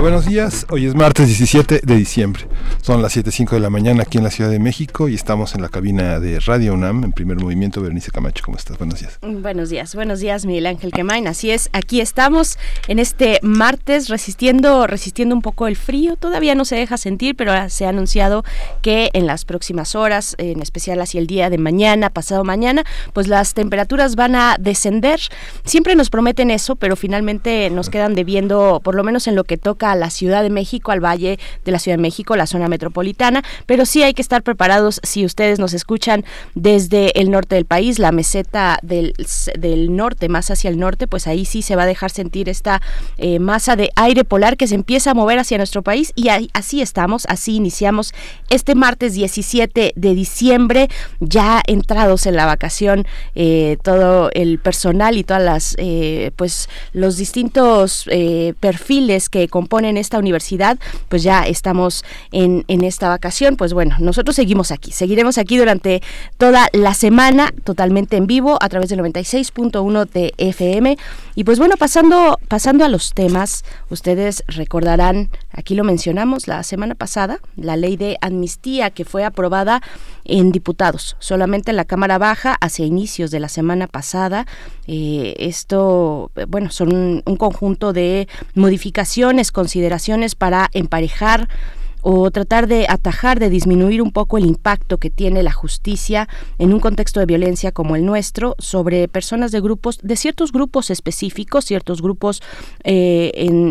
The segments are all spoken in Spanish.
Buenos días. Hoy es martes 17 de diciembre. Son las 7.05 de la mañana aquí en la Ciudad de México y estamos en la cabina de Radio UNAM en primer movimiento. Berenice Camacho, ¿cómo estás? Buenos días. Buenos días, buenos días, Miguel Ángel Quemain. Así es, aquí estamos en este martes resistiendo, resistiendo un poco el frío. Todavía no se deja sentir, pero se ha anunciado que en las próximas horas, en especial hacia el día de mañana, pasado mañana, pues las temperaturas van a descender. Siempre nos prometen eso, pero finalmente nos quedan debiendo, por lo menos en lo que toca a la Ciudad de México, al Valle de la Ciudad de México, la zona metropolitana, pero sí hay que estar preparados si ustedes nos escuchan desde el norte del país, la meseta del, del norte, más hacia el norte, pues ahí sí se va a dejar sentir esta eh, masa de aire polar que se empieza a mover hacia nuestro país y así estamos, así iniciamos este martes 17 de diciembre, ya entrados en la vacación, eh, todo el personal y todas las, eh, pues los distintos perfiles que componen en esta universidad, pues ya estamos en, en esta vacación. Pues bueno, nosotros seguimos aquí, seguiremos aquí durante toda la semana, totalmente en vivo, a través del 96.1 de FM. Y pues bueno, pasando, pasando a los temas, ustedes recordarán, aquí lo mencionamos la semana pasada, la ley de amnistía que fue aprobada en diputados, solamente en la Cámara Baja hacia inicios de la semana pasada. Eh, esto, bueno, son un conjunto de modificaciones con consideraciones para emparejar o tratar de atajar, de disminuir un poco el impacto que tiene la justicia en un contexto de violencia como el nuestro sobre personas de grupos, de ciertos grupos específicos, ciertos grupos eh,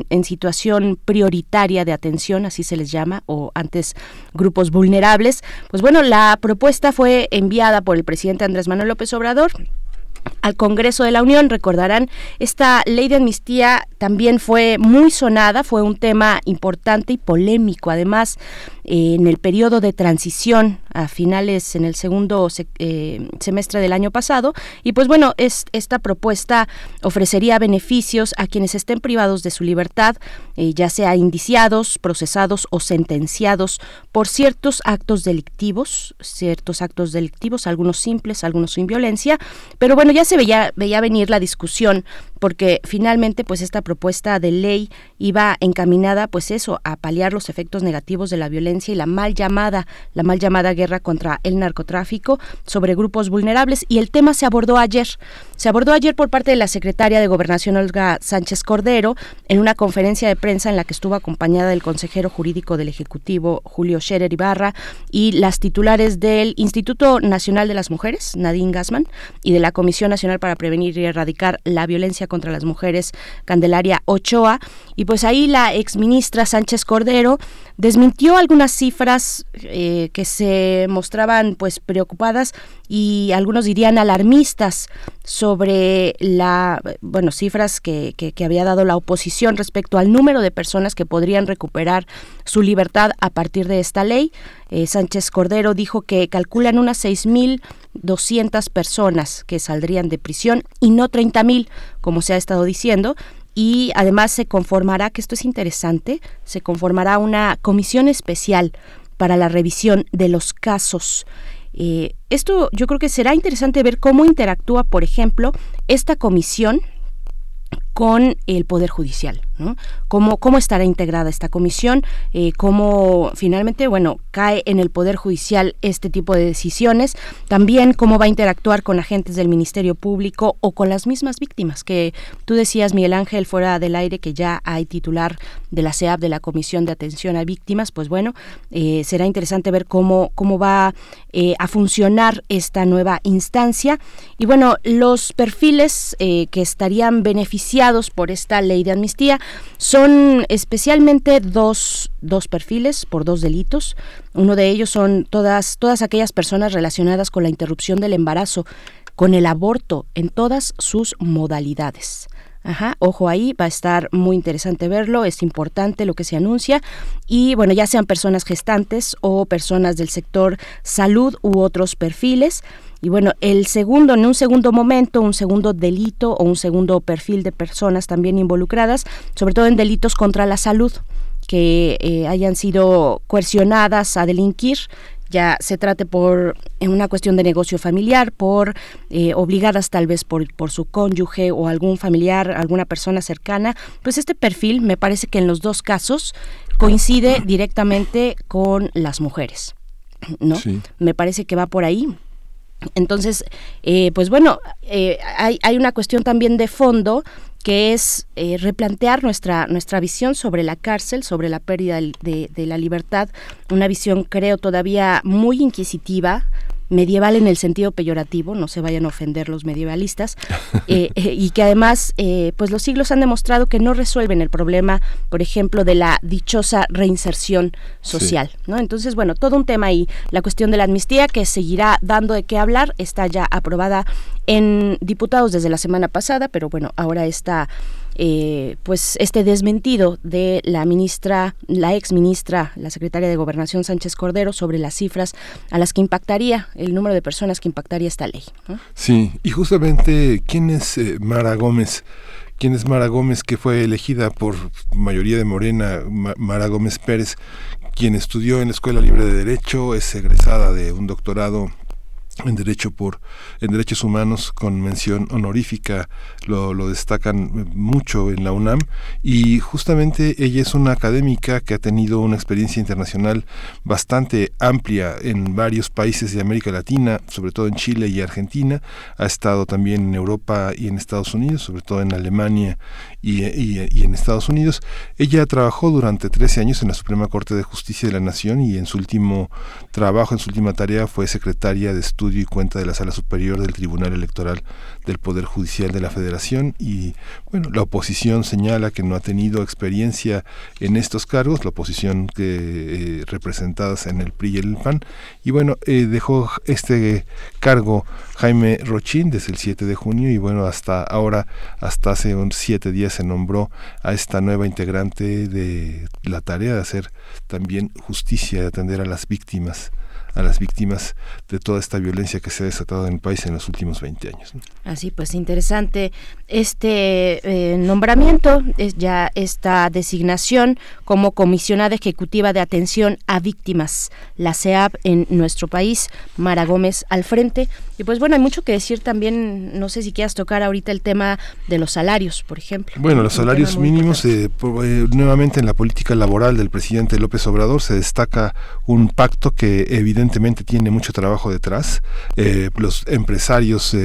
en, situación prioritaria de atención, así se les llama, o antes grupos vulnerables. Pues bueno, la propuesta fue enviada por el presidente Andrés Manuel López Obrador al Congreso de la Unión. Recordarán, esta ley de amnistía también fue muy sonada, fue un tema importante y polémico. Además, en el periodo de transición a finales en el segundo eh, semestre del año pasado. Y pues bueno, es, esta propuesta ofrecería beneficios a quienes estén privados de su libertad, eh, ya sea indiciados, procesados o sentenciados por ciertos actos delictivos, ciertos actos delictivos, algunos simples, algunos sin violencia. Pero bueno, ya se veía, veía venir la discusión porque finalmente pues esta propuesta de ley iba encaminada pues eso a paliar los efectos negativos de la violencia y la mal llamada la mal llamada guerra contra el narcotráfico sobre grupos vulnerables. Y el tema se abordó ayer. Se abordó ayer por parte de la secretaria de Gobernación Olga Sánchez Cordero en una conferencia de prensa en la que estuvo acompañada del consejero jurídico del Ejecutivo Julio Scherer Ibarra y las titulares del Instituto Nacional de las Mujeres Nadine Gassman y de la Comisión Nacional para Prevenir y Erradicar la Violencia contra las Mujeres, Candelaria Ochoa. Y pues ahí la exministra Sánchez Cordero desmintió algunas cifras eh, que se mostraban pues preocupadas y algunos dirían alarmistas sobre la bueno cifras que, que, había dado la oposición respecto al número de personas que podrían recuperar su libertad a partir de esta ley. Eh, Sánchez Cordero dijo que calculan unas 6.200 personas que saldrían de prisión y no 30.000, como se ha estado diciendo, y además se conformará, que esto es interesante, se conformará una comisión especial para la revisión de los casos. Eh, esto yo creo que será interesante ver cómo interactúa, por ejemplo, esta comisión con el Poder Judicial. ¿Cómo, ¿Cómo estará integrada esta comisión? Eh, ¿Cómo finalmente, bueno, cae en el Poder Judicial este tipo de decisiones? También cómo va a interactuar con agentes del Ministerio Público o con las mismas víctimas, que tú decías, Miguel Ángel, fuera del aire, que ya hay titular de la CEAP, de la Comisión de Atención a Víctimas, pues bueno, eh, será interesante ver cómo, cómo va eh, a funcionar esta nueva instancia. Y bueno, los perfiles que estarían beneficiados por esta ley de amnistía son especialmente dos, dos perfiles por dos delitos. Uno de ellos son todas, todas aquellas personas relacionadas con la interrupción del embarazo, con el aborto en todas sus modalidades Ajá, ojo ahí, va a estar muy interesante verlo, es importante lo que se anuncia y bueno, ya sean personas gestantes o personas del sector salud u otros perfiles. Y bueno, el segundo, en un segundo momento, un segundo delito o un segundo perfil de personas también involucradas, sobre todo en delitos contra la salud, que eh, hayan sido coercionadas a delinquir ya se trate por en una cuestión de negocio familiar, por eh, obligadas tal vez por, por su cónyuge o algún familiar, alguna persona cercana, pues este perfil me parece que en los dos casos coincide directamente con las mujeres, ¿no? Me parece que va por ahí. Entonces, eh, pues bueno, eh, hay, hay una cuestión también de fondo que es eh, replantear nuestra, nuestra visión sobre la cárcel, sobre la pérdida de, de la libertad, una visión creo todavía muy inquisitiva, medieval en el sentido peyorativo, no se vayan a ofender los medievalistas, eh, eh, y que además, eh, pues los siglos han demostrado que no resuelven el problema, por ejemplo, de la dichosa reinserción social, ¿no? Entonces, bueno, todo un tema ahí, la cuestión de la amnistía que seguirá dando de qué hablar, está ya aprobada en diputados desde la semana pasada, pero bueno, ahora está eh, pues este desmentido de la ministra, la ex ministra, la secretaria de Gobernación Sánchez Cordero sobre las cifras a las que impactaría el número de personas que impactaría esta ley. Sí, y justamente quién es eh, Mara Gómez. ¿Quién es Mara Gómez, que fue elegida por mayoría de Morena, Mara Gómez Pérez, quien estudió en la Escuela Libre de Derecho, es egresada de un doctorado en derecho por en derechos humanos con mención honorífica lo, lo, destacan mucho en la UNAM. Y justamente ella es una académica que ha tenido una experiencia internacional bastante amplia en varios países de América Latina sobre todo en Chile y Argentina. Ha estado también en Europa y en Estados Unidos sobre todo en Alemania y, en Estados Unidos. Ella trabajó durante 13 años en la Suprema Corte de Justicia de la Nación y en su último trabajo en su última tarea fue secretaria de estudios y cuenta de la Sala Superior del Tribunal Electoral del Poder Judicial de la Federación y bueno, la oposición señala que no ha tenido experiencia en estos cargos, la oposición que eh, representadas en el PRI y el PAN y bueno, eh, dejó este cargo Jaime Rochín desde el 7 de junio y bueno, hasta ahora, hasta hace unos siete días se nombró a esta nueva integrante de la tarea de hacer también justicia, de atender a las víctimas a las víctimas de toda esta violencia que se ha desatado en el país en los últimos 20 años. Así pues, interesante este eh, nombramiento, es ya esta designación como comisionada ejecutiva de atención a víctimas, la CEAP en nuestro país, Mara Gómez al frente. Y pues bueno, hay mucho que decir también, no sé si quieras tocar ahorita el tema de los salarios, por ejemplo. Bueno, los salarios mínimos, eh, eh, nuevamente en la política laboral del presidente López Obrador se destaca un pacto que evidentemente tiene mucho trabajo detrás. Eh, los empresarios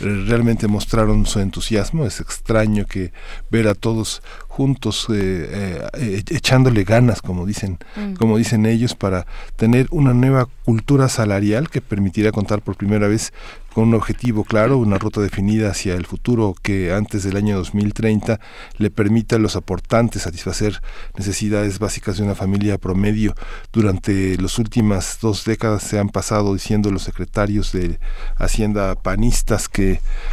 realmente mostraron su entusiasmo. Es extraño que ver a todos juntos echándole ganas, como dicen, mm. como dicen ellos, para tener una nueva cultura salarial que permitirá contar por primera vez con un objetivo claro, una ruta definida hacia el futuro que antes del año 2030 le permita a los aportantes satisfacer necesidades básicas de una familia promedio. Durante las últimas dos décadas se han pasado diciendo los secretarios de Hacienda panistas que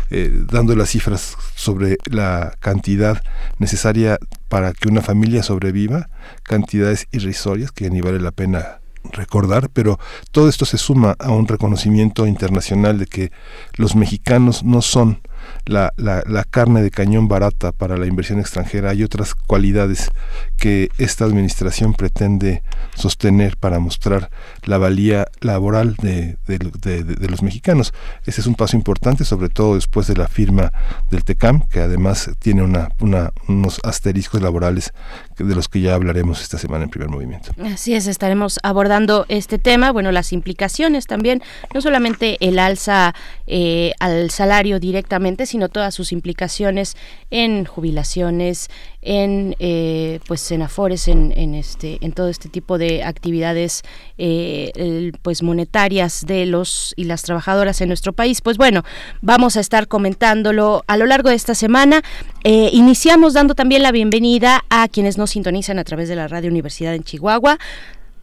eh, dando las cifras sobre la cantidad necesaria para que una familia sobreviva, cantidades irrisorias que ni vale la pena recordar, pero todo esto se suma a un reconocimiento internacional de que los mexicanos no son la, la, la, carne de cañón barata para la inversión extranjera, hay otras cualidades que esta administración pretende sostener para mostrar la valía laboral de, de, los mexicanos. Ese es un paso importante, sobre todo después de la firma del TECAM, que además tiene una, una, unos asteriscos laborales de los que ya hablaremos esta semana en primer movimiento. Así es, estaremos abordando este tema, bueno, las implicaciones también, no solamente el alza eh, al salario directamente, sino todas sus implicaciones en jubilaciones, en eh, pues senafores, en, en, este, en todo este tipo de actividades eh, pues monetarias de los y las trabajadoras en nuestro país. Pues bueno, vamos a estar comentándolo a lo largo de esta semana. Eh, iniciamos dando también la bienvenida a quienes nos sintonizan a través de la Radio Universidad en Chihuahua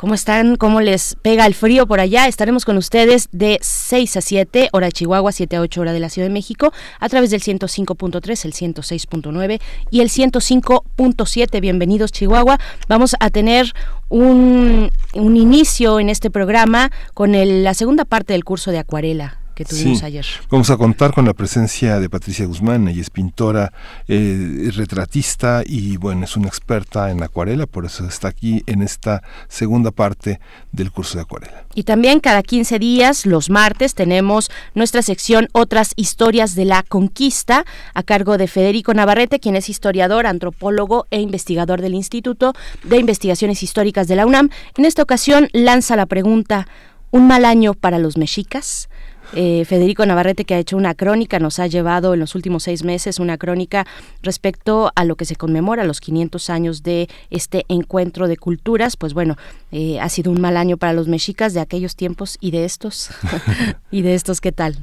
¿Cómo están? ¿Cómo les pega el frío por allá? Estaremos con ustedes de 6 a 7, hora de Chihuahua, 7 a 8 hora de la Ciudad de México, a través del 105.3, el 106.9 y el 105.7. Bienvenidos, Chihuahua. Vamos a tener un, un inicio en este programa con la segunda parte del curso de acuarela tuvimos ayer. Vamos a contar con la presencia de Patricia Guzmán, ella es pintora, eh, retratista y bueno, es una experta en acuarela, por eso está aquí en esta segunda parte del curso de acuarela. Y también cada 15 días, los martes, tenemos nuestra sección Otras historias de la conquista a cargo de Federico Navarrete, quien es historiador, antropólogo e investigador del Instituto de Investigaciones Históricas de la UNAM. En esta ocasión lanza la pregunta, ¿un mal año para los mexicas? Eh, Federico Navarrete, que ha hecho una crónica, nos ha llevado en los últimos seis meses una crónica respecto a lo que se conmemora los 500 años de este encuentro de culturas. Pues bueno, eh, ha sido un mal año para los mexicas de aquellos tiempos y de estos. ¿Y de estos qué tal?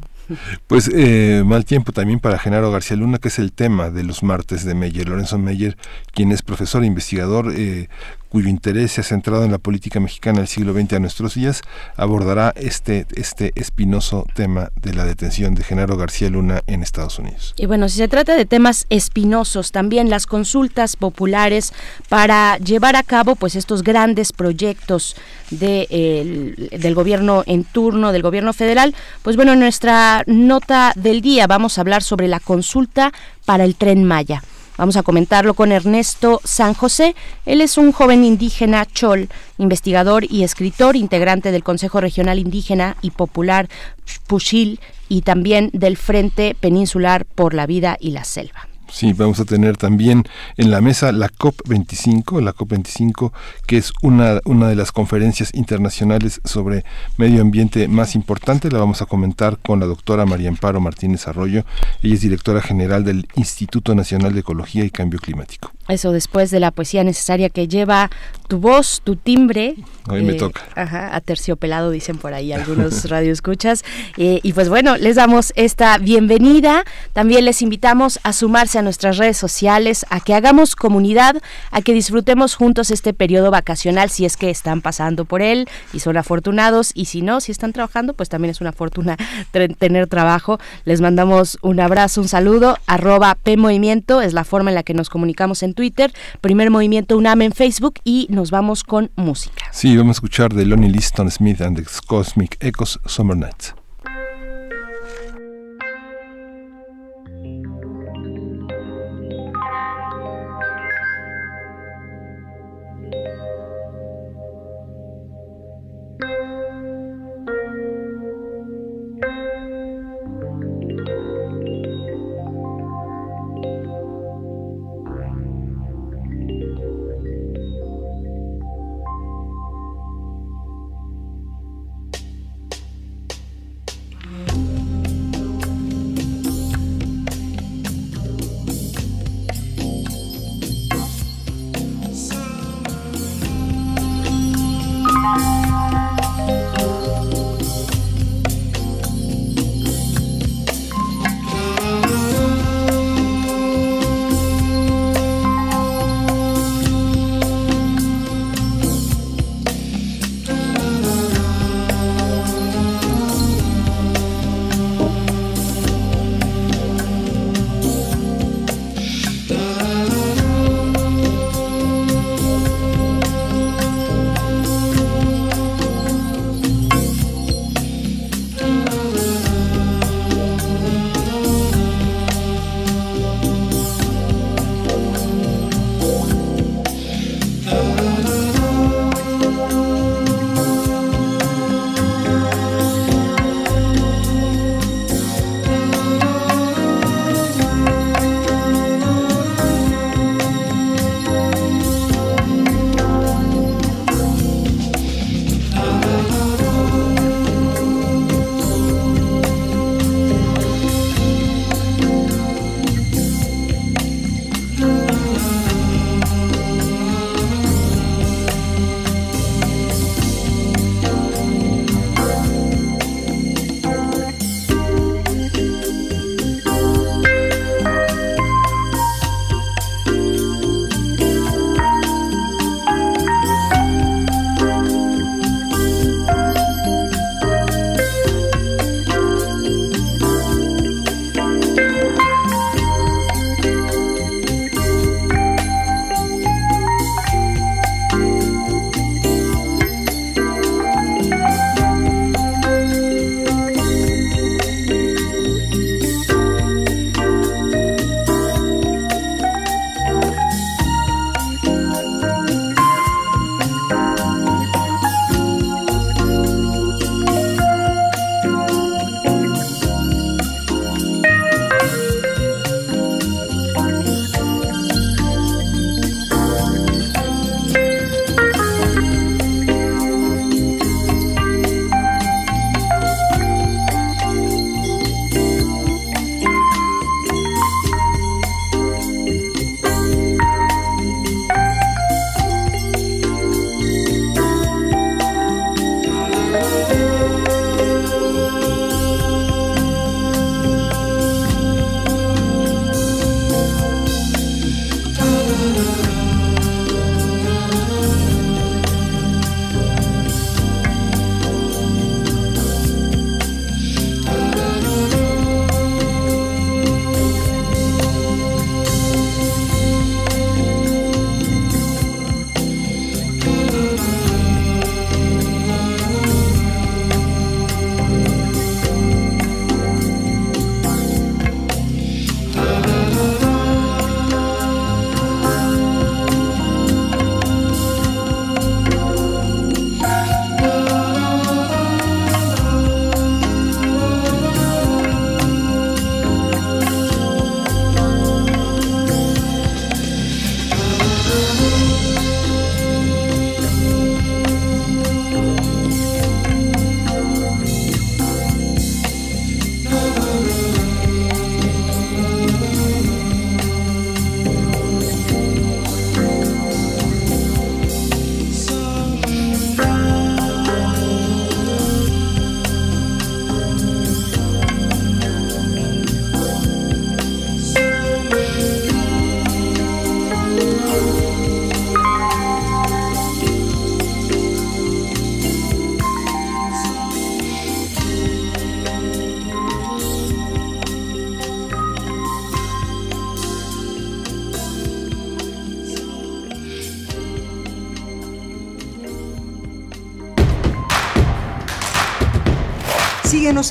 Pues eh, mal tiempo también para Genaro García Luna, que es el tema de los martes de Meyer. Lorenzo Meyer, quien es profesor e investigador, eh, cuyo interés se ha centrado en la política mexicana del siglo XX a nuestros días, abordará este, este espinoso tema de la detención de Genaro García Luna en Estados Unidos. Y bueno, si se trata de temas espinosos, también las consultas populares para llevar a cabo pues estos grandes proyectos de, del gobierno en turno, del gobierno federal, pues bueno, en nuestra nota del día vamos a hablar sobre la consulta para el tren Maya. Vamos a comentarlo con Ernesto San José. Él es un joven indígena chol, investigador y escritor, integrante del Consejo Regional Indígena y Popular Pushil y también del Frente Peninsular por la Vida y la Selva. Sí, vamos a tener también en la mesa la COP25, la COP25 que es una, una de las conferencias internacionales sobre medio ambiente más importante. La vamos a comentar con la doctora María Amparo Martínez Arroyo. Ella es directora general del Instituto Nacional de Ecología y Cambio Climático. Eso después de la poesía necesaria que lleva tu voz, tu timbre. Hoy me eh, toca. Ajá, a terciopelado dicen por ahí algunos radioescuchas. Eh, y pues bueno, les damos esta bienvenida. También les invitamos a sumarse a nuestras redes sociales, a que hagamos comunidad, a que disfrutemos juntos este periodo vacacional si es que están pasando por él y son afortunados. Y si no, si están trabajando, pues también es una fortuna tener trabajo. Les mandamos un abrazo, un saludo. Arroba P Movimiento es la forma en la que nos comunicamos en Twitter, Primer Movimiento UNAM en Facebook y nos vamos con música. Sí, vamos a escuchar de Lonnie Liston Smith and the Cosmic Echoes Summer Nights.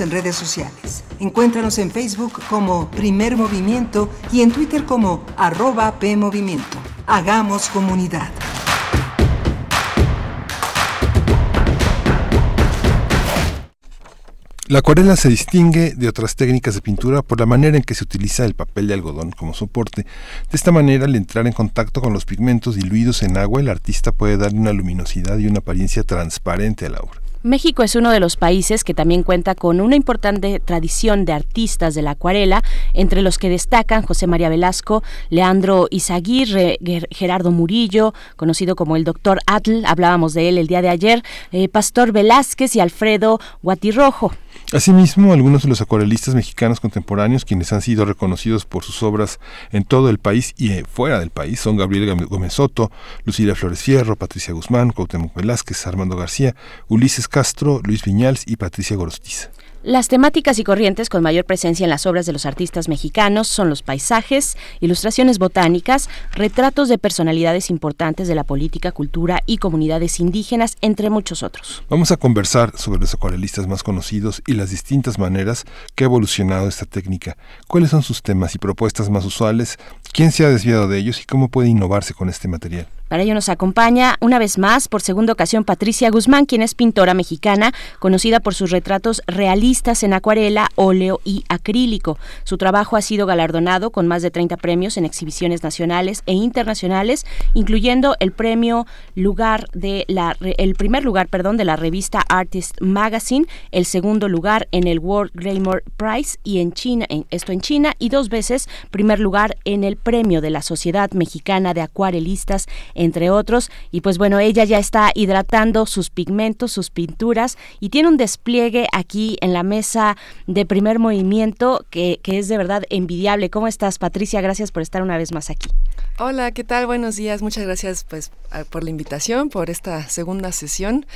En redes sociales. Encuéntranos en Facebook como Primer Movimiento y en Twitter como arroba PMovimiento. Hagamos comunidad. La acuarela se distingue de otras técnicas de pintura por la manera en que se utiliza el papel de algodón como soporte. De esta manera, al entrar en contacto con los pigmentos diluidos en agua, el artista puede darle una luminosidad y una apariencia transparente a la obra. México es uno de los países que también cuenta con una importante tradición de artistas de la acuarela, entre los que destacan José María Velasco, Leandro Izaguirre, Gerardo Murillo, conocido como el doctor Atl, hablábamos de él el día de ayer, eh, Pastor Velázquez y Alfredo Guatirrojo. Asimismo, algunos de los acuarelistas mexicanos contemporáneos, quienes han sido reconocidos por sus obras en todo el país y eh, fuera del país, son Gabriel Gómez Soto, Lucila Flores Fierro, Patricia Guzmán, Cuauhtémoc Velázquez, Armando García, Ulises Castro, Luis Viñals y Patricia Gorostiza. Las temáticas y corrientes con mayor presencia en las obras de los artistas mexicanos son los paisajes, ilustraciones botánicas, retratos de personalidades importantes de la política, cultura y comunidades indígenas, entre muchos otros. Vamos a conversar sobre los acuarelistas más conocidos y las distintas maneras que ha evolucionado esta técnica, cuáles son sus temas y propuestas más usuales, quién se ha desviado de ellos y cómo puede innovarse con este material. Para ello nos acompaña una vez más, por segunda ocasión, Patricia Guzmán, quien es pintora mexicana, conocida por sus retratos realistas en acuarela, óleo y acrílico. Su trabajo ha sido galardonado con más de 30 premios en exhibiciones nacionales e internacionales, incluyendo el premio lugar de la el primer lugar, perdón, de la revista Artist Magazine, el segundo lugar en el World Glamour Prize y en China, esto en China y dos veces primer lugar en el premio de la Sociedad Mexicana de Acuarelistas entre otros. Y pues bueno, ella ya está hidratando sus pigmentos, sus pinturas y tiene un despliegue aquí en la mesa de primer movimiento que, que es de verdad envidiable. ¿Cómo estás, Patricia? Gracias por estar una vez más aquí. Hola, ¿qué tal? Buenos días. Muchas gracias pues por la invitación, por esta segunda sesión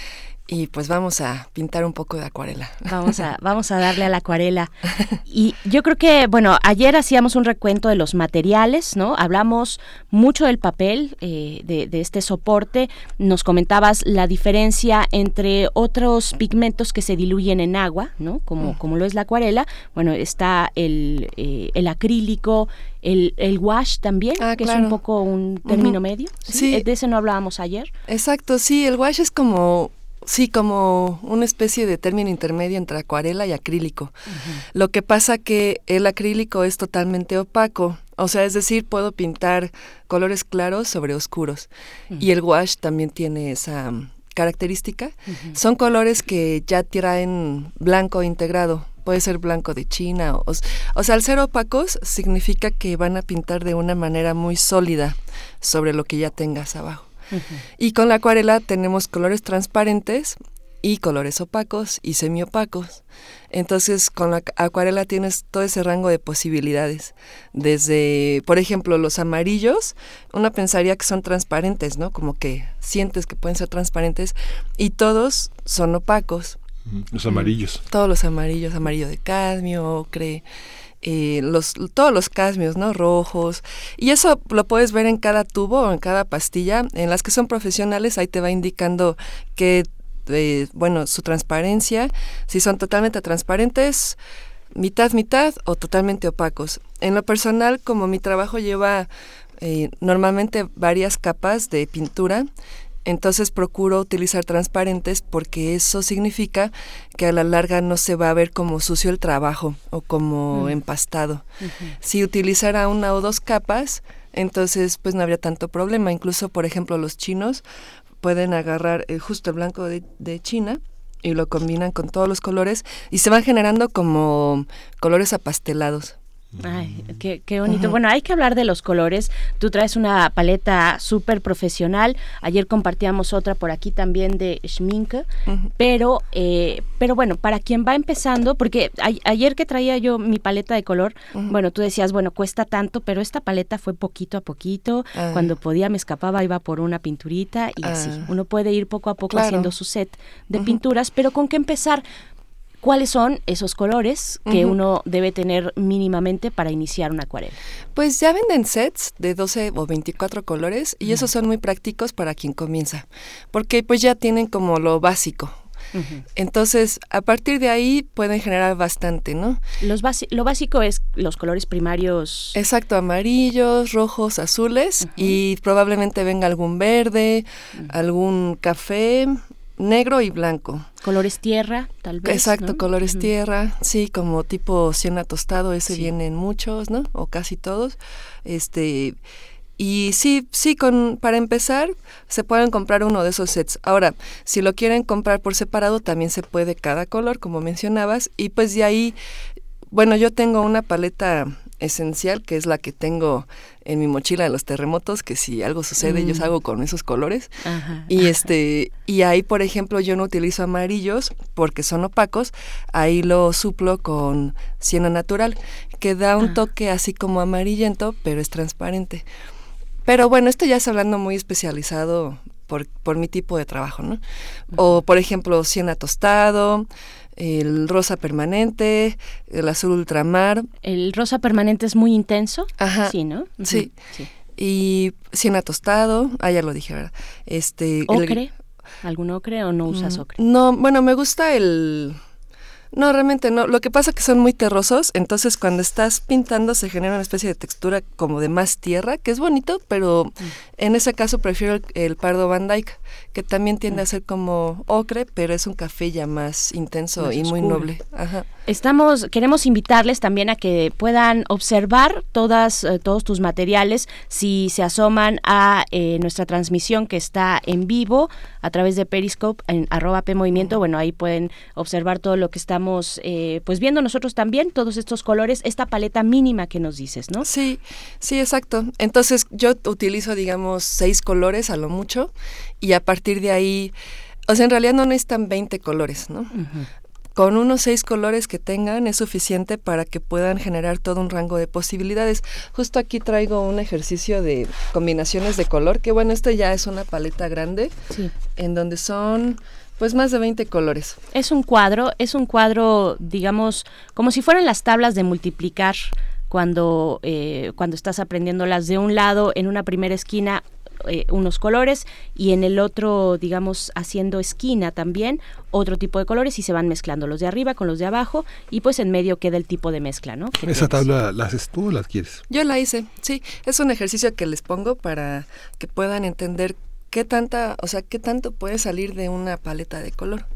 y pues vamos a pintar un poco de acuarela. Vamos a, vamos a darle a la acuarela. Y yo creo que, bueno, ayer hacíamos un recuento de los materiales, ¿no? Hablamos mucho del papel, eh, de, de, este soporte. Nos comentabas la diferencia entre otros pigmentos que se diluyen en agua, ¿no? Como, mm. como lo es la acuarela. Bueno, está el, eh, el acrílico, el, el, wash también, ah, que es un poco un término medio. ¿sí? De ese no hablábamos ayer. Exacto, sí, el wash es como Sí, como una especie de término intermedio entre acuarela y acrílico. Lo que pasa que el acrílico es totalmente opaco, o sea, es decir, puedo pintar colores claros sobre oscuros. Y el wash también tiene esa mm, característica. Son colores que ya traen blanco integrado. Puede ser blanco de China. O, o sea, al ser opacos significa que van a pintar de una manera muy sólida sobre lo que ya tengas abajo. Y con la acuarela tenemos colores transparentes y colores opacos y semiopacos. Entonces, con la acuarela tienes todo ese rango de posibilidades. Desde, por ejemplo, los amarillos, uno pensaría que son transparentes, ¿no? Como que sientes que pueden ser transparentes y todos son opacos. Los amarillos. Todos los amarillos, amarillo de cadmio, ocre, eh, los, todos los casmios, ¿no? Rojos. Y eso lo puedes ver en cada tubo o en cada pastilla. En las que son profesionales, ahí te va indicando que, eh, bueno, su transparencia, si son totalmente transparentes, mitad, mitad o totalmente opacos. En lo personal, como mi trabajo lleva eh, normalmente varias capas de pintura, entonces procuro utilizar transparentes porque eso significa que a la larga no se va a ver como sucio el trabajo o como empastado. Si utilizara una o dos capas, entonces pues no habría tanto problema. Incluso, por ejemplo, los chinos pueden agarrar el justo el blanco de, de China y lo combinan con todos los colores y se van generando como colores apastelados. Ay, qué, qué bonito. Bueno, hay que hablar de los colores. Tú traes una paleta súper profesional. Ayer compartíamos otra por aquí también de Schminke. Pero, eh, pero bueno, para quien va empezando, porque ayer que traía yo mi paleta de color, bueno, tú decías, bueno, cuesta tanto, pero esta paleta fue poquito a poquito. Ah. Cuando podía me escapaba, iba por una pinturita y así. Ah. Uno puede ir poco a poco haciendo su set de pinturas, pero ¿con qué empezar? ¿Cuáles son esos colores que uno debe tener mínimamente para iniciar una acuarela? Pues ya venden sets de 12 o 24 colores y esos son muy prácticos para quien comienza, porque pues ya tienen como lo básico. Entonces, a partir de ahí pueden generar bastante, ¿no? Los lo básico es los colores primarios. Exacto, amarillos, rojos, azules y probablemente venga algún verde, algún café, negro y blanco. Colores tierra, tal vez. Exacto, colores tierra, sí, como tipo siena tostado, ese vienen muchos, ¿no? O casi todos. Este y sí, sí, con, para empezar, se pueden comprar uno de esos sets. Ahora, si lo quieren comprar por separado, también se puede cada color, como mencionabas. Y pues de ahí, bueno, yo tengo una paleta esencial, que es la que tengo en mi mochila de los terremotos, que si algo sucede yo mm. salgo con esos colores. y este y ahí, por ejemplo, yo no utilizo amarillos porque son opacos, ahí lo suplo con siena natural, que da un ah. toque así como amarillento, pero es transparente. Pero bueno, esto ya es hablando muy especializado por, por mi tipo de trabajo, ¿no? O por ejemplo, siena tostado, el rosa permanente, el azul ultramar. ¿El rosa permanente es muy intenso? Ajá. Sí, ¿no? sí. Y siena tostado, ah, ya lo dije, ¿verdad? Este, ¿Ocre? ¿Algún ocre o no usas mm, ocre? No, bueno, me gusta el no, realmente no. Lo que pasa es que son muy terrosos, entonces cuando estás pintando se genera una especie de textura como de más tierra, que es bonito, pero mm. en ese caso prefiero el, pardo Van Dyke, que también tiende a ser como ocre, pero es un café ya más intenso y muy noble. Ajá. Estamos, queremos invitarles también a que puedan observar todas, eh, todos tus materiales si se asoman a eh, nuestra transmisión que está en vivo a través de Periscope en arroba Movimiento. Bueno, ahí pueden observar todo lo que estamos eh, pues viendo nosotros también, todos estos colores, esta paleta mínima que nos dices, ¿no? Sí, sí, exacto. Entonces yo utilizo, digamos, seis colores a lo mucho y a partir de ahí... O sea, en realidad no necesitan 20 colores, ¿no? con unos seis colores que tengan es suficiente para que puedan generar todo un rango de posibilidades. Justo aquí traigo un ejercicio de combinaciones de color, que bueno, esto ya es una paleta grande, en donde son pues más de 20 colores. Es un cuadro, es un cuadro, digamos, como si fueran las tablas de multiplicar cuando, eh, cuando estás aprendiéndolas de un lado, en una primera esquina eh, unos colores y en el otro, digamos, haciendo esquina también, otro tipo de colores y se van mezclando los de arriba con los de abajo y pues en medio queda el tipo de mezcla, ¿no? ¿Esa tabla la haces tú o la quieres? Yo la hice, sí. Es un ejercicio que les pongo para que puedan entender qué tanta, o sea, qué tanto puede salir de una paleta de color.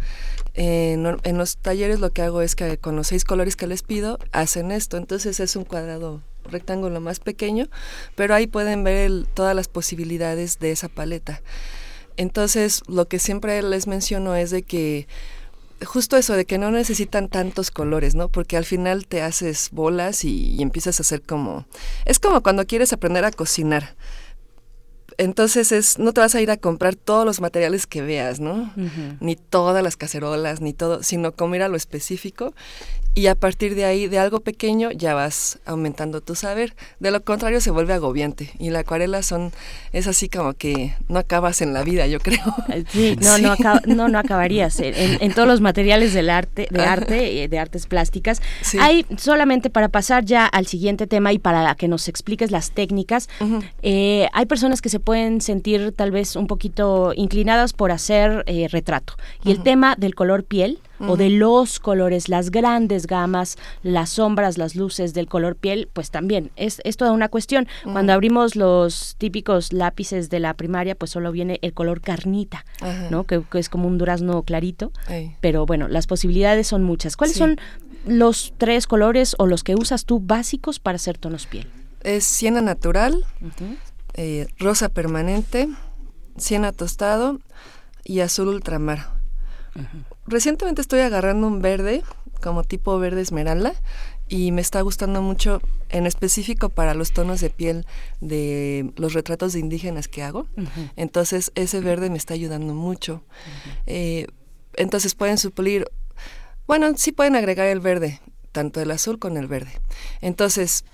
en, los talleres lo que hago es que con los seis colores que les pido hacen esto, entonces es un cuadrado rectángulo más pequeño, pero ahí pueden ver todas las posibilidades de esa paleta. Entonces, lo que siempre les menciono es de que justo eso de que no necesitan tantos colores, ¿no? Porque al final te haces bolas y, y, empiezas a hacer como... Es como cuando quieres aprender a cocinar entonces es, no te vas a ir a comprar todos los materiales que veas, ¿no? Ni todas las cacerolas, ni todo, sino como ir a lo específico y a partir de ahí, de algo pequeño, ya vas aumentando tu saber. De lo contrario, se vuelve agobiante. Y la acuarela son, es así como que no acabas en la vida, yo creo. Eh, sí, no, No, no, acabarías. En, todos los materiales del arte, de arte, eh, de artes plásticas. Hay, solamente para pasar ya al siguiente tema y para que nos expliques las técnicas, eh, hay personas que se pueden sentir tal vez un poquito inclinadas por hacer retrato. Y el tema del color piel, o de los colores, las grandes gamas, las sombras, las luces del color piel, pues también es, es toda una cuestión. Cuando abrimos los típicos lápices de la primaria, pues solo viene el color carnita, ¿no? Que, es como un durazno clarito. Pero bueno, las posibilidades son muchas. ¿Cuáles son los tres colores o los que usas tú básicos para hacer tonos piel? Es siena natural, eh, rosa permanente, siena tostado y azul ultramar. Recientemente estoy agarrando un verde, como tipo verde esmeralda, y me está gustando mucho, en específico para los tonos de piel de los retratos de indígenas que hago. Entonces ese verde me está ayudando mucho. Eh, entonces pueden suplir, bueno, sí pueden agregar el verde, tanto el azul con el verde. Entonces,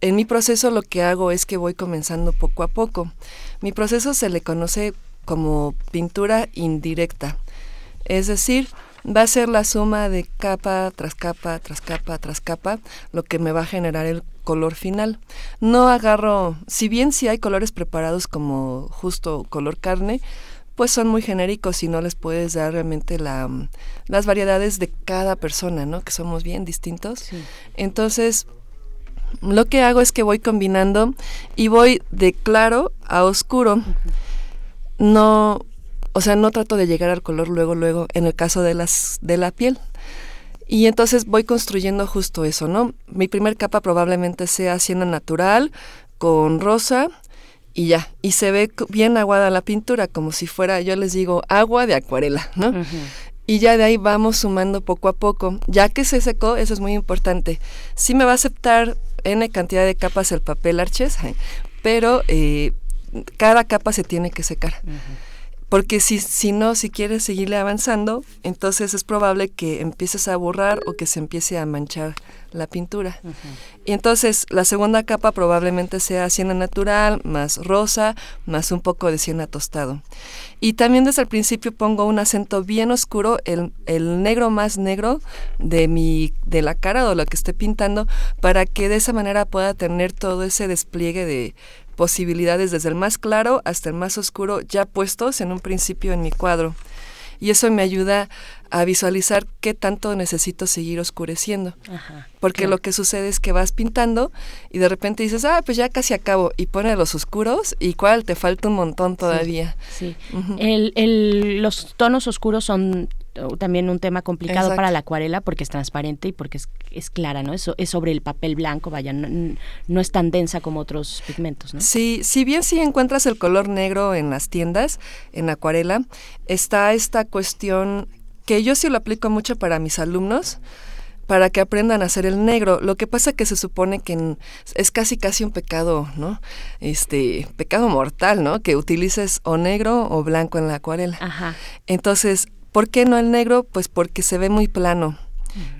en mi proceso lo que hago es que voy comenzando poco a poco. Mi proceso se le conoce como pintura indirecta. Es decir, va a ser la suma de capa tras capa, tras capa, tras capa, lo que me va a generar el color final. No agarro, si bien sí hay colores preparados como justo color carne, pues son muy genéricos y no les puedes dar realmente la, las variedades de cada persona, ¿no? Que somos bien distintos. Entonces, lo que hago es que voy combinando y voy de claro a oscuro. No, o sea, no trato de llegar al color luego, luego, en el caso de las de la piel. Y entonces voy construyendo justo eso, ¿no? Mi primer capa probablemente sea siena natural, con rosa, y ya. Y se ve bien aguada la pintura, como si fuera, yo les digo, agua de acuarela, ¿no? Y ya de ahí vamos sumando poco a poco. Ya que se secó, eso es muy importante. Sí me va a aceptar N cantidad de capas el papel arches, pero eh, cada capa se tiene que secar porque si, si no, si quieres seguirle avanzando, entonces es probable que empieces a borrar o que se empiece a manchar la pintura. Y entonces la segunda capa probablemente sea siena natural, más rosa, más un poco de siena tostado. Y también desde el principio pongo un acento bien oscuro, el, el negro más negro de, mi, de la cara o lo que esté pintando, para que de esa manera pueda tener todo ese despliegue de posibilidades desde el más claro hasta el más oscuro ya puestos en un principio en mi cuadro. Y eso me ayuda a visualizar qué tanto necesito seguir oscureciendo. Porque lo que sucede es que vas pintando y de repente dices, ah, pues ya casi acabo, y pone los oscuros, y cuál, te falta un montón todavía. Sí. el, el, los tonos oscuros son también un tema complicado para la acuarela porque es transparente y porque es, es clara, ¿no? Eso es sobre el papel blanco, vaya, no, es tan densa como otros pigmentos, ¿no? Sí, si bien si encuentras el color negro en las tiendas, en acuarela, está esta cuestión que yo sí lo aplico mucho para mis alumnos, para que aprendan a hacer el negro. Lo que pasa que se supone que es casi casi un pecado, ¿no? Este, pecado mortal, ¿no? Que utilices o negro o blanco en la acuarela. Ajá. Entonces, ¿Por qué no el negro? Pues porque se ve muy plano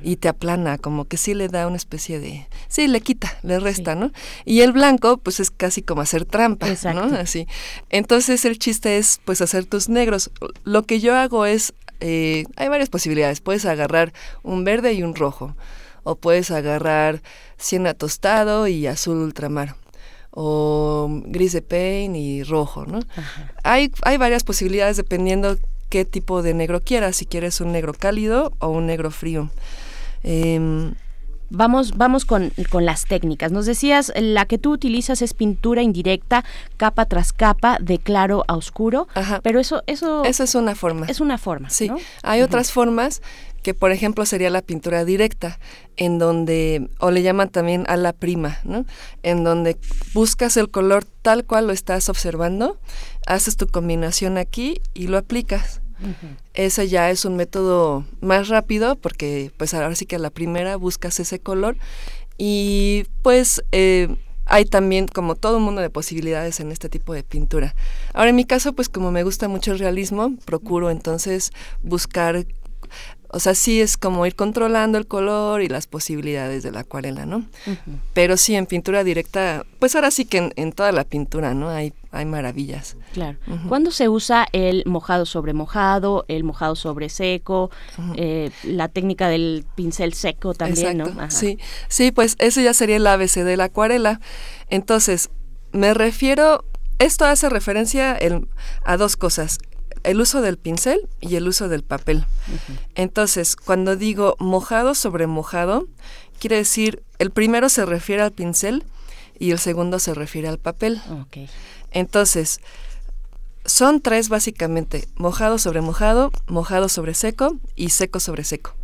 y te aplana, como que sí le da una especie de, sí, le quita, le resta, ¿no? Y el blanco, pues es casi como hacer trampa, ¿no? Así. Entonces el chiste es, pues, hacer tus negros. Lo que yo hago es, eh, hay varias posibilidades. Puedes agarrar un verde y un rojo, o puedes agarrar siena tostado y azul ultramar o gris de paint y rojo, ¿no? Hay, hay varias posibilidades dependiendo qué tipo de negro quieras, si quieres un negro cálido o un negro frío. Em, vamos, vamos con, las técnicas. Nos decías, la que tú utilizas es pintura indirecta, capa tras capa, de claro a oscuro. Pero eso, eso. Esa es una forma. Es una forma. Sí. Hay otras formas que, por ejemplo, sería la pintura directa, en donde, o le llaman también a la prima, ¿no? En donde buscas el color tal cual lo estás observando haces tu combinación aquí y lo aplicas. Ese ya es un método más rápido porque pues ahora sí que a la primera buscas ese color y pues eh, hay también como todo un mundo de posibilidades en este tipo de pintura. Ahora en mi caso pues como me gusta mucho el realismo, procuro entonces buscar o sea, sí es como ir controlando el color y las posibilidades de la acuarela, ¿no? Pero sí, en pintura directa, pues ahora sí que en, toda la pintura, ¿no? Hay, hay maravillas. Claro. ¿Cuándo se usa el mojado sobre mojado, el mojado sobre seco, eh, la técnica del pincel seco también, ¿no? Sí, sí, pues eso ya sería el ABC de la acuarela. Entonces, me refiero, esto hace referencia a dos cosas el uso del pincel y el uso del papel. Entonces, cuando digo mojado sobre mojado, quiere decir, el primero se refiere al pincel y el segundo se refiere al papel. Entonces, son tres básicamente, mojado sobre mojado, mojado sobre seco y seco sobre seco.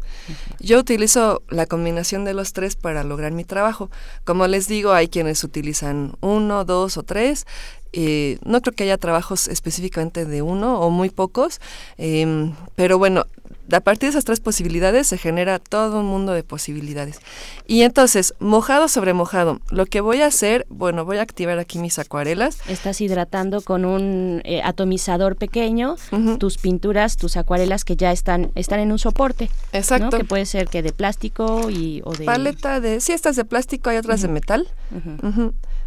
Yo utilizo la combinación de los tres para lograr mi trabajo. Como les digo, hay quienes utilizan uno, dos o tres. Eh, no creo que haya trabajos específicamente de uno o muy pocos, em, pero bueno, a partir de esas tres posibilidades se genera todo un mundo de posibilidades. Y entonces, mojado sobre mojado, lo que voy a hacer, bueno, voy a activar aquí mis acuarelas. Estás hidratando con un eh, atomizador pequeño tus pinturas, tus acuarelas que ya están, están en un soporte. Exacto. Que puede ser que de plástico y, o de... Paleta de... Sí, estas de plástico, hay otras de metal.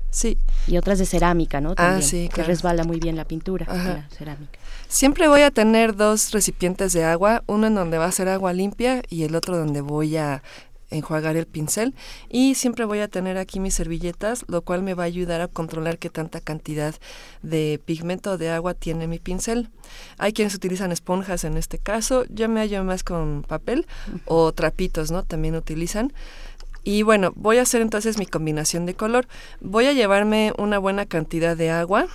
Sí. Y otras de cerámica, ¿no? ah, sí, Que resbala muy bien la pintura, la cerámica. Siempre voy a tener dos recipientes de agua, uno en donde va a ser agua limpia y el otro donde voy a enjuagar el pincel y siempre voy a tener aquí mis servilletas, lo cual me va a ayudar a controlar qué tanta cantidad de pigmento de agua tiene mi pincel. Hay quienes utilizan esponjas en este caso, yo me hallo más con papel o trapitos, ¿no? También utilizan. Y bueno, voy a hacer entonces mi combinación de color. Voy a llevarme una buena cantidad de agua.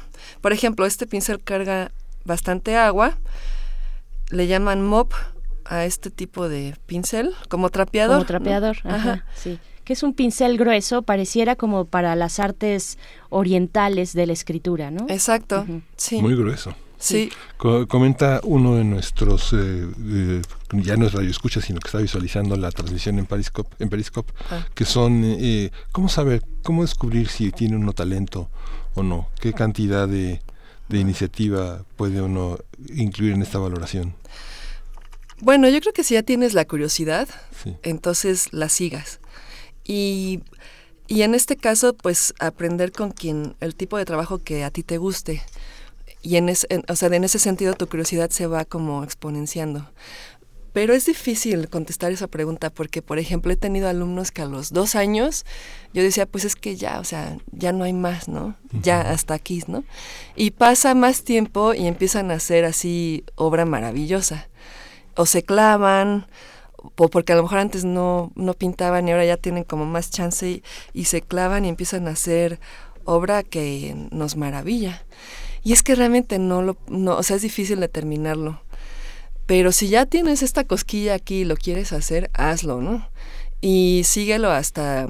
Por ejemplo, este pincel carga bastante agua. Le llaman mop a este tipo de pincel, como trapeador. Como trapeador, ajá, sí. Que es un pincel grueso, pareciera como para las artes orientales de la escritura, ¿no? Exacto, sí. Muy grueso. Sí. comenta uno de nuestros, eh, ya no es radio escucha, sino que está visualizando la transmisión en Periscope, en Periscope ah. que son, eh, ¿cómo saber, cómo descubrir si tiene uno talento o no? ¿Qué cantidad de, de iniciativa puede uno incluir en esta valoración? Bueno, yo creo que si ya tienes la curiosidad, entonces la sigas. Y, y, en este caso, pues aprender con quien, el tipo de trabajo que a ti te guste. Y en, o sea, en ese sentido tu curiosidad se va como exponenciando. Pero es difícil contestar esa pregunta porque, por ejemplo, he tenido alumnos que a los dos años yo decía, pues es que ya, o sea, ya no hay más, ¿no? Ya hasta aquí, ¿no? Y pasa más tiempo y empiezan a hacer así obra maravillosa o se clavan, o porque a lo mejor antes no, no pintaban y ahora ya tienen como más chance y, se clavan y empiezan a hacer obra que nos maravilla. Y es que realmente no lo, no, o sea, es difícil determinarlo. Pero si ya tienes esta cosquilla aquí y lo quieres hacer, hazlo, ¿no? Y síguelo hasta,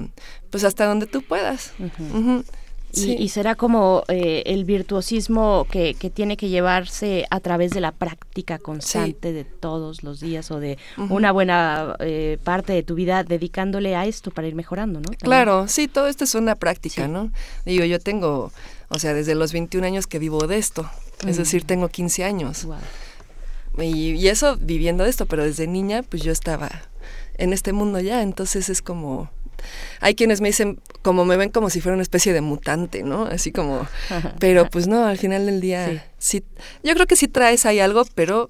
pues hasta donde tú puedas. Y, será como eh, el virtuosismo que, que, tiene que llevarse a través de la práctica constante de todos los días o de una buena eh, parte de tu vida dedicándole a esto para ir mejorando, ¿no? Claro, sí, todo esto es una práctica, ¿no? Digo, yo tengo, o sea, desde los 21 años que vivo de esto, es decir, tengo 15 años. Y, y eso viviendo de esto, pero desde niña, pues yo estaba en este mundo ya, entonces es como hay quienes me dicen, como me ven como si fuera una especie de mutante, ¿no? Así como, pero pues no, al final del día, sí. yo creo que sí traes ahí algo, pero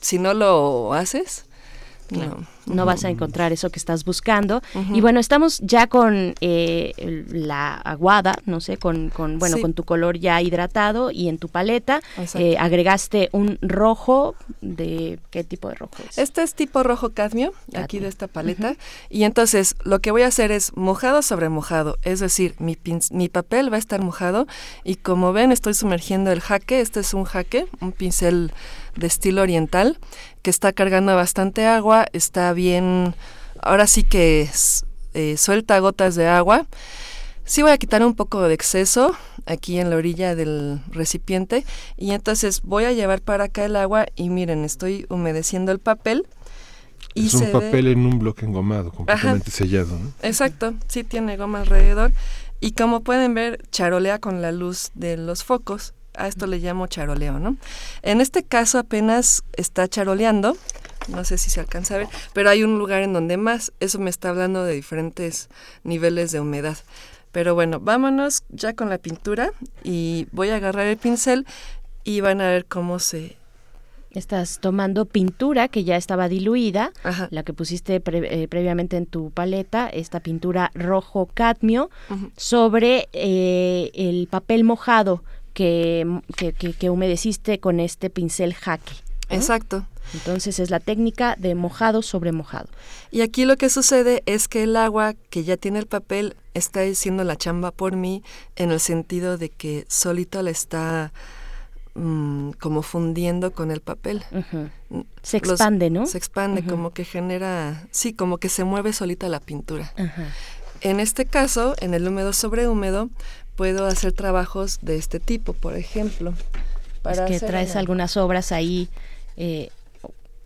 si no lo haces, no no vas a encontrar eso que estás buscando. Y bueno, estamos ya con eh, la aguada, no sé, con, con bueno, con tu color ya hidratado y en tu paleta. Eh, agregaste un rojo de qué tipo de rojo es? Este es tipo rojo cadmio, aquí de esta paleta. Y entonces lo que voy a hacer es mojado sobre mojado, es decir, mi, mi papel va a estar mojado. Y como ven estoy sumergiendo el jaque, este es un jaque, un pincel de estilo oriental que está cargando bastante agua, está bien, ahora sí que eh, suelta gotas de agua. Sí voy a quitar un poco de exceso aquí en la orilla del recipiente y entonces voy a llevar para acá el agua y miren, estoy humedeciendo el papel. Y es un papel en un bloque engomado, completamente sellado. Exacto, sí tiene goma alrededor. Y como pueden ver, charolea con la luz de los focos a esto le llamo charoleo, ¿no? En este caso apenas está charoleando, no sé si se alcanza a ver, pero hay un lugar en donde más, eso me está hablando de diferentes niveles de humedad. Pero bueno, vámonos ya con la pintura y voy a agarrar el pincel y van a ver cómo se... Estás tomando pintura que ya estaba diluida, la que pusiste eh, previamente en tu paleta, esta pintura rojo cadmio, sobre eh, el papel mojado que, que, humedeciste con este pincel jaque. Exacto. Entonces es la técnica de mojado sobre mojado. Y aquí lo que sucede es que el agua que ya tiene el papel está haciendo la chamba por mí en el sentido de que solito le está mm, como fundiendo con el papel. Mm, se expande, ¿no? Se expande, como que genera, sí, como que se mueve solita la pintura. En este caso, en el húmedo sobre húmedo, puedo hacer trabajos de este tipo, por ejemplo. Para es que traes algunas obras ahí. Eh,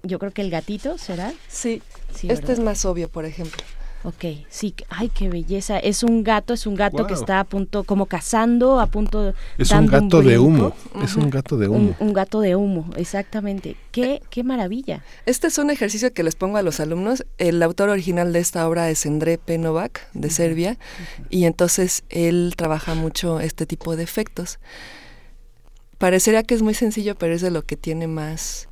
yo creo que el gatito será. Sí, sí este es más obvio, por ejemplo. Ok, sí, ay, qué belleza. Es un gato, es un gato que está a punto, como cazando, a punto. Es un gato de humo, es un gato de humo. Un, gato de humo, exactamente. Qué, qué maravilla. Este es un ejercicio que les pongo a los alumnos. El autor original de esta obra es André Penovac, de Serbia, y entonces él trabaja mucho este tipo de efectos. Parecería que es muy sencillo, pero es de lo que tiene más.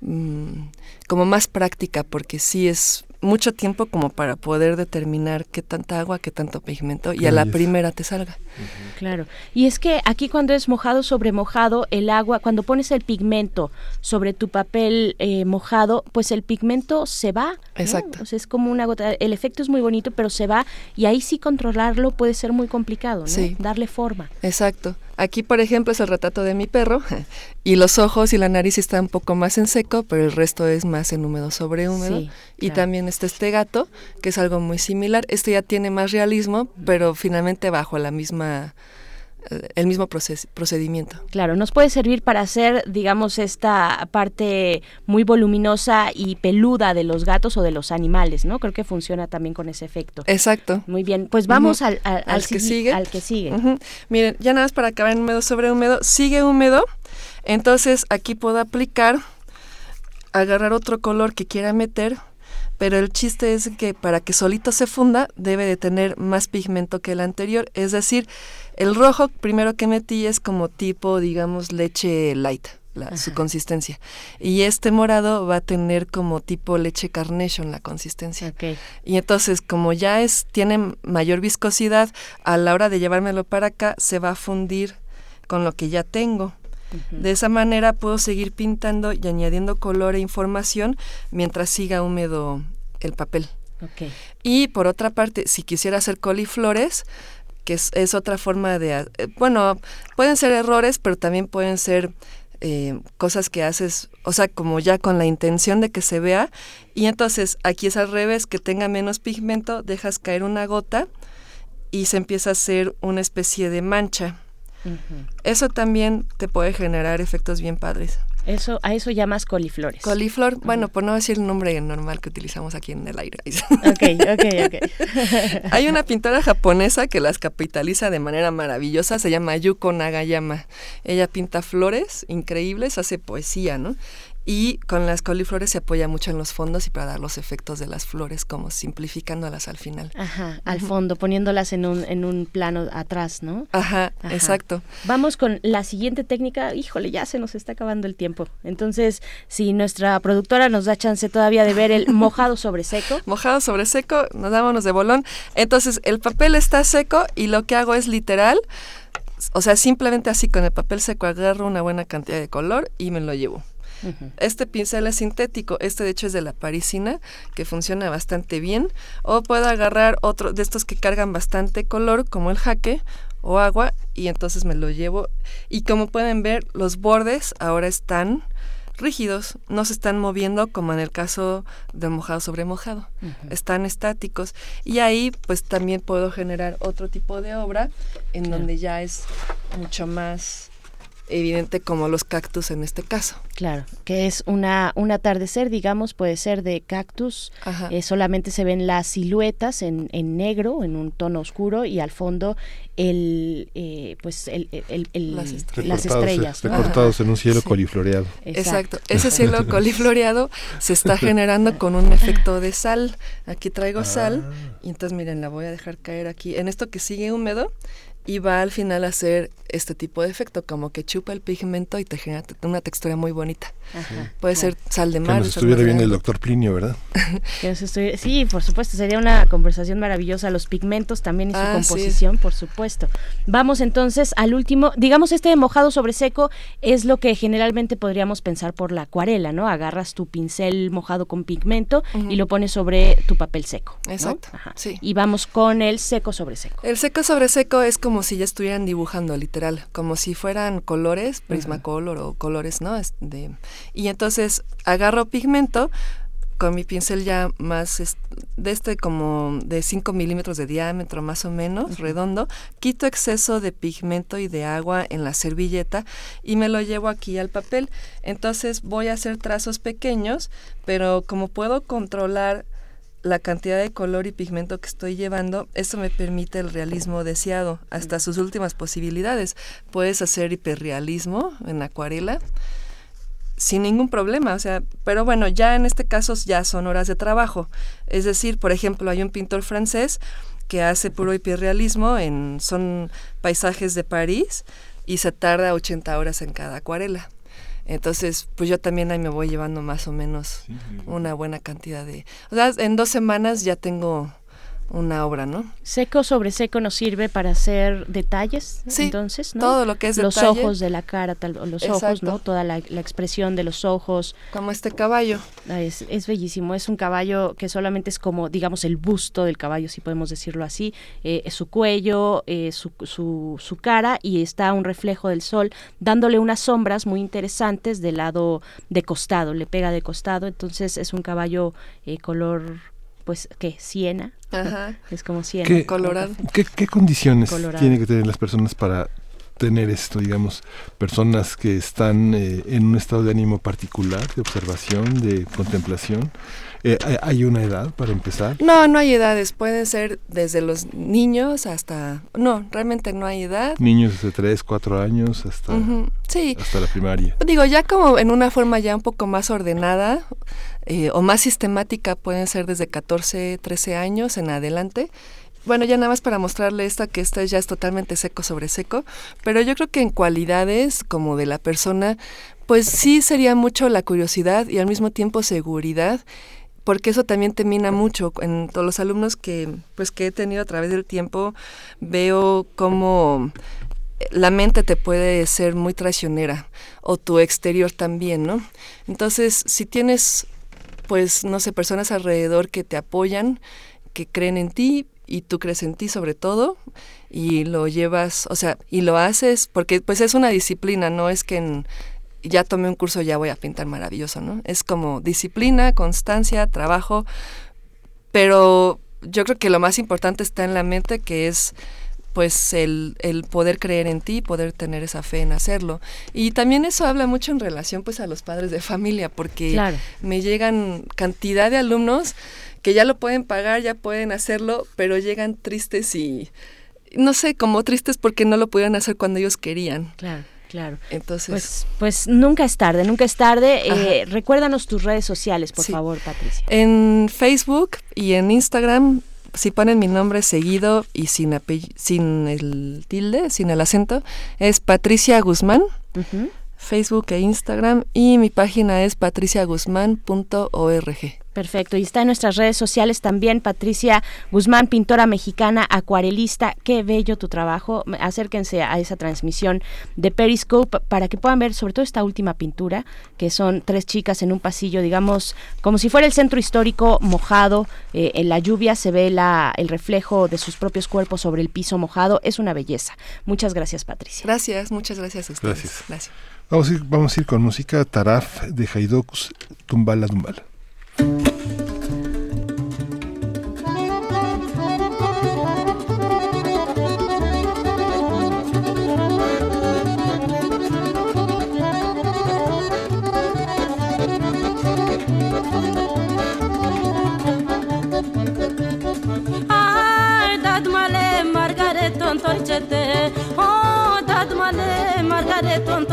Mm, como más práctica, porque sí es mucho tiempo como para poder determinar qué tanta agua, qué tanto pigmento y a la primera te salga. Claro. Y es que aquí cuando es mojado sobre mojado, el agua, cuando pones el pigmento sobre tu papel eh, mojado, pues el pigmento se va. Exacto. O sea, es como una gota. El efecto es muy bonito, pero se va y ahí sí controlarlo puede ser muy complicado, ¿no? Sí. Darle forma. Exacto. Aquí, por ejemplo, es el retrato de mi perro y los ojos y la nariz están un poco más en seco, pero el resto es más en húmedo sobre húmedo. Sí, y claro. también está este gato, que es algo muy similar. Este ya tiene más realismo, pero finalmente bajo la misma el mismo proces- procedimiento. Claro, nos puede servir para hacer, digamos, esta parte muy voluminosa y peluda de los gatos o de los animales, ¿no? Creo que funciona también con ese efecto. Exacto. Muy bien, pues vamos al, al, Al que sigue. Al que sigue. Miren, ya nada más para acabar en húmedo sobre húmedo, sigue húmedo, entonces aquí puedo aplicar, agarrar otro color que quiera meter, pero el chiste es que para que solito se funda debe de tener más pigmento que el anterior, es decir, el rojo primero que metí es como tipo, digamos, leche light. la- su consistencia y este morado va a tener como tipo leche carnation la consistencia y entonces, como ya es, tiene mayor viscosidad, a la hora de llevármelo para acá, se va a fundir con lo que ya tengo. De esa manera puedo seguir pintando y añadiendo color e información mientras siga húmedo el papel. Y por otra parte, si quisiera hacer coliflores, que es, es otra forma de... eh, bueno, pueden ser errores, pero también pueden ser eh, cosas que haces, o sea, como ya con la intención de que se vea. Y entonces aquí es al revés, que tenga menos pigmento, dejas caer una gota y se empieza a hacer una especie de mancha. Eso también te puede generar efectos bien padres. Eso, a eso llamas coliflores. Coliflor, bueno, por no decir el nombre normal que utilizamos aquí en el aire. ok, ok, ok. Hay una pintora japonesa que las capitaliza de manera maravillosa, se llama Yuko Nagayama. Ella pinta flores increíbles, hace poesía, ¿no? Y con las coliflores se apoya mucho en los fondos y para dar los efectos de las flores, como simplificándolas al final. Ajá, al fondo, poniéndolas en un, en un plano atrás, ¿no? Ajá, Ajá. exacto. Vamos con la siguiente técnica. Híjole, ya se nos está acabando el tiempo. Entonces, si nuestra productora nos da chance todavía de ver el mojado sobre seco. Mojado sobre seco, nos dámonos de bolón. Entonces, el papel está seco y lo que hago es literal, o sea, simplemente así con el papel seco agarro una buena cantidad de color y me lo llevo. Este pincel es sintético, este de hecho es de la parisina, que funciona bastante bien. O puedo agarrar otro de estos que cargan bastante color, como el jaque o agua, y entonces me lo llevo. Y como pueden ver, los bordes ahora están rígidos, no se están moviendo como en el caso de mojado sobre mojado, están estáticos. Y ahí pues también puedo generar otro tipo de obra en Claro. donde ya es mucho más evidente como los cactus en este caso. Claro, que es una, un atardecer, digamos, puede ser de cactus. Ajá. Eh, solamente se ven las siluetas en, en negro, en un tono oscuro, y al fondo el, eh, pues el, el- el- Las estrellas. las Recortados, estrellas. eh, ¿no? recortados en un cielo Sí. colifloreado. Exacto. Ese cielo colifloreado se está generando con un efecto de sal. Aquí traigo sal y entonces miren, la voy a dejar caer aquí en esto que sigue húmedo y va al final a hacer este tipo de efecto, como que chupa el pigmento y te genera una textura muy bonita. Ajá, Puede claro. ser sal de Que mar. nos sal estuviera bien el doctor Plinio, ¿verdad? Que nos estoy- Sí, por supuesto, sería una conversación maravillosa. Los pigmentos también y su Ah, sí. composición, por supuesto. Vamos entonces al último. Digamos, este mojado sobre seco es lo que generalmente podríamos pensar por la acuarela, ¿no? Agarras tu pincel mojado con pigmento y lo pones sobre tu papel seco. ¿no? Exacto, Ajá. sí. Y vamos con el seco sobre seco. El seco sobre seco es como si ya estuvieran dibujando, literal, como si fueran colores, Prismacolor o colores, ¿no? De- y entonces agarro pigmento con mi pincel ya más de este como de 5 milímetros de diámetro más o menos, redondo, quito exceso de pigmento y de agua en la servilleta y me lo llevo aquí al papel. Entonces voy a hacer trazos pequeños, pero como puedo controlar la cantidad de color y pigmento que estoy llevando, eso me permite el realismo deseado, hasta sus últimas posibilidades. Puedes hacer hiperrealismo en acuarela sin ningún problema, o sea, pero bueno, ya en este caso ya son horas de trabajo. Es decir, por ejemplo, hay un pintor francés que hace puro hiperrealismo en son paisajes de París y se tarda 80 horas en cada acuarela. Entonces, pues yo también ahí me voy llevando más o menos una buena cantidad de... O sea, en dos semanas ya tengo una obra, ¿no? Seco sobre seco nos sirve para hacer detalles, sí, entonces, ¿no? todo lo que es Los ojos de la cara, tal, los ojos, ¿no? Toda la, expresión de los ojos. Como este caballo. Ah, es, es, bellísimo, es un caballo que solamente es como, digamos, el busto del caballo, si podemos decirlo así, eh, su cuello, eh, su, su, su cara y está un reflejo del sol, dándole unas sombras muy interesantes del lado de costado, le pega de costado, entonces es un caballo eh, color pues, ¿qué? Siena. Ajá. Es como siena. ¿Qué, colorado. ¿qué, condiciones tienen que tener las personas para tener esto, digamos, personas que están eh, en un estado de ánimo particular, de observación, de contemplación. Eh, ¿Hay una edad para empezar? No, no hay edades. Pueden ser desde los niños hasta... No, realmente no hay edad. Niños de 3, 4 años hasta, sí. hasta la primaria. Digo, ya como en una forma ya un poco más ordenada, eh, o más sistemática pueden ser desde 14, 13 años en adelante. Bueno, ya nada más para mostrarle esta, que esta ya es totalmente seco sobre seco, pero yo creo que en cualidades como de la persona, pues sí sería mucho la curiosidad y al mismo tiempo seguridad porque eso también te mina mucho en todos los alumnos que pues que he tenido a través del tiempo veo cómo la mente te puede ser muy traicionera o tu exterior también, ¿no? Entonces, si tienes pues, no sé, personas alrededor que te apoyan, que creen en ti y tú crees en ti sobre todo y lo llevas, o sea, y lo haces porque pues es una disciplina, no es que ya tomé un curso ya voy a pintar maravilloso, ¿no? Es como disciplina, constancia, trabajo, pero yo creo que lo más importante está en la mente que es pues el, el, poder creer en ti, poder tener esa fe en hacerlo. Y también eso habla mucho en relación pues a los padres de familia, porque me llegan cantidad de alumnos que ya lo pueden pagar, ya pueden hacerlo, pero llegan tristes y no sé, como tristes porque no lo pudieron hacer cuando ellos querían. Claro. Claro. Entonces. Pues, pues nunca es tarde, nunca es tarde. Eh, recuérdanos tus redes sociales, por favor, Patricia. En Facebook y en Instagram si ponen mi nombre seguido y sin, sin el tilde, sin el acento, es Patricia Guzmán. Facebook e Instagram y mi página es patriciaguzmán.org. Perfecto, y está en nuestras redes sociales también Patricia Guzmán, pintora mexicana, acuarelista. Qué bello tu trabajo. Acérquense a esa transmisión de Periscope para que puedan ver sobre todo esta última pintura, que son tres chicas en un pasillo, digamos, como si fuera el centro histórico mojado. Eh, en la lluvia se ve la, el reflejo de sus propios cuerpos sobre el piso mojado. Es una belleza. Muchas gracias, Patricia. Gracias, muchas gracias a ustedes. Gracias. gracias. Vamos a ir, vamos a ir con música Taraf de Haidokus, Tumbala Tumbala.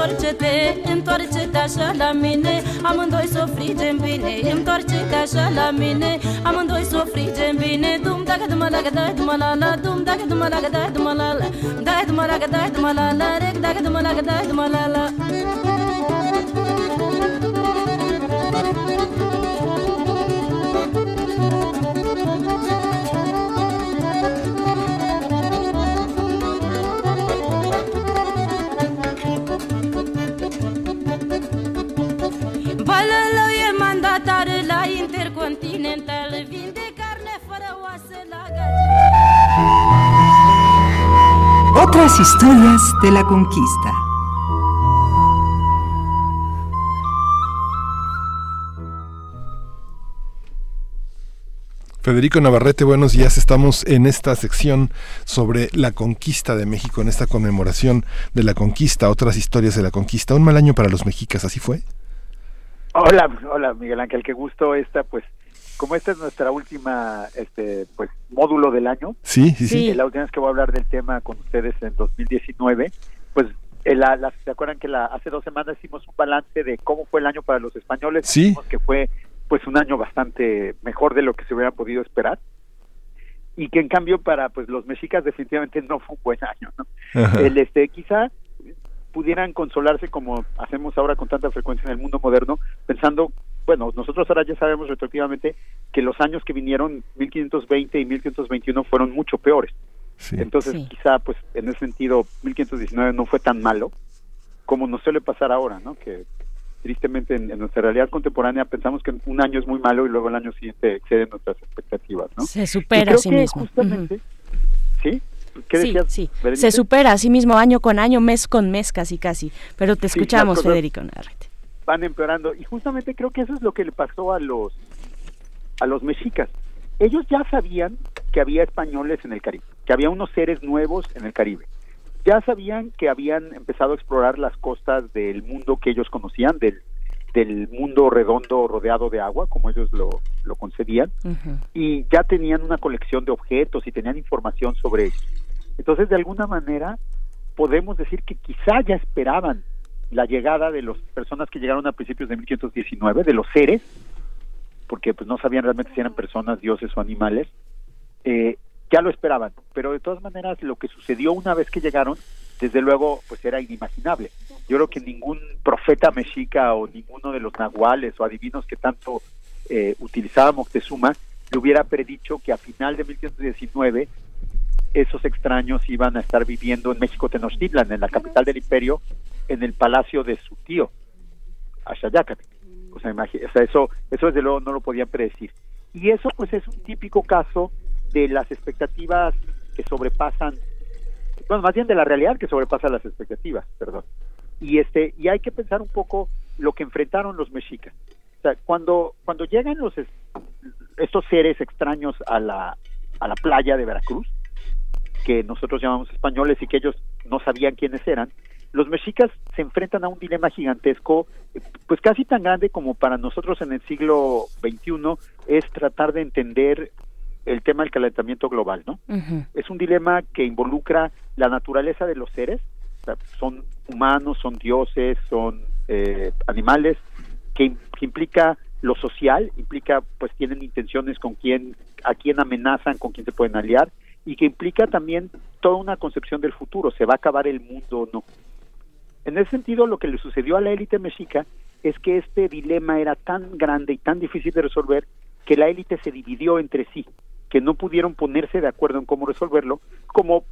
Întoarce-te, întoarce-te așa la mine Amândoi s-o frigem bine, întoarce-te așa la mine Amândoi s-o frigem bine Dum dacă dum la dai dum la la Dum dacă dum la dai dum la la Dai dum la dai dum la la Rec dacă dum la dai dum la la Otras historias de la conquista. Federico Navarrete, buenos días. Estamos en esta sección sobre la conquista de México, en esta conmemoración de la conquista, otras historias de la conquista. Un mal año para los mexicas, ¿así fue? Hola, hola Miguel Ángel, qué gusto esta, pues como esta es nuestra última este pues módulo del año sí sí sí, la última vez que voy a hablar del tema con ustedes en 2019 pues eh, la, se acuerdan que la, hace dos semanas hicimos un balance de cómo fue el año para los españoles sí. Que fue pues un año bastante mejor de lo que se hubiera podido esperar y que en cambio para pues los mexicas definitivamente no fue un buen año no el este quizá pudieran consolarse como hacemos ahora con tanta frecuencia en el mundo moderno, pensando, bueno, nosotros ahora ya sabemos retroactivamente que los años que vinieron, 1520 y 1521, fueron mucho peores. Entonces, quizá, pues, en ese sentido, 1519 no fue tan malo como nos suele pasar ahora, ¿no? Que tristemente en, nuestra realidad contemporánea pensamos que un año es muy malo y luego el año siguiente excede nuestras expectativas, ¿no? Se supera a sí mismo. Justamente, ¿Sí? ¿Qué sí, sí. Se supera a sí mismo año con año, mes con mes, casi, casi. Pero te escuchamos, Federico Narrete. Van empeorando. Y justamente creo que eso es lo que le pasó a los, a los mexicas. Ellos ya sabían que había españoles en el Caribe, que había unos seres nuevos en el Caribe. Ya sabían que habían empezado a explorar las costas del mundo que ellos conocían, del, del mundo redondo rodeado de agua, como ellos lo, lo concebían, y ya tenían una colección de objetos y tenían información sobre ellos. Entonces, de alguna manera, podemos decir que quizá ya esperaban la llegada de las personas que llegaron a principios de 1519, de los seres, porque pues no sabían realmente si eran personas, dioses o animales, eh, ya lo esperaban, pero de todas maneras lo que sucedió una vez que llegaron, desde luego, pues era inimaginable. Yo creo que ningún profeta mexica o ninguno de los nahuales o adivinos que tanto eh, utilizaba Moctezuma le hubiera predicho que a final de 1519 esos extraños iban a estar viviendo en México Tenochtitlan, en la capital del imperio, en el palacio de su tío, Axayácatl. O sea, o sea, eso, eso desde luego no lo podían predecir. Y eso pues es un típico caso de las expectativas que sobrepasan, bueno, más bien de la realidad que sobrepasa las expectativas, perdón. Y este, y hay que pensar un poco lo que enfrentaron los mexicas. O sea, cuando, cuando llegan los estos seres extraños a la, a la playa de Veracruz, que nosotros llamamos españoles y que ellos no sabían quiénes eran, los mexicas se enfrentan a un dilema gigantesco, pues casi tan grande como para nosotros en el siglo XXI es tratar de entender el tema del calentamiento global, ¿no? Es un dilema que involucra la naturaleza de los seres, son humanos, son dioses, son eh, animales, que, que, implica lo social, implica, pues tienen intenciones con quién, a quién amenazan, con quién se pueden aliar, y que implica también toda una concepción del futuro, se va a acabar el mundo o no. En ese sentido, lo que le sucedió a la élite mexica es que este dilema era tan grande y tan difícil de resolver que la élite se dividió entre sí, que no pudieron ponerse de acuerdo en cómo resolverlo, como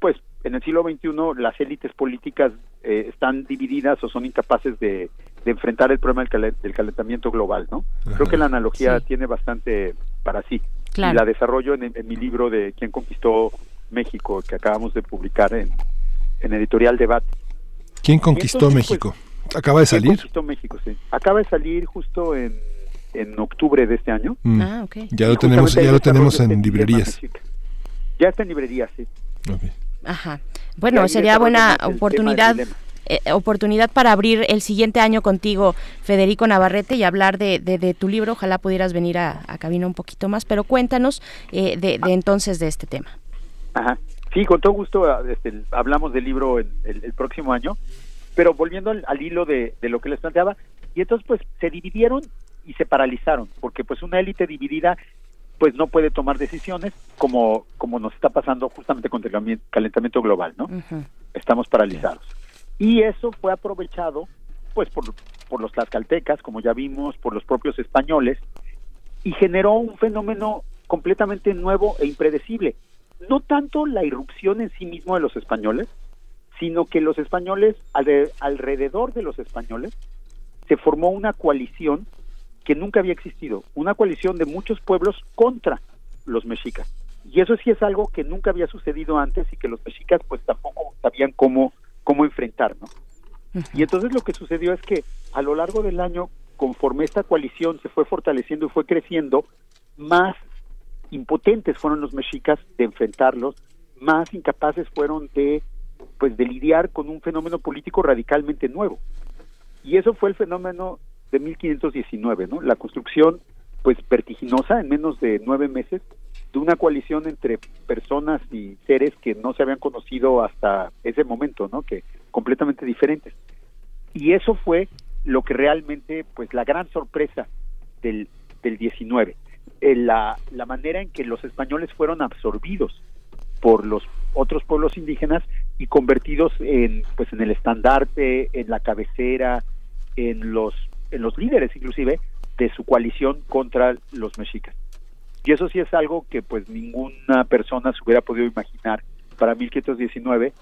pues en el siglo XXI las élites políticas eh, están divididas o son incapaces de, enfrentar el problema del, calentamiento global, ¿no? Creo que la analogía tiene bastante para sí. Y la desarrollo en, mi libro de Quién conquistó México, que acabamos de publicar en, en Editorial Debate. ¿Quién conquistó pues, México? ¿Acaba de salir? ¿Quién conquistó México, sí. Acaba de salir justo en, en octubre de este año. Mm. Ah, Ya lo tenemos, ya lo tenemos en librerías. Ya está en librerías, sí. Ajá. Bueno, sería buena oportunidad eh, oportunidad para abrir el siguiente año contigo, Federico Navarrete, y hablar de, de, tu libro. Ojalá pudieras venir a, cabina un poquito más, pero cuéntanos eh, de, entonces de este tema. Ajá. Sí, con todo gusto ah, este, hablamos del libro el, el, próximo año, pero volviendo al, hilo de, de, lo que les planteaba, y entonces pues se dividieron y se paralizaron, porque pues una élite dividida pues no puede tomar decisiones como, como nos está pasando justamente con el calentamiento global, ¿no? Estamos paralizados. Y eso fue aprovechado pues por, por los tlaxcaltecas, como ya vimos, por los propios españoles, y generó un fenómeno completamente nuevo e impredecible. No tanto la irrupción en sí mismo de los españoles, sino que los españoles, alrededor de los españoles, se formó una coalición que nunca había existido, una coalición de muchos pueblos contra los mexicas. Y eso sí es algo que nunca había sucedido antes y que los mexicas pues tampoco sabían cómo cómo enfrentar, ¿no? Y entonces lo que sucedió es que a lo largo del año, conforme esta coalición se fue fortaleciendo y fue creciendo, más impotentes fueron los mexicas de enfrentarlos, más incapaces fueron de pues de lidiar con un fenómeno político radicalmente nuevo. Y eso fue el fenómeno de 1519, ¿no? La construcción pues vertiginosa en menos de nueve meses de una coalición entre personas y seres que no se habían conocido hasta ese momento, ¿no? Que completamente diferentes. Y eso fue lo que realmente, pues, la gran sorpresa del, del 19, eh, la, la manera en que los españoles fueron absorbidos por los otros pueblos indígenas y convertidos en pues en el estandarte, en la cabecera, en los en los líderes inclusive de su coalición contra los mexicas. Y eso sí es algo que pues ninguna persona se hubiera podido imaginar para 1519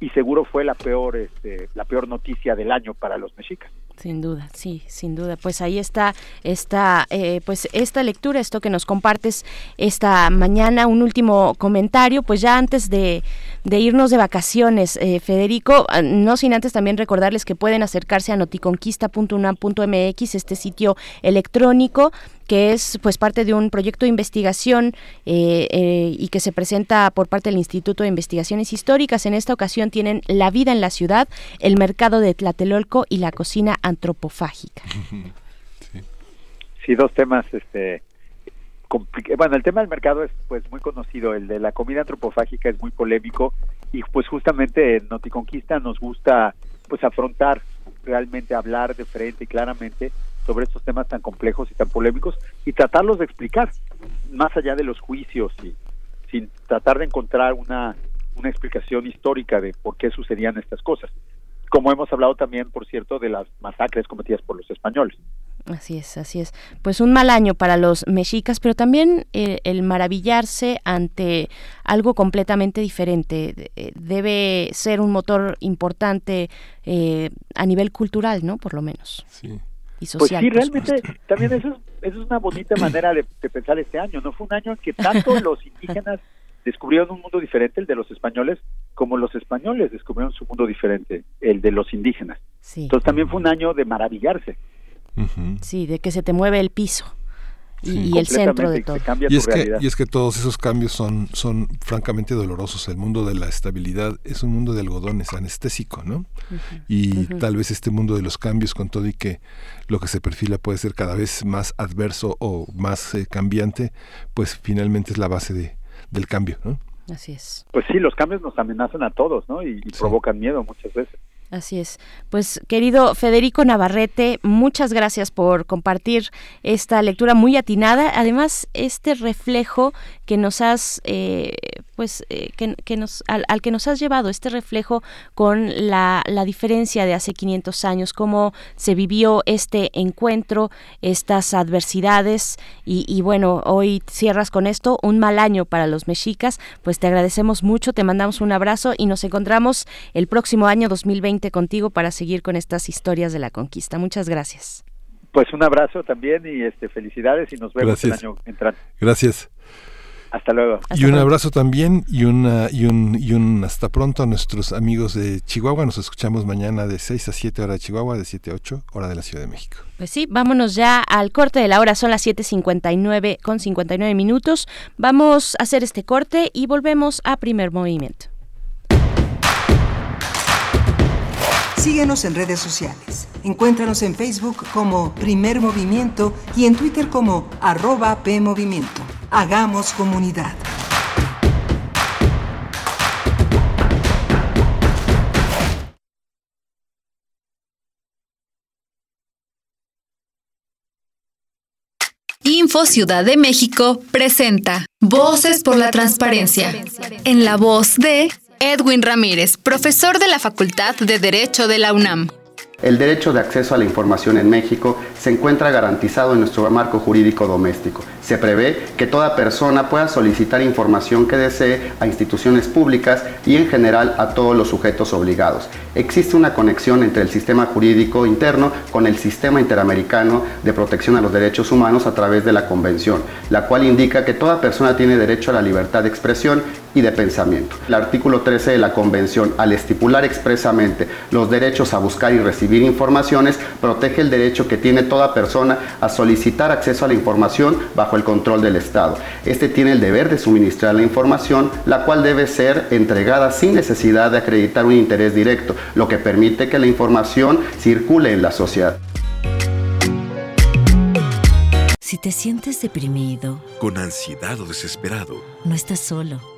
y seguro fue la peor este, la peor noticia del año para los mexicas. Sin duda, sí, sin duda. Pues ahí está esta, eh, pues esta lectura, esto que nos compartes esta mañana. Un último comentario, pues ya antes de, irnos de vacaciones, eh, Federico, ah, no sin antes también recordarles que pueden acercarse a noticonquista.unam.mx, este sitio electrónico que es pues parte de un proyecto de investigación eh, eh, y que se presenta por parte del Instituto de Investigaciones Históricas. En esta ocasión tienen La vida en la ciudad, el mercado de Tlatelolco y la cocina antropofágica. Sí, dos temas este bueno, el tema del mercado es pues muy conocido, el de la comida antropofágica es muy polémico y pues justamente en Noticonquista nos gusta pues afrontar realmente hablar de frente y claramente sobre estos temas tan complejos y tan polémicos y tratarlos de explicar más allá de los juicios y sin tratar de encontrar una, una explicación histórica de por qué sucedían estas cosas. Como hemos hablado también, por cierto, de las masacres cometidas por los españoles. Así es, así es. Pues un mal año para los mexicas, pero también eh, el maravillarse ante algo completamente diferente eh, debe ser un motor importante eh, a nivel cultural, ¿no? Por lo menos. Sí. Pues sí, realmente también eso es, es una bonita manera de, pensar este año, ¿no? Fue un año en que tanto los indígenas descubrieron un mundo diferente, el de los españoles, como los españoles descubrieron su mundo diferente, el de los indígenas. Entonces también fue un año de maravillarse. Sí, de que se te mueve el piso y, el centro de todo. Y es, que, y es que todos esos cambios son, son francamente dolorosos. El mundo de la estabilidad es un mundo de algodones, anestésico, ¿no? Y tal vez este mundo de los cambios, con todo y que lo que se perfila puede ser cada vez más adverso o más eh, cambiante, pues finalmente es la base de, del cambio, ¿no? Así es. Pues sí, los cambios nos amenazan a todos, ¿no? Y, provocan miedo muchas veces. Así es. Pues querido Federico Navarrete, muchas gracias por compartir esta lectura muy atinada. Además, este reflejo que nos has, eh, pues, eh, que, nos, al, que nos has llevado, este reflejo con la, la, diferencia de hace 500 años, cómo se vivió este encuentro, estas adversidades y, y bueno, hoy cierras con esto, un mal año para los mexicas. Pues te agradecemos mucho, te mandamos un abrazo y nos encontramos el próximo año 2020 contigo para seguir con estas historias de la conquista. Muchas gracias. Pues un abrazo también y este felicidades y nos vemos el año entrante. Gracias. Hasta luego. y un abrazo también y, una, y, un, y un hasta pronto a nuestros amigos de Chihuahua. Nos escuchamos mañana de 6 a 7 hora de Chihuahua, de 7 a 8 hora de la Ciudad de México. Pues sí, vámonos ya al corte de la hora. Son las 7.59 con 59 minutos. Vamos a hacer este corte y volvemos a primer movimiento. Síguenos en redes sociales. Encuéntranos en Facebook como Primer Movimiento y en Twitter como arroba PMovimiento. Hagamos comunidad. Info Ciudad de México presenta Voces por la Transparencia. En la voz de Edwin Ramírez, profesor de la Facultad de Derecho de la UNAM. El derecho de acceso a la información en México se encuentra garantizado en nuestro marco jurídico doméstico. Se prevé que toda persona pueda solicitar información que desee a instituciones públicas y en general a todos los sujetos obligados. Existe una conexión entre el sistema jurídico interno con el sistema interamericano de protección a los derechos humanos a través de la Convención, la cual indica que toda persona tiene derecho a la libertad de expresión y de pensamiento. El artículo 13 de la Convención, al estipular expresamente los derechos a buscar y recibir informaciones protege el derecho que tiene toda persona a solicitar acceso a la información bajo el control del Estado. Este tiene el deber de suministrar la información, la cual debe ser entregada sin necesidad de acreditar un interés directo, lo que permite que la información circule en la sociedad. Si te sientes deprimido, con ansiedad o desesperado, no estás solo.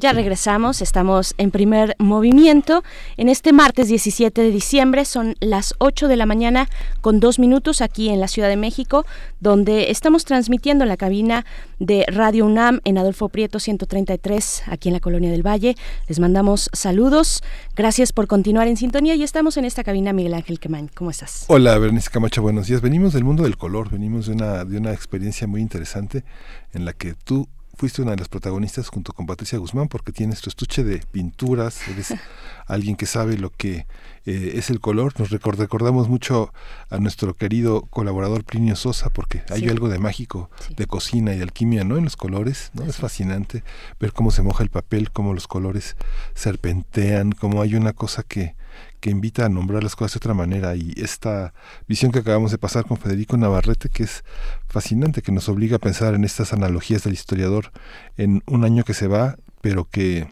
Ya regresamos, estamos en primer movimiento. En este martes 17 de diciembre son las 8 de la mañana con dos minutos aquí en la Ciudad de México, donde estamos transmitiendo en la cabina de Radio UNAM en Adolfo Prieto 133, aquí en la Colonia del Valle. Les mandamos saludos. Gracias por continuar en sintonía y estamos en esta cabina Miguel Ángel Quemain. ¿Cómo estás? Hola, Bernice Camacho, buenos días. Venimos del mundo del color, venimos de una, de una experiencia muy interesante en la que tú fuiste una de las protagonistas junto con Patricia Guzmán porque tienes tu estuche de pinturas, eres alguien que sabe lo que eh, es el color. Nos recordamos mucho a nuestro querido colaborador Plinio Sosa porque hay algo de mágico de cocina y de alquimia, ¿no? En los colores, ¿no? Es fascinante ver cómo se moja el papel, cómo los colores serpentean, cómo hay una cosa que que invita a nombrar las cosas de otra manera. Y esta visión que acabamos de pasar con Federico Navarrete que es fascinante, que nos obliga a pensar en estas analogías del historiador en un año que se va, pero que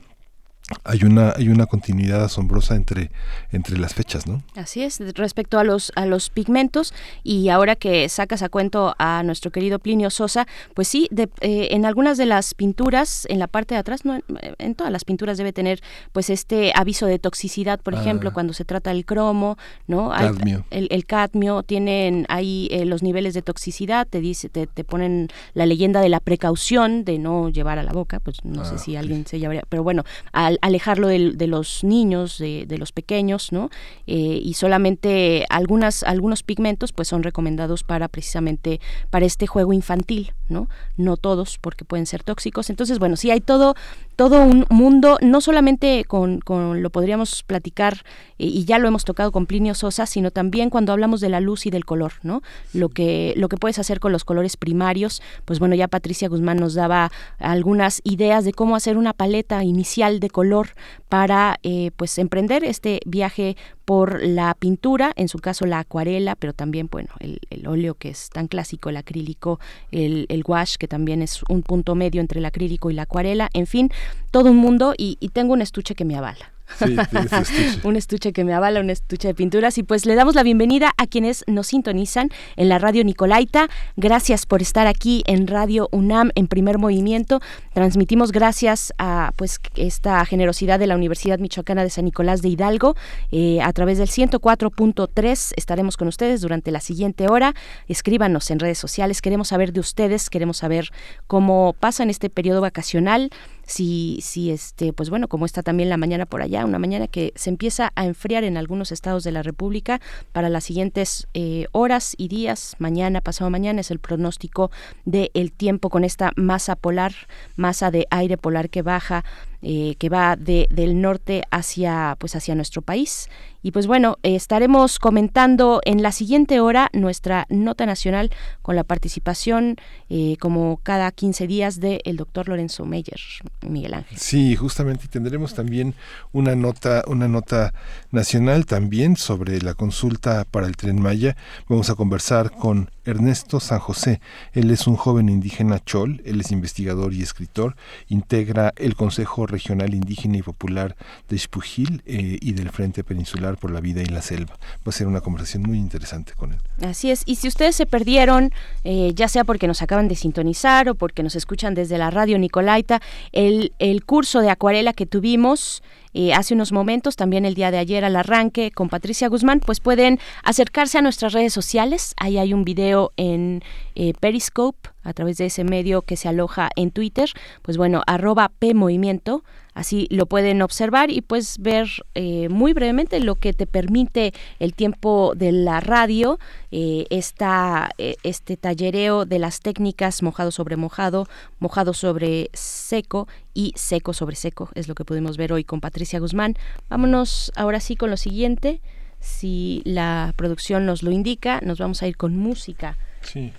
hay una hay una continuidad asombrosa entre entre las fechas, ¿no? Así es, respecto a los a los pigmentos y ahora que sacas a cuento a nuestro querido Plinio Sosa, pues sí, eh, en algunas de las pinturas en la parte de atrás, no, en todas las pinturas debe tener pues este aviso de toxicidad, por ejemplo, ah. cuando se trata el cromo, ¿no? Cadmio. El, el, cadmio tienen ahí eh, los niveles de toxicidad, te dice te, te, ponen la leyenda de la precaución de no llevar a la boca, pues no sé ah, si alguien se llevaría, pero bueno, al alejarlo de, los niños, de, los pequeños, ¿no? Eh, y solamente algunas, algunos pigmentos pues son recomendados para precisamente para este juego infantil, ¿no? No todos, porque pueden ser tóxicos. Entonces, bueno, sí hay todo, todo un mundo, no solamente con, con lo podríamos platicar, eh, y ya lo hemos tocado con Plinio Sosa, sino también cuando hablamos de la luz y del color, ¿no? Lo que, lo que puedes hacer con los colores primarios, pues bueno, ya Patricia Guzmán nos daba algunas ideas de cómo hacer una paleta inicial de color para eh, pues emprender este viaje por la pintura, en su caso la acuarela, pero también bueno el, óleo que es tan clásico, el acrílico, el, el, wash que también es un punto medio entre el acrílico y la acuarela, en fin, todo un mundo y tengo un estuche que me avala. un estuche que me avala, un estuche de pinturas. Y pues le damos la bienvenida a quienes nos sintonizan en la radio Nicolaita. Gracias por estar aquí en Radio UNAM en primer movimiento. Transmitimos gracias a pues esta generosidad de la Universidad Michoacana de San Nicolás de Hidalgo. Eh, a través del 104.3 estaremos con ustedes durante la siguiente hora. Escríbanos en redes sociales. Queremos saber de ustedes, queremos saber cómo pasan este periodo vacacional si, si este, pues bueno, como está también la mañana por allá, una mañana que se empieza a enfriar en algunos estados de la República para las siguientes eh, horas y días, mañana, pasado mañana, es el pronóstico del el tiempo con esta masa polar, masa de aire polar que baja eh, que va de, del norte hacia, pues hacia nuestro país. Y pues bueno, estaremos comentando en la siguiente hora nuestra nota nacional con la participación, eh, como cada 15 días, del el doctor Lorenzo Meyer, Miguel Ángel. Sí, justamente tendremos también una nota, una nota nacional también sobre la consulta para el tren Maya. Vamos a conversar con Ernesto San José. Él es un joven indígena chol, él es investigador y escritor, integra el Consejo Regional Indígena y Popular de Xpujil eh, y del Frente Peninsular por la Vida y la Selva. Va a ser una conversación muy interesante con él. Así es, y si ustedes se perdieron, eh, ya sea porque nos acaban de sintonizar o porque nos escuchan desde la radio Nicolaita, el, el curso de acuarela que tuvimos eh, hace unos momentos, también el día de ayer al arranque con Patricia Guzmán, pues pueden acercarse a nuestras redes sociales. Ahí hay un video en eh, Periscope a través de ese medio que se aloja en Twitter. Pues bueno, arroba P Movimiento Así lo pueden observar y pues ver eh, muy brevemente lo que te permite el tiempo de la radio, eh, esta, eh, este tallereo de las técnicas mojado sobre mojado, mojado sobre seco y seco sobre seco, es lo que pudimos ver hoy con Patricia Guzmán. Vámonos ahora sí con lo siguiente. Si la producción nos lo indica, nos vamos a ir con música. Sí,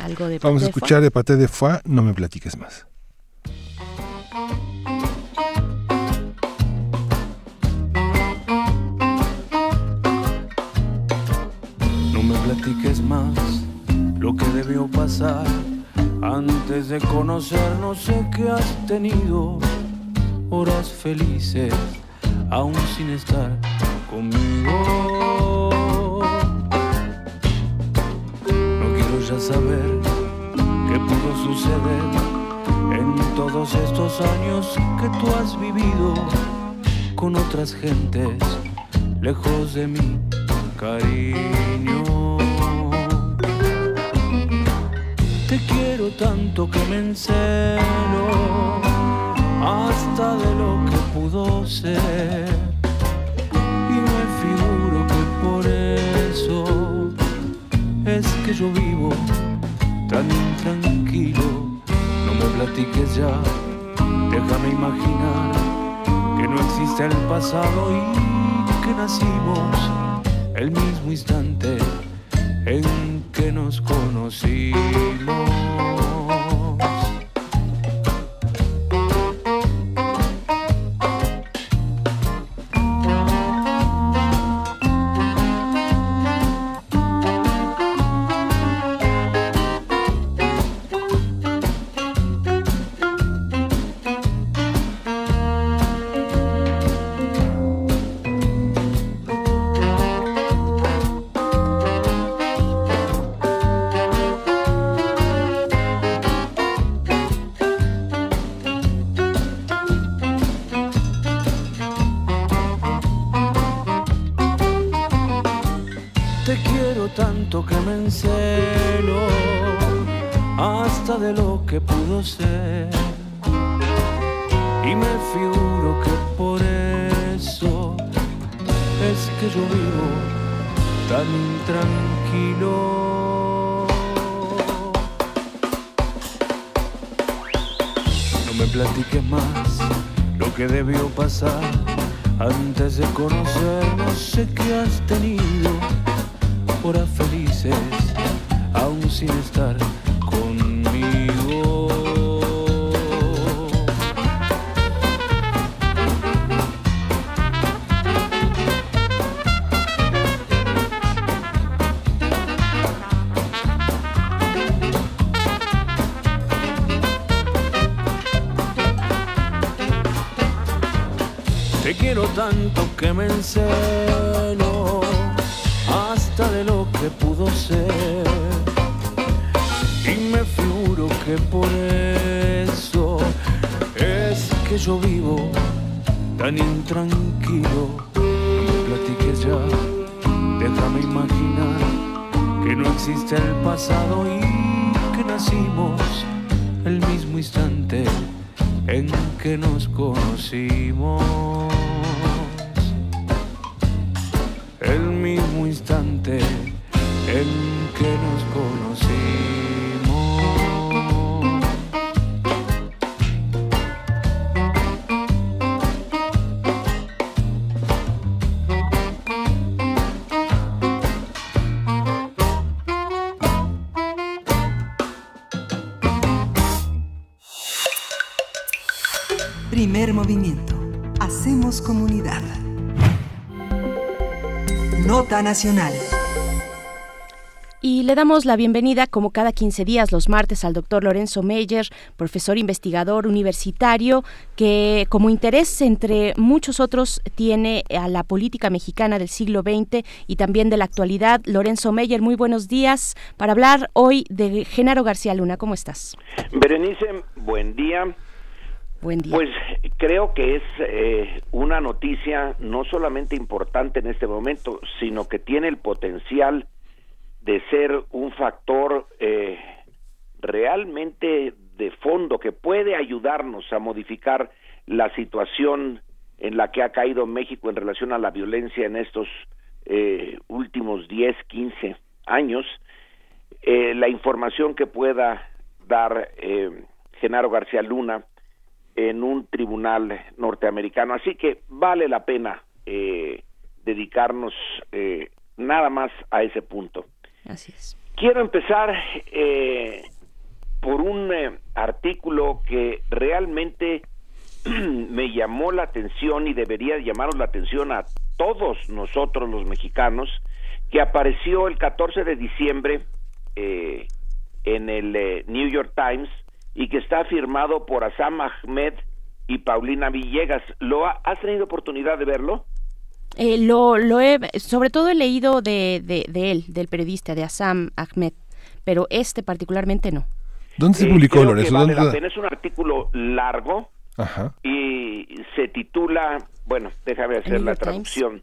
algo de Vamos a escuchar de Paté de Foix, no me platiques más. No me platiques más lo que debió pasar antes de conocernos. Sé que has tenido horas felices, aún sin estar conmigo. No quiero ya saber qué pudo suceder en todos estos años que tú has vivido con otras gentes lejos de mi cariño. Te quiero tanto que me encelo hasta de lo que pudo ser. Y me figuro que por eso es que yo vivo tan intranquilo no me platiques ya, déjame imaginar que no existe el pasado y que nacimos el mismo instante en que nos conocimos. Nota nacional. Y le damos la bienvenida, como cada 15 días, los martes, al doctor Lorenzo Meyer, profesor investigador universitario, que como interés, entre muchos otros, tiene a la política mexicana del siglo XX y también de la actualidad. Lorenzo Meyer, muy buenos días para hablar hoy de Genaro García Luna. ¿Cómo estás? Berenice, buen día. Buen día. Pues creo que es eh, una noticia no solamente importante en este momento, sino que tiene el potencial de ser un factor eh, realmente de fondo que puede ayudarnos a modificar la situación en la que ha caído México en relación a la violencia en estos eh, últimos 10, 15 años, eh, la información que pueda dar Genaro García Luna en un tribunal norteamericano. Así que vale la pena eh, dedicarnos eh, nada más a ese punto. Así es. Quiero empezar eh, por un eh, artículo que realmente me llamó la atención y debería llamarnos la atención a todos nosotros los mexicanos, que apareció el 14 de diciembre eh, en el eh, New York Times y que está firmado por Assam Ahmed y Paulina Villegas. ¿Lo ha- ¿Has tenido oportunidad de verlo? Eh, lo, lo he, sobre todo he leído de, de, de él, del periodista, de Assam Ahmed, pero este particularmente no. ¿Dónde se Eh, publicó, creo que Lorenzo? vale ¿Dónde- la pena. Es un artículo largo Ajá. y se titula, bueno, déjame hacer la traducción.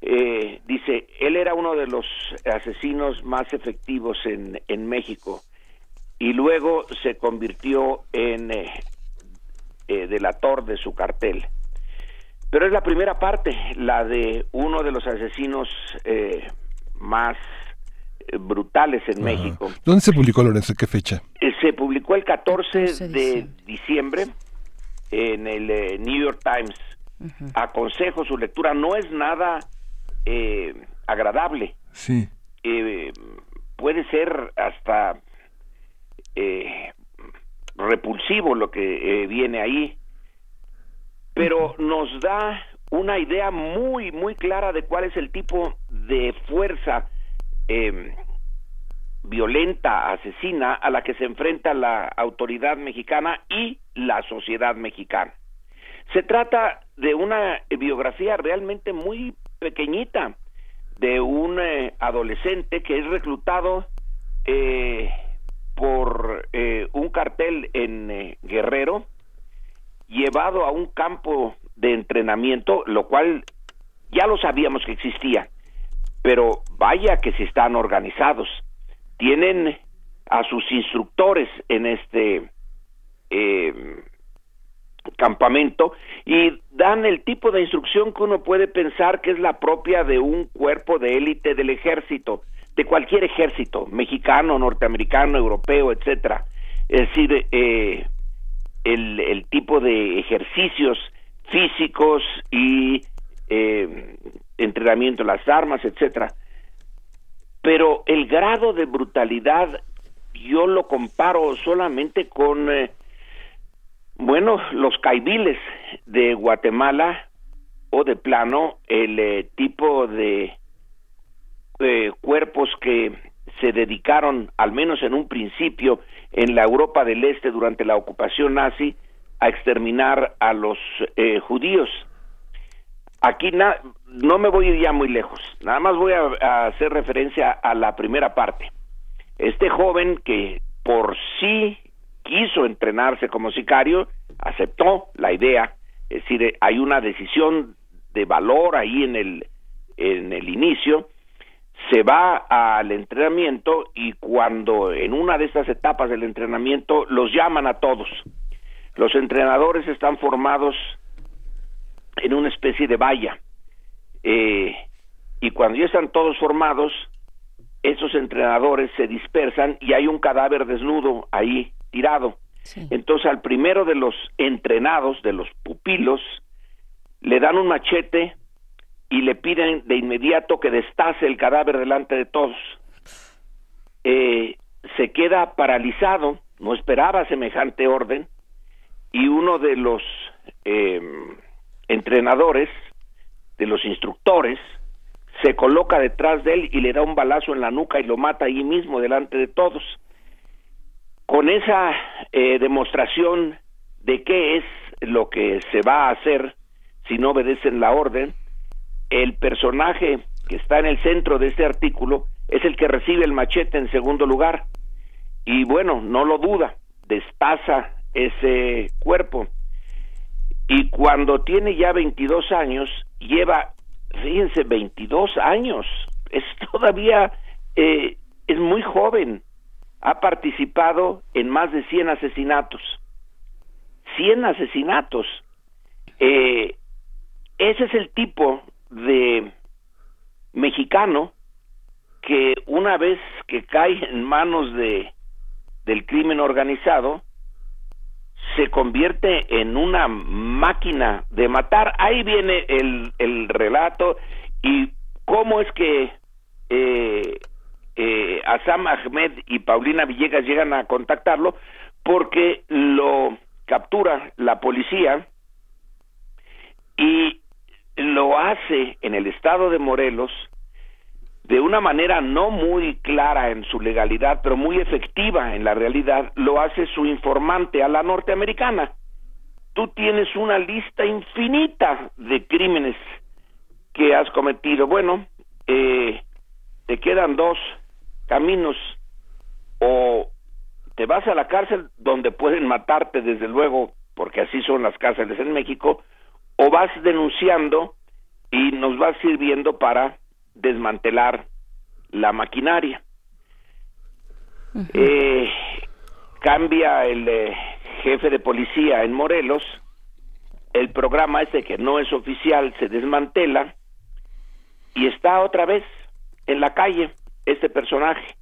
Eh, dice, él era uno de los asesinos más efectivos en, en México y luego se convirtió en eh, eh, delator de su cartel. Pero es la primera parte, la de uno de los asesinos eh, más eh, brutales en México. ¿Dónde se publicó, Lorenzo? ¿Qué fecha? Eh, Se publicó el 14 14 de diciembre en el eh, New York Times. Aconsejo su lectura, no es nada eh, agradable. Sí. Eh, puede ser hasta eh, repulsivo lo que eh, viene ahí, pero nos da una idea muy, muy clara de cuál es el tipo de fuerza eh, violenta, asesina, a la que se enfrenta la autoridad mexicana y la sociedad mexicana. Se trata de una biografía realmente muy pequeñita de un eh, adolescente que es reclutado eh, por eh, un cartel en eh, Guerrero, llevado a un campo de entrenamiento, lo cual ya lo sabíamos que existía, pero vaya que si están organizados. Tienen a sus instructores en este eh, campamento y dan el tipo de instrucción que uno puede pensar que es la propia de un cuerpo de élite del ejército, de cualquier ejército, mexicano, norteamericano, europeo, etcétera. Es decir, eh, el, el tipo de ejercicios físicos y eh, entrenamiento de las armas, etcétera. Pero el grado de brutalidad yo lo comparo solamente con eh, bueno, los caibiles de Guatemala o de plano el eh, tipo de eh, cuerpos que se dedicaron, al menos en un principio, en la Europa del Este durante la ocupación nazi, a exterminar a los eh, judíos. Aquí no me voy ya muy lejos, nada más voy a, a hacer referencia a la primera parte. Este joven que por sí quiso entrenarse como sicario, aceptó la idea, es decir, hay una decisión de valor ahí en el, en el inicio, se va al entrenamiento y cuando en una de estas etapas del entrenamiento los llaman a todos. Los entrenadores están formados en una especie de valla eh, y cuando ya están todos formados, esos entrenadores se dispersan y hay un cadáver desnudo ahí tirado. Entonces al primero de los entrenados, de los pupilos, le dan un machete y le piden de inmediato que destace el cadáver delante de todos. Eh, se queda paralizado, no esperaba semejante orden, y uno de los eh, entrenadores, de los instructores, se coloca detrás de él y le da un balazo en la nuca y lo mata ahí mismo delante de todos. Con esa eh, demostración de qué es lo que se va a hacer si no obedecen la orden, el personaje que está en el centro de este artículo es el que recibe el machete en segundo lugar. Y bueno, no lo duda, destaza ese cuerpo. Y cuando tiene ya 22 años, lleva, fíjense, 22 años, es todavía, eh, es muy joven, ha participado en más de 100 asesinatos. 100 asesinatos. Eh, ese es el tipo de mexicano que una vez que cae en manos de del crimen organizado se convierte en una máquina de matar. Ahí viene el, el relato y cómo es que eh, eh, Ahmed y Paulina Villegas llegan a contactarlo porque lo captura la policía y lo hace en el estado de Morelos de una manera no muy clara en su legalidad, pero muy efectiva en la realidad, lo hace su informante a la norteamericana. Tú tienes una lista infinita de crímenes que has cometido. Bueno, eh, te quedan dos caminos o te vas a la cárcel donde pueden matarte desde luego, porque así son las cárceles en México, o vas denunciando y nos vas sirviendo para desmantelar la maquinaria. eh, cambia el eh, jefe de policía en Morelos, el programa ese que no es oficial se desmantela y está otra vez en la calle este personaje.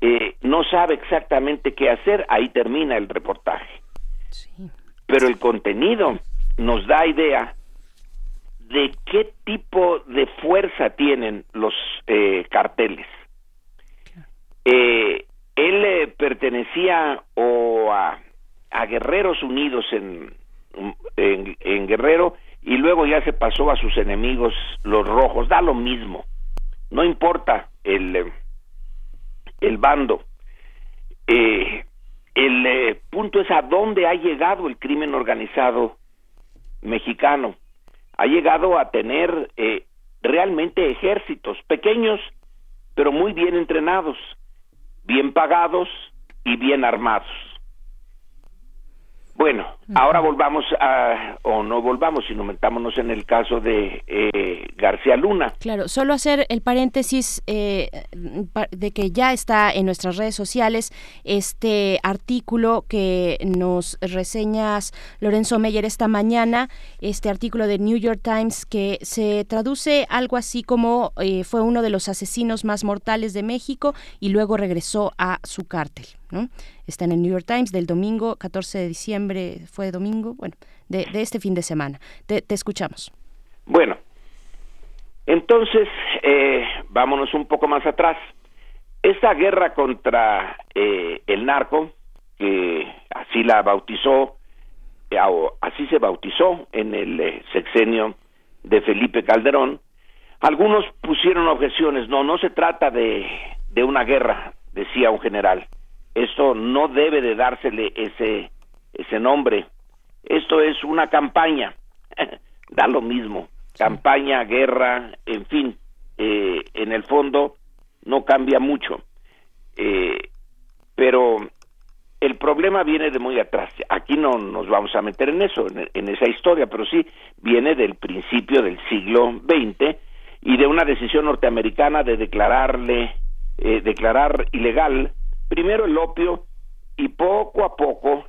Eh, no sabe exactamente qué hacer, ahí termina el reportaje. Pero el contenido nos da idea de qué tipo de fuerza tienen los eh, carteles. Eh, él eh, pertenecía o a, Guerreros Unidos en, en, en, Guerrero y luego ya se pasó a sus enemigos los rojos, da lo mismo, no importa el, el bando. el punto es a dónde ha llegado el crimen organizado mexicano ha llegado a tener eh, realmente ejércitos pequeños, pero muy bien entrenados, bien pagados y bien armados. Bueno, ahora volvamos a, o no volvamos, sino metámonos en el caso de eh, García Luna. Claro, solo hacer el paréntesis eh, de que ya está en nuestras redes sociales este artículo que nos reseñas Lorenzo Meyer esta mañana, este artículo de New York Times que se traduce algo así como eh, fue uno de los asesinos más mortales de México y luego regresó a su cártel. ¿No? Está en el New York Times del domingo 14 de diciembre, fue domingo, bueno, de, este fin de semana. Te, te escuchamos. Bueno, entonces, eh, vámonos un poco más atrás. Esta guerra contra eh, el narco, que así la bautizó, eh, así se bautizó en el eh, sexenio de Felipe Calderón, algunos pusieron objeciones, no, no se trata de, de una guerra, decía un general, esto no debe de dársele ese ese nombre. Esto es una campaña, da lo mismo, campaña, guerra, en fin, eh, en el fondo no cambia mucho. Eh, pero el problema viene de muy atrás. Aquí no nos vamos a meter en eso, en, en esa historia, pero sí viene del principio del siglo XX y de una decisión norteamericana de declararle, eh, declarar ilegal primero el opio y poco a poco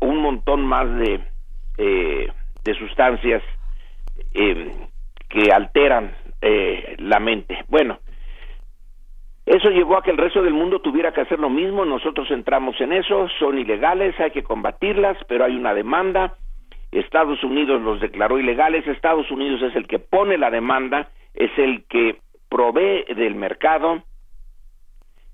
un montón más de, eh, de sustancias eh, que alteran eh, la mente. Bueno, eso llevó a que el resto del mundo tuviera que hacer lo mismo, nosotros entramos en eso, son ilegales, hay que combatirlas, pero hay una demanda, Estados Unidos los declaró ilegales, Estados Unidos es el que pone la demanda, es el que provee del mercado,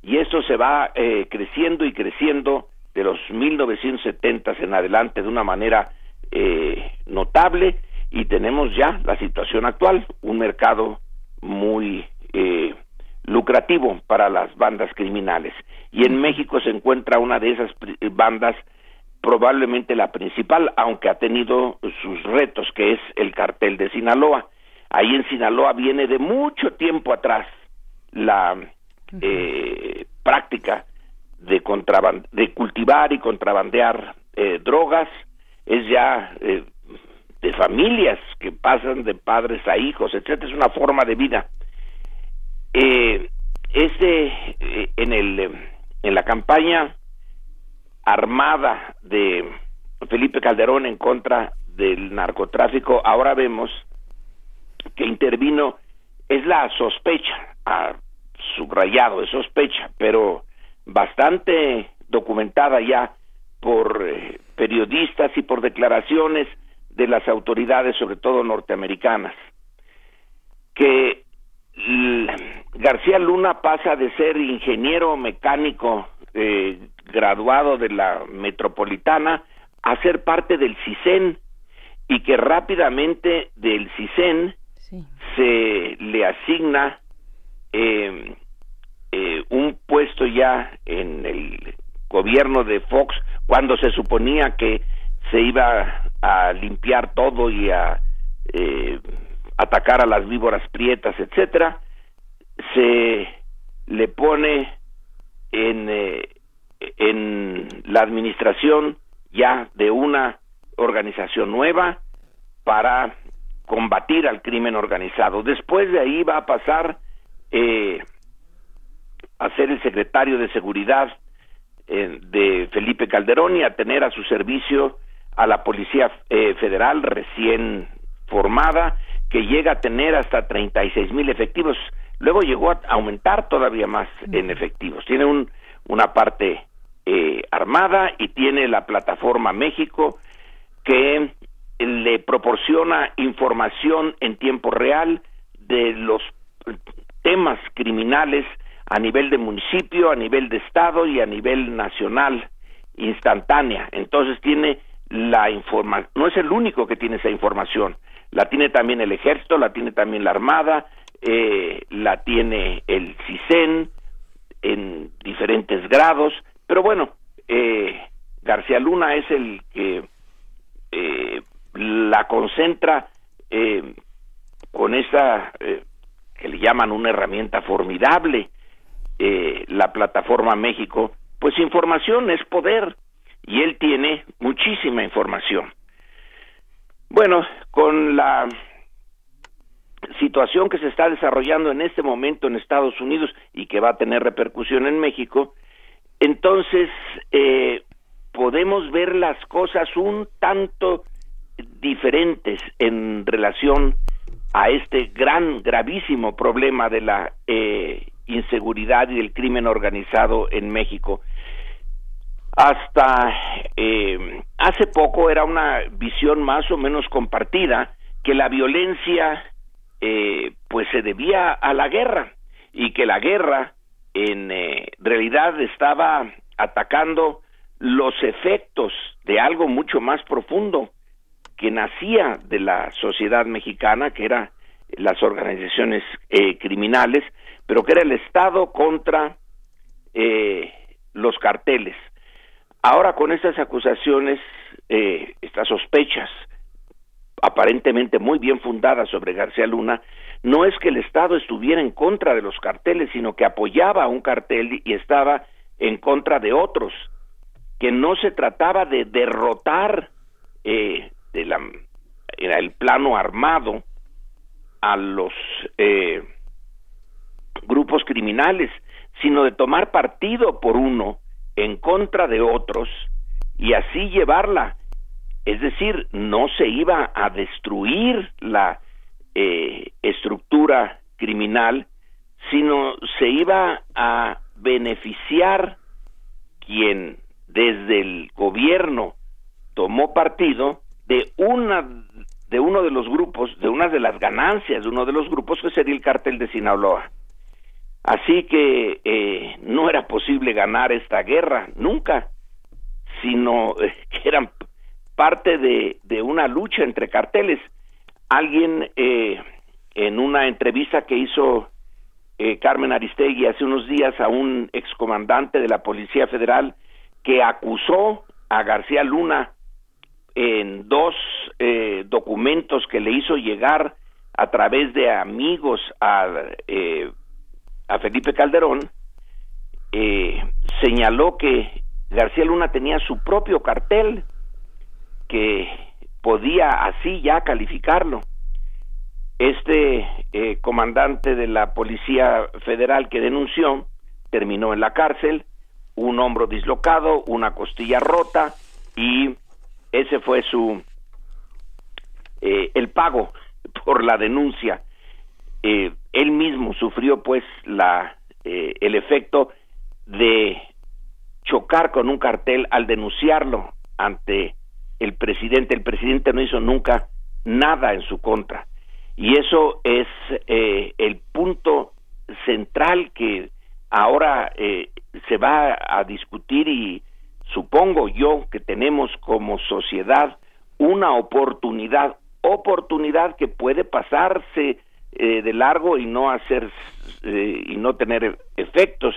y esto se va eh, creciendo y creciendo de los 1970 en adelante de una manera eh, notable y tenemos ya la situación actual, un mercado muy eh, lucrativo para las bandas criminales. Y en México se encuentra una de esas bandas, probablemente la principal, aunque ha tenido sus retos, que es el cartel de Sinaloa. Ahí en Sinaloa viene de mucho tiempo atrás la eh, práctica de, de cultivar y contrabandear eh, drogas, es ya eh, de familias que pasan de padres a hijos, etcétera, es una forma de vida. Eh, este eh, en el en la campaña armada de Felipe Calderón en contra del narcotráfico, ahora vemos que intervino es la sospecha, ah, subrayado, es sospecha, pero bastante documentada ya por eh, periodistas y por declaraciones de las autoridades, sobre todo norteamericanas, que García Luna pasa de ser ingeniero mecánico eh, graduado de la metropolitana a ser parte del CISEN y que rápidamente del CISEN se le asigna eh, eh, un puesto ya en el gobierno de Fox cuando se suponía que se iba a limpiar todo y a eh, atacar a las víboras prietas, etcétera, se le pone en, eh, en la administración ya de una organización nueva para combatir al crimen organizado. Después de ahí va a pasar eh, a ser el secretario de Seguridad eh, de Felipe Calderón y a tener a su servicio a la Policía eh, Federal recién formada, que llega a tener hasta 36 mil efectivos. Luego llegó a aumentar todavía más en efectivos. Tiene un, una parte eh, armada y tiene la plataforma México que le proporciona información en tiempo real de los temas criminales a nivel de municipio, a nivel de estado y a nivel nacional instantánea. Entonces tiene la información, no es el único que tiene esa información, la tiene también el ejército, la tiene también la armada, eh, la tiene el CISEN en diferentes grados, pero bueno, eh, García Luna es el que eh, la concentra con esa que le llaman una herramienta formidable eh, la plataforma México, pues información es poder y él tiene muchísima información. Bueno, con la situación que se está desarrollando en este momento en Estados Unidos y que va a tener repercusión en México, entonces eh, podemos ver las cosas un tanto diferentes en relación a este gran, gravísimo problema de la eh, inseguridad y del crimen organizado en México. Hasta eh, hace poco era una visión más o menos compartida que la violencia eh, pues se debía a la guerra y que la guerra en eh, realidad estaba atacando los efectos de algo mucho más profundo que nacía de la sociedad mexicana, que eran las organizaciones criminales, pero que era el Estado contra eh, los carteles. Ahora con estas acusaciones, eh, estas sospechas aparentemente muy bien fundadas sobre García Luna, no es que el Estado estuviera en contra de los carteles, sino que apoyaba a un cartel y estaba en contra de otros, que no se trataba de derrotar eh, de la, el plano armado a los eh, grupos criminales, sino de tomar partido por uno en contra de otros y así llevarla. Es decir, no se iba a destruir la eh, estructura criminal, sino se iba a beneficiar quien desde el gobierno tomó partido de una de uno de los grupos, de una de las ganancias de uno de los grupos que sería el cártel de Sinaloa. Así que eh, no era posible ganar esta guerra, nunca, sino eh, que eran parte de, una lucha entre carteles. Alguien eh, en una entrevista que hizo eh, Carmen Aristegui hace unos días a un excomandante de la Policía Federal que acusó a García Luna en dos eh, documentos que le hizo llegar a través de amigos a, eh, a Felipe Calderón, eh, señaló que García Luna tenía su propio cartel que podía así ya calificarlo. Este eh, comandante de la Policía Federal que denunció terminó en la cárcel, un hombro dislocado, una costilla rota y ese fue su eh, el pago por la denuncia. Eh, él mismo sufrió pues la eh, el efecto de chocar con un cartel al denunciarlo ante el presidente. El presidente no hizo nunca nada en su contra. Y eso es eh, el punto central que ahora eh, se va a discutir y supongo yo que tenemos como sociedad una oportunidad, oportunidad que puede pasarse eh, de largo y no hacer eh, y no tener efectos,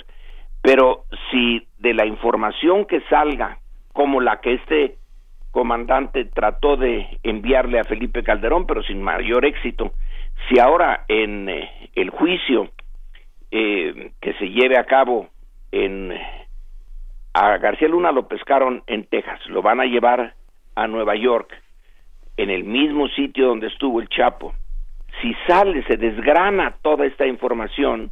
pero si de la información que salga, como la que este comandante trató de enviarle a Felipe Calderón, pero sin mayor éxito, si ahora en eh, el juicio que se lleve a cabo en a García Luna lo pescaron en Texas, lo van a llevar a Nueva York, en el mismo sitio donde estuvo el Chapo. Si sale, se desgrana toda esta información,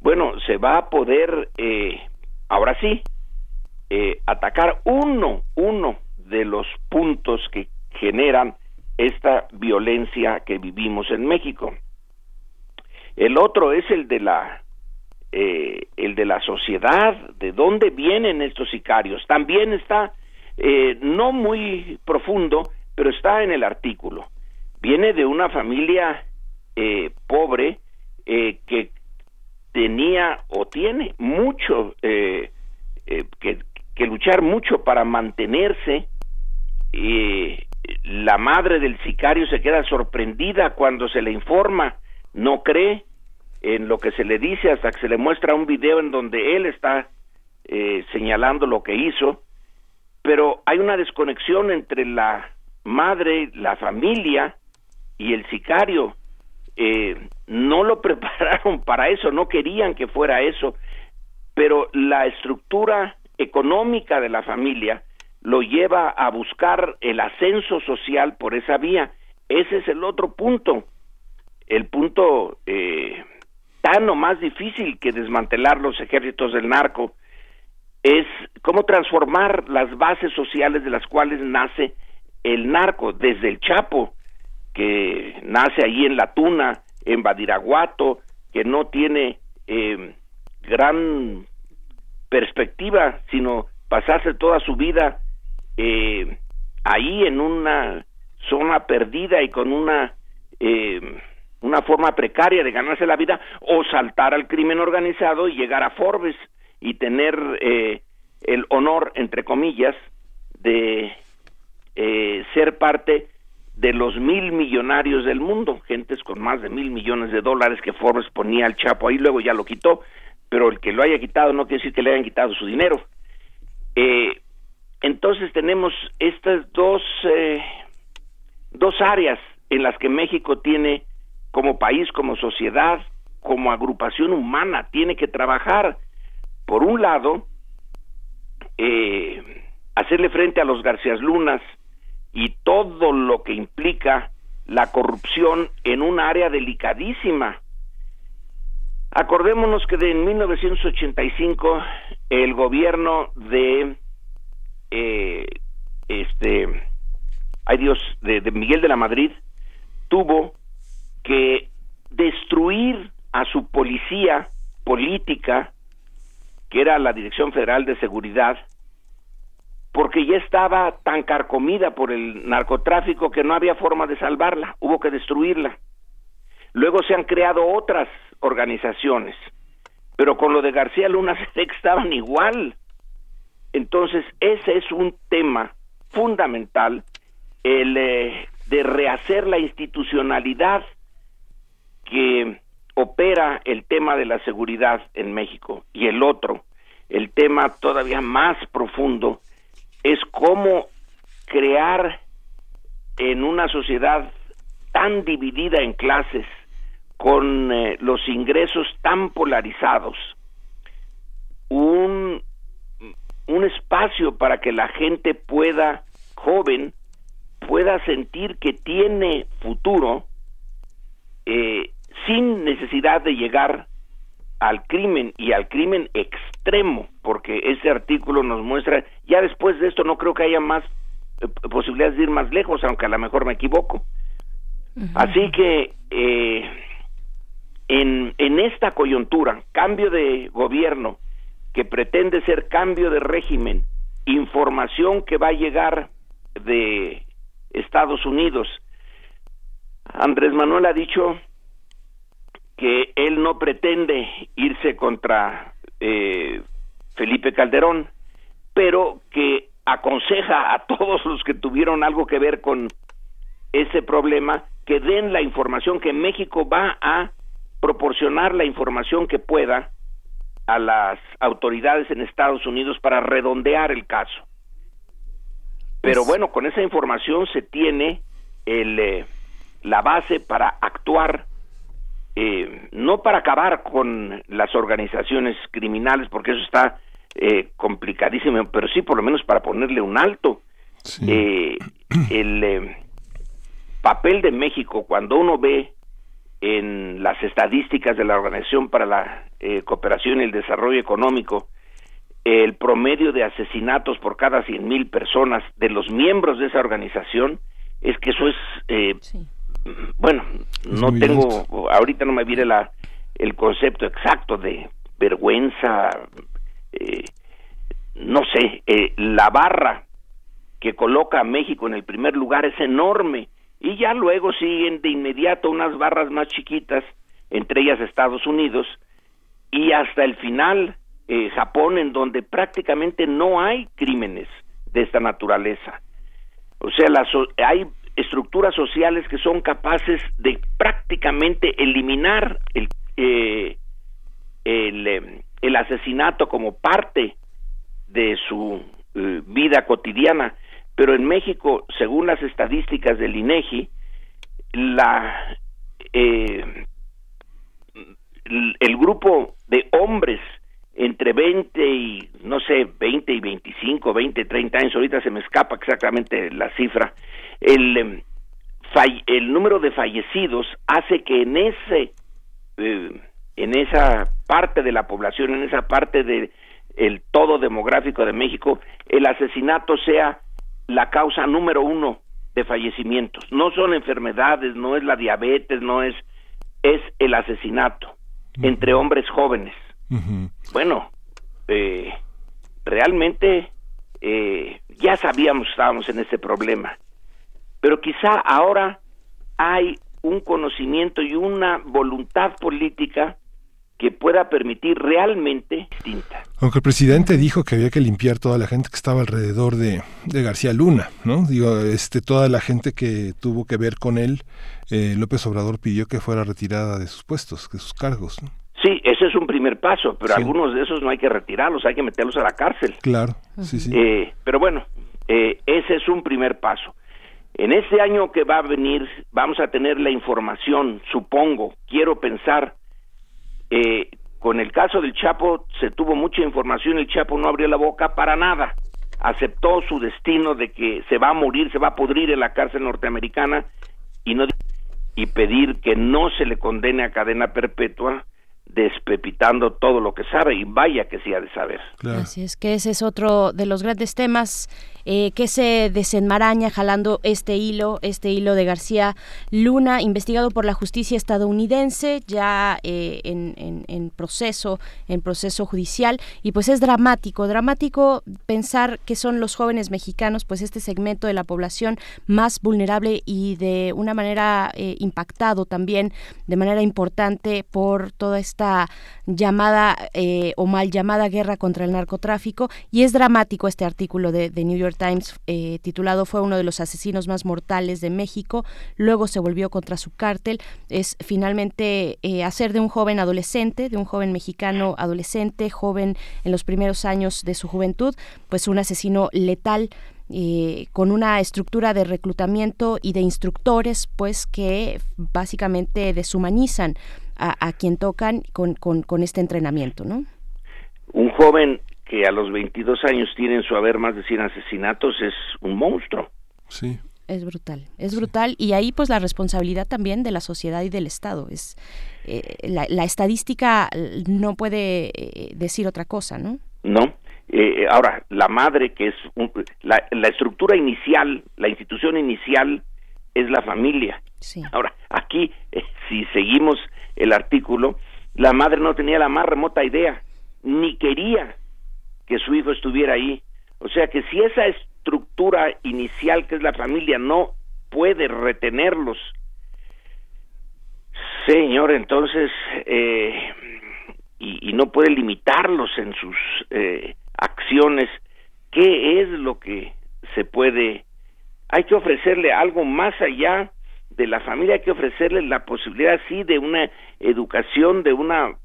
bueno, se va a poder, eh, ahora sí, eh, atacar uno, uno de los puntos que generan esta violencia que vivimos en México. El otro es el de la eh, el de la sociedad, de dónde vienen estos sicarios. También está eh, no muy profundo, pero está en el artículo. Viene de una familia eh, pobre eh, que tenía o tiene mucho eh, que, que luchar mucho para mantenerse. La madre del sicario se queda sorprendida cuando se le informa, no cree en lo que se le dice hasta que se le muestra un video en donde él está eh, señalando lo que hizo, pero hay una desconexión entre la madre, la familia y el sicario. Eh, no lo prepararon para eso, no querían que fuera eso, pero la estructura económica de la familia lo lleva a buscar el ascenso social por esa vía. Ese es el otro punto, el punto eh, tan o más difícil que desmantelar los ejércitos del narco es cómo transformar las bases sociales de las cuales nace el narco, desde el Chapo, que nace ahí en La Tuna, en Badiraguato, que no tiene eh, gran perspectiva, sino pasarse toda su vida eh, ahí en una zona perdida y con una eh, una forma precaria de ganarse la vida o saltar al crimen organizado y llegar a Forbes y tener eh, el honor entre comillas de eh, ser parte de los mil millonarios del mundo, gentes con más de mil millones de dólares que Forbes ponía al Chapo ahí, luego ya lo quitó, pero el que lo haya quitado no quiere decir que le hayan quitado su dinero. Eh, entonces tenemos estas dos, eh, dos áreas en las que México tiene como país, como sociedad, como agrupación humana, tiene que trabajar. Por un lado, eh, hacerle frente a los Garcías Lunas y todo lo que implica la corrupción en un área delicadísima. Acordémonos que de en 1985 el gobierno de eh, este ay Dios de Miguel de la Madrid tuvo que destruir a su policía política que era la Dirección Federal de Seguridad porque ya estaba tan carcomida por el narcotráfico que no había forma de salvarla, hubo que destruirla. Luego se han creado otras organizaciones, pero con lo de García Luna estaban igual. Entonces, ese es un tema fundamental, el eh, de rehacer la institucionalidad que opera el tema de la seguridad en México. Y el otro, el tema todavía más profundo, es cómo crear en una sociedad tan dividida en clases, con eh, los ingresos tan polarizados, un, un espacio para que la gente pueda, joven, pueda sentir que tiene futuro eh, sin necesidad de llegar al crimen y al crimen extremo, porque ese artículo nos muestra, ya después de esto no creo que haya más eh, posibilidades de ir más lejos, aunque a lo mejor me equivoco. Así que eh, en, en esta coyuntura, cambio de gobierno que pretende ser cambio de régimen, información que va a llegar de Estados Unidos, Andrés Manuel ha dicho que él no pretende irse contra eh, Felipe Calderón, pero que aconseja a todos los que tuvieron algo que ver con ese problema que den la información que México va a proporcionar la información que pueda a las autoridades en Estados Unidos para redondear el caso. Pero bueno, con esa información se tiene el, eh, la base para actuar, eh, no para acabar con las organizaciones criminales, porque eso está eh, complicadísimo, pero sí por lo menos para ponerle un alto. Eh, el eh, papel de México, cuando uno ve en las estadísticas de la Organización para la eh, Cooperación y el Desarrollo Económico, el promedio de asesinatos por cada 100 mil personas de los miembros de esa organización, es que eso es, eh, bueno, no tengo, ahorita no me viene la, el concepto exacto de vergüenza, eh, no sé, eh, la barra que coloca a México en el primer lugar es enorme y ya luego siguen de inmediato unas barras más chiquitas, entre ellas Estados Unidos, y hasta el final eh, Japón, en donde prácticamente no hay crímenes de esta naturaleza. O sea, las hay estructuras sociales que son capaces de prácticamente eliminar el, eh, el, eh, el asesinato como parte de su eh, vida cotidiana. Pero en México, según las estadísticas del INEGI, la el grupo de hombres entre 20 y no sé, 20 y 25, 20, 30 años, ahorita se me escapa exactamente la cifra, el, em, el número de fallecidos hace que en ese eh, en esa parte de la población, en esa parte de el todo demográfico de México, el asesinato sea la causa número uno de fallecimientos. No son enfermedades, no es la diabetes, no es es el asesinato entre hombres jóvenes. Bueno, eh, realmente eh, ya sabíamos que estábamos en ese problema, pero quizá ahora hay un conocimiento y una voluntad política que pueda permitir realmente distinta. Aunque el presidente dijo que había que limpiar toda la gente que estaba alrededor de, de García Luna, ¿no? Digo, este, toda la gente que tuvo que ver con él, eh, López Obrador pidió que fuera retirada de sus puestos, de sus cargos, ¿no? Sí, ese es un primer paso, pero Sí. algunos de esos no hay que retirarlos, hay que meterlos a la cárcel. Claro, sí, sí. Eh, pero bueno, eh, ese es un primer paso. En este año que va a venir vamos a tener la información, supongo, quiero pensar, eh, con el caso del Chapo se tuvo mucha información, el Chapo no abrió la boca para nada, aceptó su destino de que se va a morir, se va a pudrir en la cárcel norteamericana y no y pedir que no se le condene a cadena perpetua despepitando todo lo que sabe y vaya que sí ha de saber. Así es que ese es otro de los grandes temas eh, que se desenmaraña jalando este hilo, este hilo de García Luna, investigado por la justicia estadounidense, ya eh, en, en- proceso, en proceso judicial, y pues es dramático, dramático pensar que son los jóvenes mexicanos, pues este segmento de la población más vulnerable y de una manera eh, impactado también, de manera importante por toda esta llamada eh, o mal llamada guerra contra el narcotráfico. Y es dramático este artículo de, New York Times eh, titulado fue uno de los asesinos más mortales de México, luego se volvió contra su cártel, es finalmente eh, hacer de un joven adolescente, de un joven mexicano adolescente, joven en los primeros años de su juventud, pues un asesino letal eh, con una estructura de reclutamiento y de instructores, pues que básicamente deshumanizan a, quien tocan con, con, este entrenamiento, ¿no? Un joven que a los 22 años tiene en su haber más de 100 asesinatos es un monstruo. Sí. Es brutal, es brutal y ahí pues la responsabilidad también de la sociedad y del Estado. Es eh, la, la, estadística no puede eh, decir otra cosa, ¿no? No, eh, ahora, la madre, que es la, la, estructura inicial, la institución inicial es la familia. Ahora, aquí, eh, si seguimos el artículo, la madre no tenía la más remota idea, ni quería que su hijo estuviera ahí. O sea que si esa estructura inicial que es la familia no puede retenerlos, señor, entonces, eh, y, no puede limitarlos en sus eh, acciones, ¿qué es lo que se puede? Hay que ofrecerle algo más allá de la familia, hay que ofrecerle la posibilidad, sí, de una educación, de una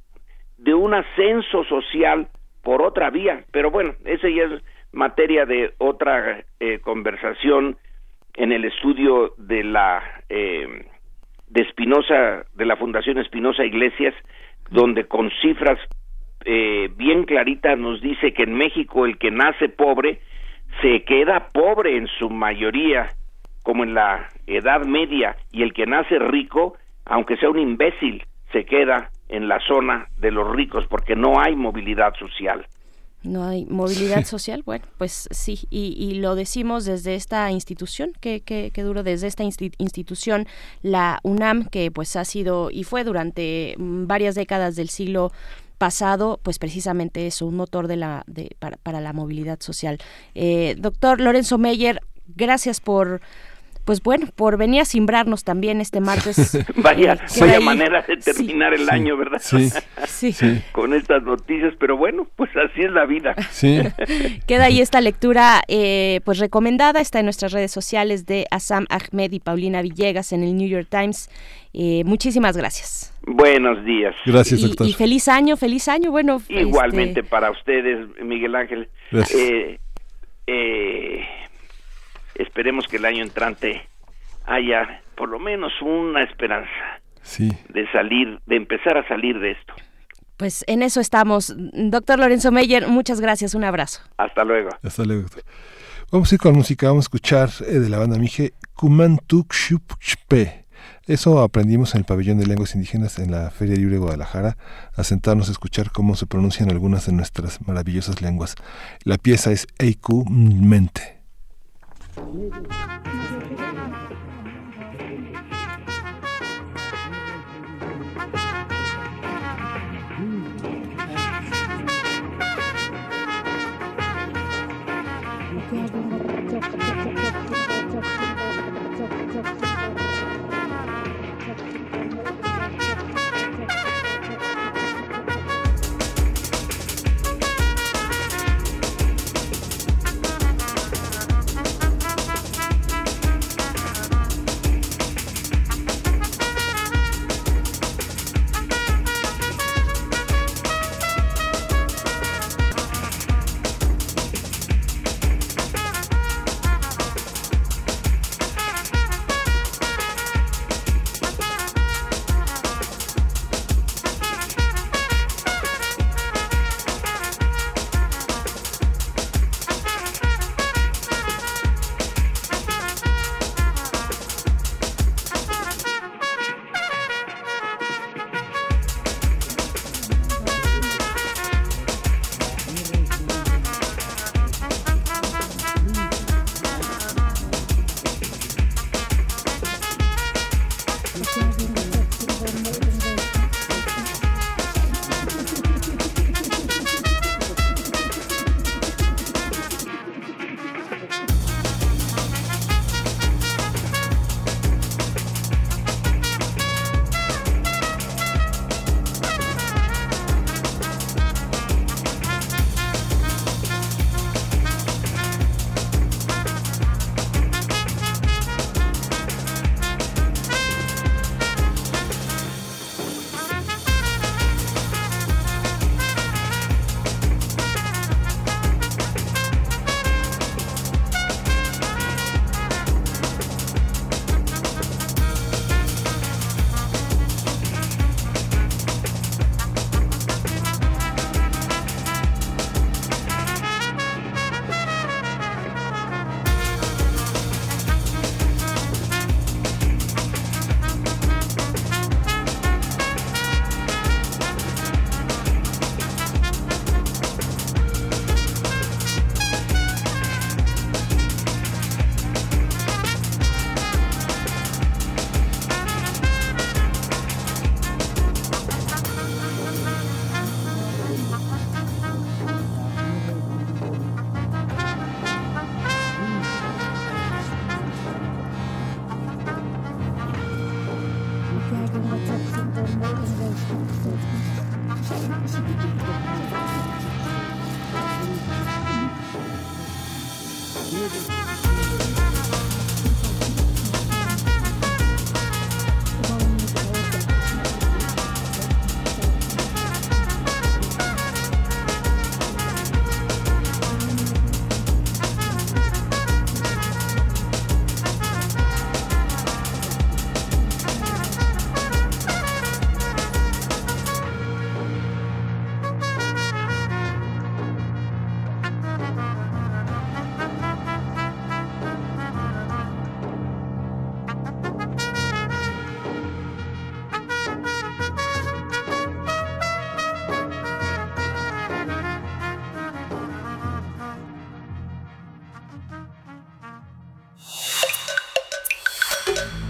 de un ascenso social por otra vía, pero bueno, esa ya es materia de otra eh, conversación en el estudio de la eh, de Espinosa, de la Fundación Espinosa Iglesias, donde con cifras eh, bien clarita nos dice que en México el que nace pobre se queda pobre en su mayoría, como en la Edad Media, y el que nace rico, aunque sea un imbécil, se queda en la zona de los ricos porque no hay movilidad social. No hay movilidad social, bueno, pues sí, y, lo decimos desde esta institución, que, que, duro, desde esta institución, la UNAM, que pues ha sido y fue durante mm, varias décadas del siglo pasado, pues precisamente eso, un motor de la, de, para, para la movilidad social. Eh, doctor Lorenzo Meyer, gracias por pues bueno, por venir a simbrarnos también este martes. vaya, vaya manera de terminar el año, ¿verdad? Sí. sí. Con estas noticias, pero bueno, pues así es la vida. Sí. Queda ahí esta lectura, eh, pues recomendada, está en nuestras redes sociales de Asam Ahmed y Paulina Villegas en el New York Times. Eh, muchísimas gracias. Buenos días. Gracias, doctor. Y, feliz año, feliz año. Bueno, igualmente este, para ustedes, Miguel Ángel. Gracias. Eh, eh, esperemos que el año entrante haya por lo menos una esperanza sí. de salir, de empezar a salir de esto. Pues en eso estamos. Doctor Lorenzo Meyer, muchas gracias, un abrazo. Hasta luego. Hasta luego, doctor. Vamos a ir con música, vamos a escuchar eh, de la banda Mije Kumantuk Shupchpe. Eso aprendimos en el pabellón de lenguas indígenas en la Feria Libre de Guadalajara, a sentarnos a escuchar cómo se pronuncian algunas de nuestras maravillosas lenguas. La pieza es Eiku Mente. Thank you.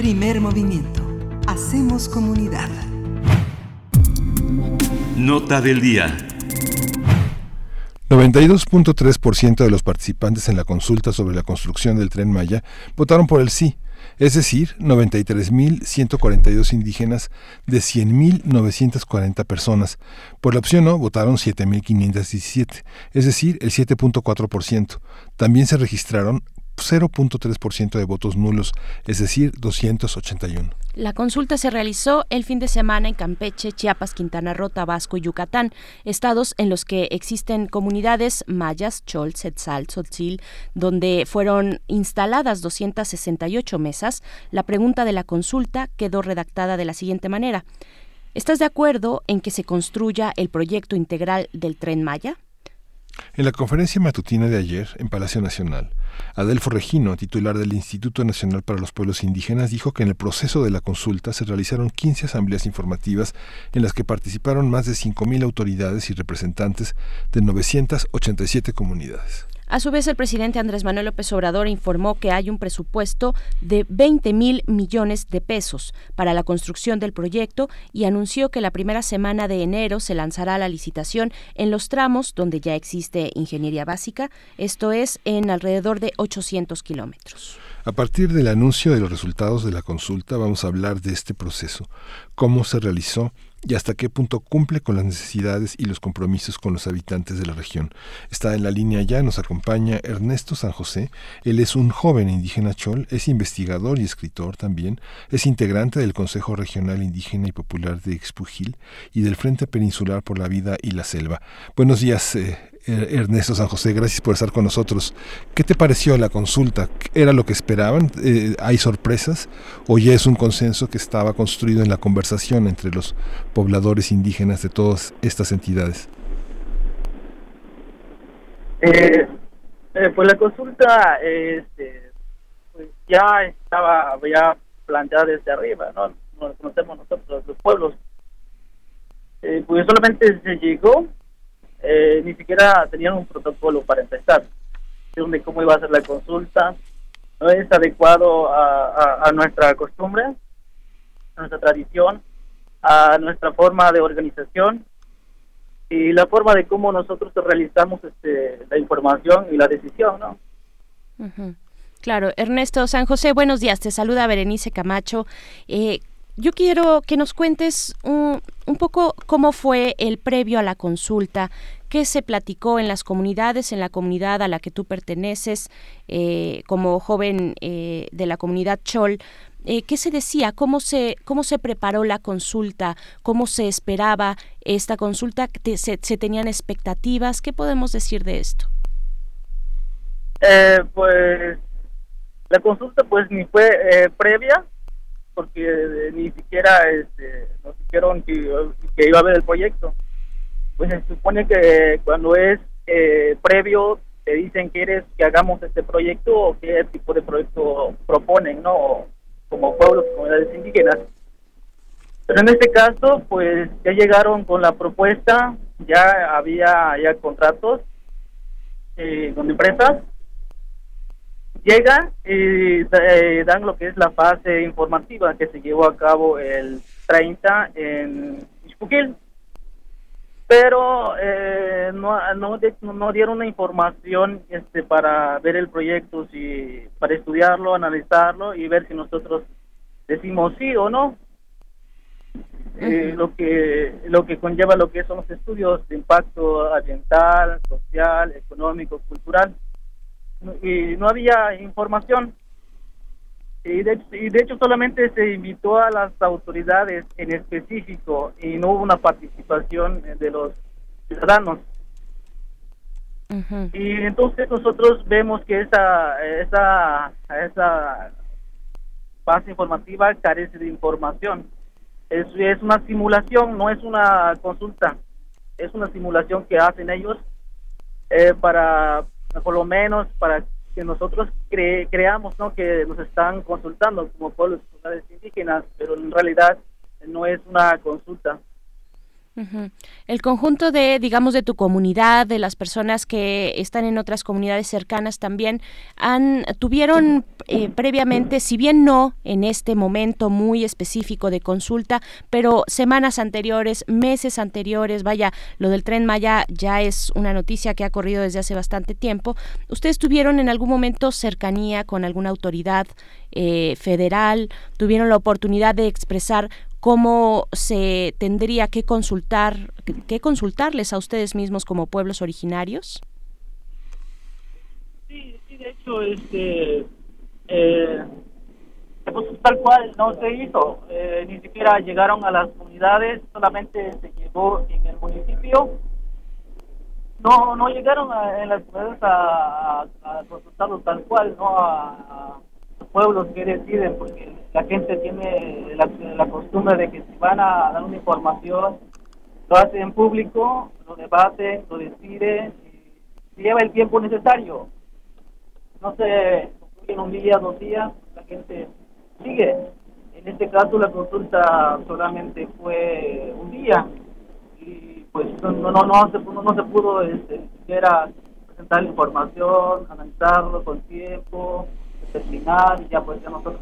Primer movimiento. Hacemos comunidad. Nota del día. 92.3% de los participantes en la consulta sobre la construcción del tren Maya votaron por el sí, es decir, 93.142 indígenas de 100.940 personas. Por la opción no votaron 7.517, es decir, el 7.4%. También se registraron 0.3% de votos nulos, es decir, 281. La consulta se realizó el fin de semana en Campeche, Chiapas, Quintana Roo, Tabasco y Yucatán, estados en los que existen comunidades mayas, Chol, Setzal, Tzotzil, donde fueron instaladas 268 mesas. La pregunta de la consulta quedó redactada de la siguiente manera. ¿Estás de acuerdo en que se construya el proyecto integral del tren Maya? En la conferencia matutina de ayer en Palacio Nacional, Adelfo Regino, titular del Instituto Nacional para los Pueblos Indígenas, dijo que en el proceso de la consulta se realizaron 15 asambleas informativas en las que participaron más de 5.000 autoridades y representantes de 987 comunidades. A su vez, el presidente Andrés Manuel López Obrador informó que hay un presupuesto de 20 mil millones de pesos para la construcción del proyecto y anunció que la primera semana de enero se lanzará la licitación en los tramos donde ya existe ingeniería básica, esto es en alrededor de 800 kilómetros. A partir del anuncio de los resultados de la consulta vamos a hablar de este proceso, cómo se realizó, y hasta qué punto cumple con las necesidades y los compromisos con los habitantes de la región. Está en la línea ya, nos acompaña Ernesto San José. Él es un joven indígena chol, es investigador y escritor también, es integrante del Consejo Regional Indígena y Popular de Expugil y del Frente Peninsular por la Vida y la Selva. Buenos días, eh, Ernesto San José, gracias por estar con nosotros. ¿Qué te pareció la consulta? ¿Era lo que esperaban? Eh, ¿Hay sorpresas? ¿O ya es un consenso que estaba construido en la conversación entre los pobladores indígenas de todas estas entidades? Eh, eh, pues la consulta este, pues ya estaba ya planteada desde arriba, ¿no? Nos conocemos nosotros, los pueblos. pues solamente se llegó eh, ni siquiera tenían un protocolo para empezar, de cómo iba a ser la consulta, no es adecuado a, nuestra costumbre, a nuestra tradición, a nuestra forma de organización y la forma de cómo nosotros realizamos este, la información y la decisión, ¿no? Claro, Ernesto San José, buenos días. Te saluda Berenice Camacho. Eh, yo quiero que nos cuentes un, un, poco cómo fue el previo a la consulta, qué se platicó en las comunidades, en la comunidad a la que tú perteneces eh, como joven eh, de la comunidad Chol. Eh, ¿Qué se decía? ¿Cómo se, ¿Cómo se preparó la consulta? ¿Cómo se esperaba esta consulta? ¿Se, se tenían expectativas? ¿Qué podemos decir de esto? pues la consulta pues ni fue previa porque eh, ni siquiera este, nos dijeron que, iba a haber el proyecto. Pues se supone que cuando es eh, previo te dicen quieres que hagamos este proyecto o qué tipo de proyecto proponen, ¿no? Como pueblos, comunidades indígenas. Pero en este caso, pues ya llegaron con la propuesta, ya había ya contratos eh, con empresas Llega y eh, dan lo que es la fase informativa que se llevó a cabo el 30 en Ixpuquil. Pero eh, no, no, no, dieron una información este, para ver el proyecto, si, para estudiarlo, analizarlo y ver si nosotros decimos sí o no. eh, lo que lo que conlleva lo que son los estudios de impacto ambiental, social, económico, cultural y no había información. Y de, y de hecho solamente se invitó a las autoridades en específico y no hubo una participación de los ciudadanos. Y entonces nosotros vemos que esa esa esa base informativa carece de información. Es, es una simulación no es una consulta. Es una simulación que hacen ellos eh, para por lo menos para que nosotros creamos ¿no? que nos están consultando como pueblos indígenas, pero en realidad no es una consulta. El conjunto de, digamos, de tu comunidad, de las personas que están en otras comunidades cercanas también, han tuvieron eh, previamente, si bien no en este momento muy específico de consulta, pero semanas anteriores, meses anteriores, vaya, lo del tren Maya ya es una noticia que ha corrido desde hace bastante tiempo. ¿Ustedes tuvieron en algún momento cercanía con alguna autoridad eh, federal? ¿Tuvieron la oportunidad de expresar cómo se tendría que consultar, que consultarles a ustedes mismos como pueblos originarios? Sí, de hecho, este, eh, pues, tal cual no se hizo, eh, ni siquiera llegaron a las comunidades, solamente se llevó en el municipio. No, no llegaron a, en las comunidades a, a, consultarlo tal cual, no a pueblos que deciden, porque la gente tiene la, costumbre de que si van a dar una información, lo hacen en público, lo debaten, lo deciden, y lleva el tiempo necesario. No se en un día, dos días, la gente sigue. En este caso la consulta solamente fue un día y pues no no no, se, no, se pudo este, siquiera presentar la información, analizarlo con tiempo, terminar y ya pues ya nosotros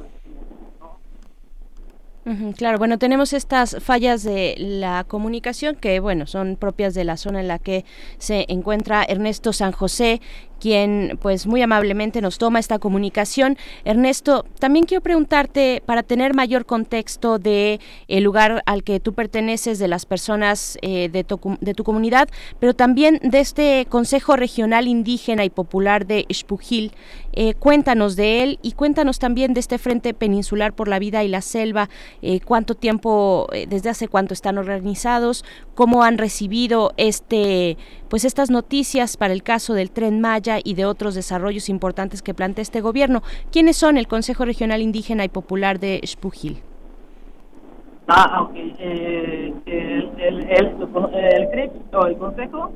Claro, bueno, tenemos estas fallas de la comunicación que, bueno, son propias de la zona en la que se encuentra Ernesto San José, quien pues muy amablemente nos toma esta comunicación. Ernesto, también quiero preguntarte para tener mayor contexto de el lugar al que tú perteneces, de las personas eh, de, tu, de, tu, comunidad, pero también de este Consejo Regional Indígena y Popular de Xpujil. Eh, cuéntanos de él y cuéntanos también de este Frente Peninsular por la Vida y la Selva, eh, cuánto tiempo, desde hace cuánto están organizados, cómo han recibido este pues estas noticias para el caso del Tren Maya y de otros desarrollos importantes que plantea este gobierno. ¿Quiénes son el Consejo Regional Indígena y Popular de Spujil? Ah, ok. Eh, el, el, el, CRIP o el Consejo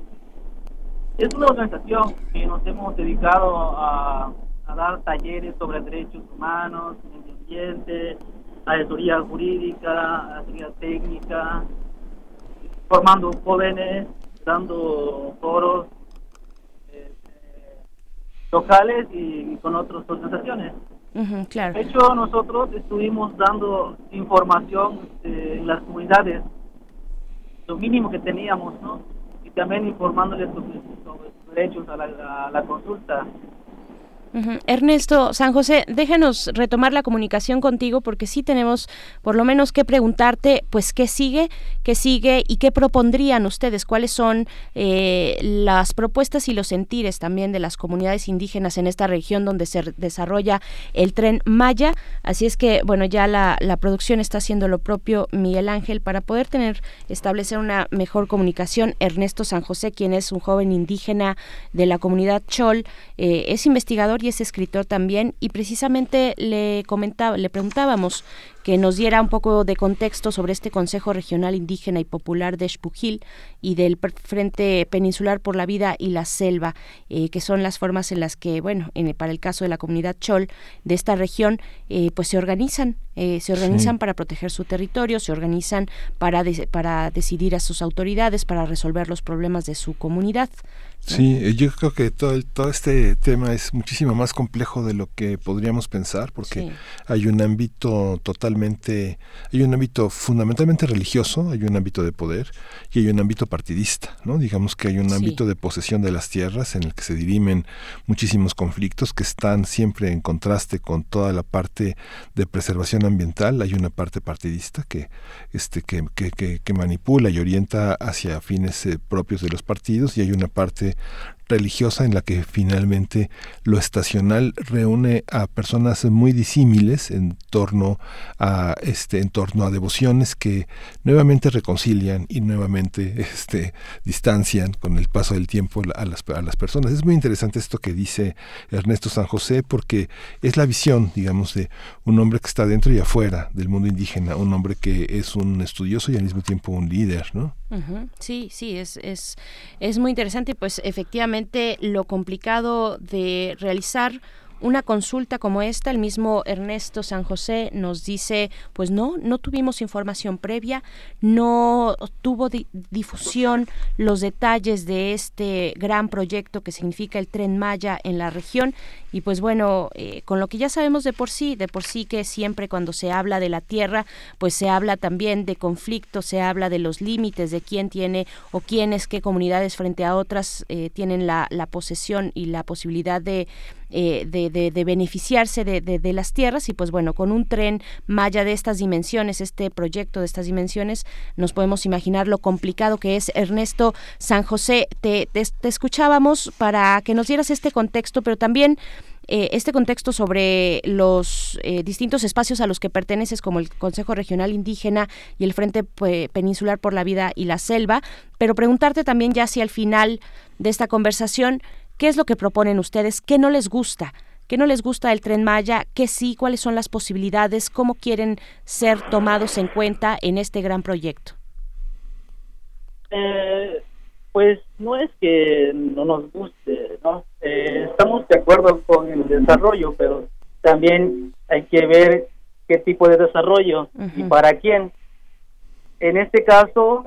es una organización que nos hemos dedicado a, a dar talleres sobre derechos humanos, medio ambiente, asesoría jurídica, asesoría técnica, formando jóvenes dando foros eh, locales y, con otras organizaciones. claro. De hecho, nosotros estuvimos dando información este, en las comunidades, lo mínimo que teníamos, ¿no? Y también informándoles sobre, sus derechos a la, a la consulta. Ernesto San José, déjanos retomar la comunicación contigo porque sí tenemos por lo menos que preguntarte, pues, qué sigue, qué sigue y qué propondrían ustedes, cuáles son eh, las propuestas y los sentires también de las comunidades indígenas en esta región donde se desarrolla el tren Maya. Así es que, bueno, ya la, producción está haciendo lo propio, Miguel Ángel, para poder tener, establecer una mejor comunicación. Ernesto San José, quien es un joven indígena de la comunidad Chol, eh, es investigador es escritor también y precisamente le comentaba, le preguntábamos que nos diera un poco de contexto sobre este Consejo Regional Indígena y Popular de Espujil y del Frente Peninsular por la Vida y la Selva, eh, que son las formas en las que, bueno, en, para el caso de la comunidad Chol de esta región, eh, pues se organizan, eh, se organizan para proteger su territorio, se organizan para, para decidir a sus autoridades, para resolver los problemas de su comunidad. Sí, yo creo que todo, todo este tema es muchísimo más complejo de lo que podríamos pensar, porque hay un ámbito total totalmente, hay un ámbito fundamentalmente religioso, hay un ámbito de poder y hay un ámbito partidista, ¿no? Digamos que hay un ámbito de posesión de las tierras en el que se dirimen muchísimos conflictos que están siempre en contraste con toda la parte de preservación ambiental, hay una parte partidista que, este, que, que, que, manipula y orienta hacia fines eh, propios de los partidos y hay una parte religiosa en la que finalmente lo estacional reúne a personas muy disímiles en torno a este en torno a devociones que nuevamente reconcilian y nuevamente este distancian con el paso del tiempo a las, a las personas. Es muy interesante esto que dice Ernesto San José porque es la visión, digamos, de un hombre que está dentro y afuera del mundo indígena, un hombre que es un estudioso y al mismo tiempo un líder, ¿no? Sí, sí, es, es, es muy interesante, pues efectivamente lo complicado de realizar una consulta como esta, el mismo Ernesto San José nos dice, pues no, no tuvimos información previa, no tuvo difusión los detalles de este gran proyecto que significa el tren Maya en la región. Y pues bueno, eh, con lo que ya sabemos de por sí, de por sí que siempre cuando se habla de la tierra, pues se habla también de conflicto, se habla de los límites de quién tiene o quiénes, qué comunidades frente a otras eh, tienen la, la posesión y la posibilidad de eh, de, de, beneficiarse de, de, las tierras y pues bueno, con un tren Maya de estas dimensiones, este proyecto de estas dimensiones, nos podemos imaginar lo complicado que es. Ernesto San José, te, te, escuchábamos para que nos dieras este contexto, pero también... Eh, este contexto sobre los eh, distintos espacios a los que perteneces, como el Consejo Regional Indígena y el Frente Peninsular por la Vida y la Selva, pero preguntarte también ya si al final de esta conversación, ¿Qué es lo que proponen ustedes? ¿Qué no les gusta? ¿Qué no les gusta del tren Maya? ¿Qué sí? ¿Cuáles son las posibilidades? ¿Cómo quieren ser tomados en cuenta en este gran proyecto? Eh, pues no es que no nos guste, ¿no? Eh, estamos de acuerdo con el desarrollo, pero también hay que ver qué tipo de desarrollo y para quién. En este caso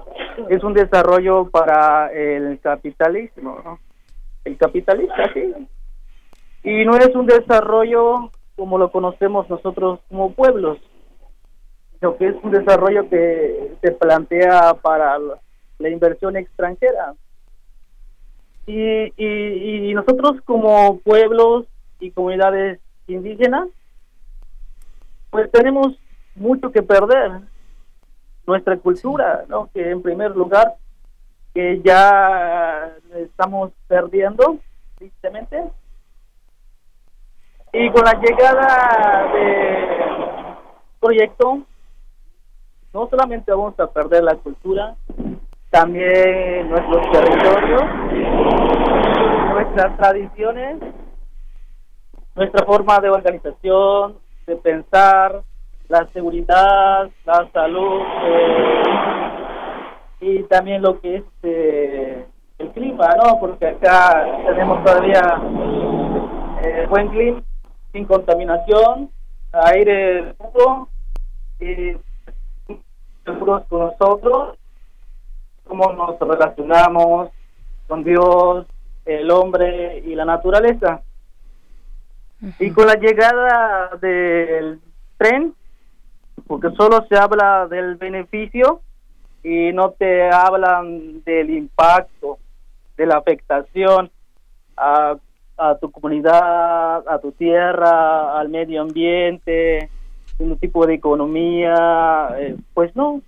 es un desarrollo para el capitalismo, ¿no? El capitalista, sí. Y no es un desarrollo como lo conocemos nosotros como pueblos, sino que es un desarrollo que se plantea para la inversión extranjera. Y, y, y nosotros como pueblos y comunidades indígenas, pues tenemos mucho que perder. Nuestra cultura, ¿no? Que en primer lugar que ya estamos perdiendo, tristemente. Y con la llegada del proyecto, no solamente vamos a perder la cultura, también nuestros territorios, nuestras tradiciones, nuestra forma de organización, de pensar, la seguridad, la salud, eh, y también lo que es eh, el clima, ¿no? Porque acá tenemos todavía eh, buen clima, sin contaminación, aire puro y seguros con nosotros, cómo nos relacionamos con Dios, el hombre y la naturaleza. Y con la llegada del tren, porque solo se habla del beneficio, y no te hablan del impacto, de la afectación a, a tu comunidad, a tu tierra, al medio ambiente, un tipo de economía, eh, pues no.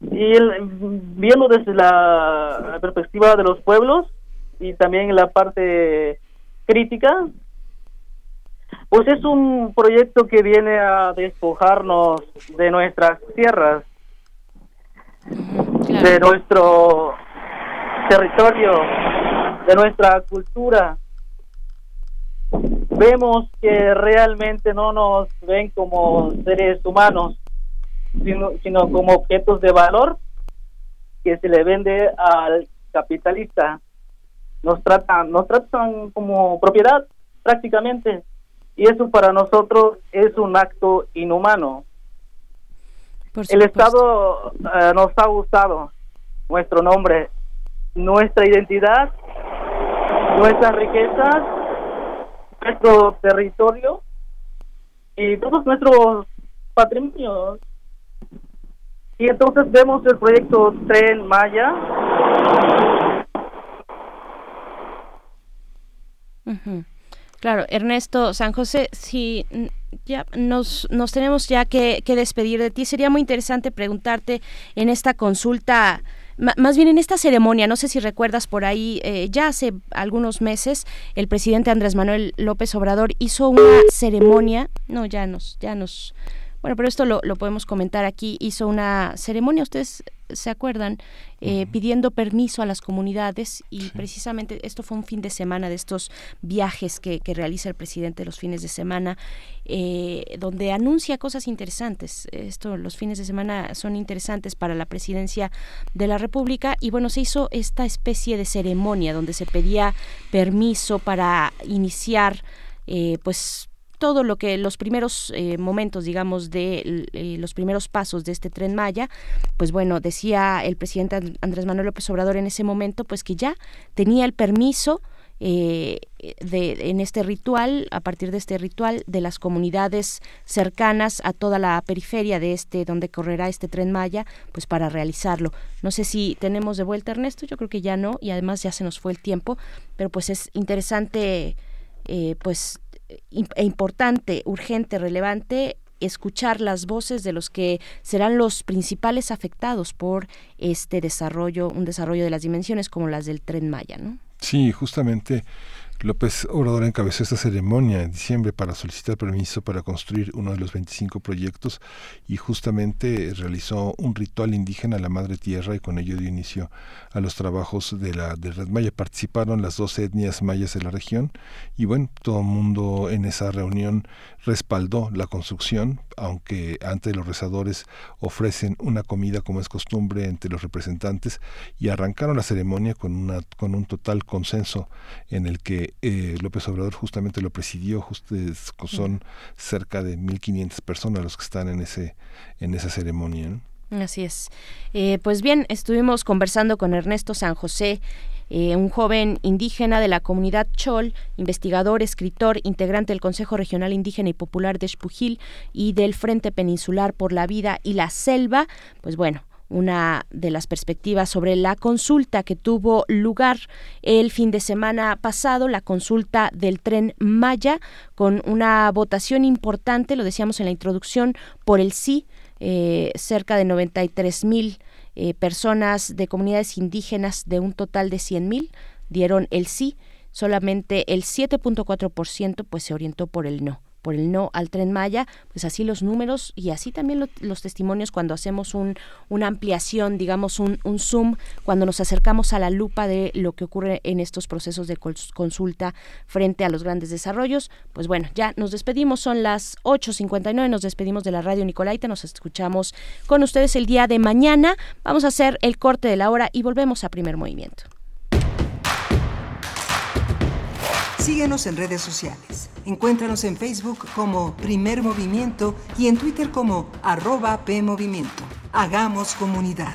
Y viendo desde la perspectiva de los pueblos y también la parte crítica, pues es un proyecto que viene a despojarnos de nuestras tierras de nuestro territorio, de nuestra cultura. Vemos que realmente no nos ven como seres humanos, sino, sino como objetos de valor que se le vende al capitalista. Nos tratan, nos tratan como propiedad prácticamente y eso para nosotros es un acto inhumano el Estado eh, nos ha gustado nuestro nombre, nuestra identidad, nuestras riquezas, nuestro territorio y todos nuestros patrimonio. Y entonces vemos el proyecto Tren Maya. Claro, Ernesto San José, si ya nos, nos tenemos ya que, que despedir de ti, sería muy interesante preguntarte en esta consulta, más bien en esta ceremonia, no sé si recuerdas por ahí, eh, ya hace algunos meses el presidente Andrés Manuel López Obrador hizo una ceremonia, no, ya nos, ya nos, bueno, pero esto lo, lo podemos comentar aquí, hizo una ceremonia, ustedes se acuerdan, eh, pidiendo permiso a las comunidades y precisamente esto fue un fin de semana de estos viajes que, que realiza el presidente los fines de semana, eh, donde anuncia cosas interesantes. Esto, los fines de semana son interesantes para la presidencia de la República y bueno, se hizo esta especie de ceremonia donde se pedía permiso para iniciar, eh, pues todo lo que los primeros eh, momentos, digamos, de eh, los primeros pasos de este tren Maya, pues bueno, decía el presidente And- Andrés Manuel López Obrador en ese momento, pues que ya tenía el permiso eh, de, en este ritual, a partir de este ritual, de las comunidades cercanas a toda la periferia de este, donde correrá este tren Maya, pues para realizarlo. No sé si tenemos de vuelta, Ernesto, yo creo que ya no, y además ya se nos fue el tiempo, pero pues es interesante, pues e importante, urgente, relevante escuchar las voces de los que serán los principales afectados por este desarrollo, un desarrollo de las dimensiones como las del tren Maya, ¿no? Sí, justamente López Obrador encabezó esta ceremonia en diciembre para solicitar permiso para construir uno de los 25 proyectos y justamente realizó un ritual indígena a la Madre Tierra y con ello dio inicio a los trabajos de la de Red Maya. Participaron las dos etnias mayas de la región y bueno, todo el mundo en esa reunión respaldó la construcción, aunque ante los rezadores ofrecen una comida como es costumbre entre los representantes y arrancaron la ceremonia con una con un total consenso en el que eh, López Obrador justamente lo presidió, justo son cerca de 1500 personas los que están en ese en esa ceremonia. ¿no? Así es. Eh, pues bien, estuvimos conversando con Ernesto San José, eh, un joven indígena de la comunidad Chol, investigador, escritor, integrante del Consejo Regional Indígena y Popular de Xpujil y del Frente Peninsular por la Vida y la Selva. Pues bueno, una de las perspectivas sobre la consulta que tuvo lugar el fin de semana pasado, la consulta del tren Maya, con una votación importante, lo decíamos en la introducción, por el sí, eh, cerca de 93 mil eh, personas de comunidades indígenas de un total de 100 mil dieron el sí, solamente el 7.4% pues se orientó por el no por el no al tren Maya, pues así los números y así también lo- los testimonios cuando hacemos un, una ampliación, digamos un, un zoom, cuando nos acercamos a la lupa de lo que ocurre en estos procesos de cons- consulta frente a los grandes desarrollos, pues bueno, ya nos despedimos, son las 8.59, nos despedimos de la radio Nicolaita, nos escuchamos con ustedes el día de mañana, vamos a hacer el corte de la hora y volvemos a primer movimiento. Síguenos en redes sociales. Encuéntranos en Facebook como Primer Movimiento y en Twitter como arroba PMovimiento. Hagamos comunidad.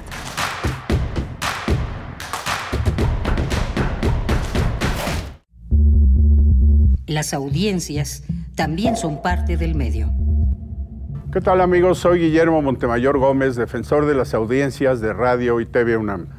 Las audiencias también son parte del medio. ¿Qué tal amigos? Soy Guillermo Montemayor Gómez, defensor de las audiencias de Radio y TV UNAM.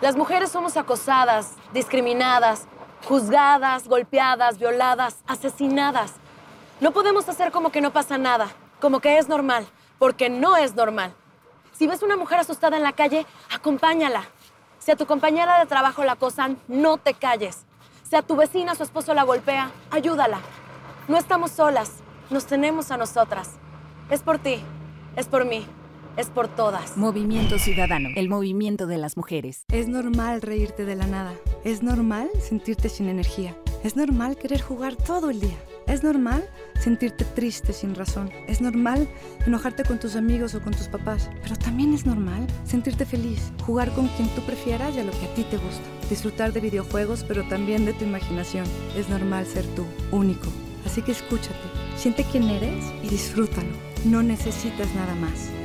Las mujeres somos acosadas, discriminadas, juzgadas, golpeadas, violadas, asesinadas. No podemos hacer como que no pasa nada, como que es normal, porque no es normal. Si ves una mujer asustada en la calle, acompáñala. Si a tu compañera de trabajo la acosan, no te calles. Si a tu vecina su esposo la golpea, ayúdala. No estamos solas, nos tenemos a nosotras. Es por ti, es por mí, es por todas. Movimiento Ciudadano, el movimiento de las mujeres. Es normal reírte de la nada. Es normal sentirte sin energía. Es normal querer jugar todo el día. Es normal sentirte triste sin razón. Es normal enojarte con tus amigos o con tus papás. Pero también es normal sentirte feliz, jugar con quien tú prefieras y a lo que a ti te gusta. Disfrutar de videojuegos, pero también de tu imaginación. Es normal ser tú, único. Así que escúchate, siente quién eres y disfrútalo. No necesitas nada más.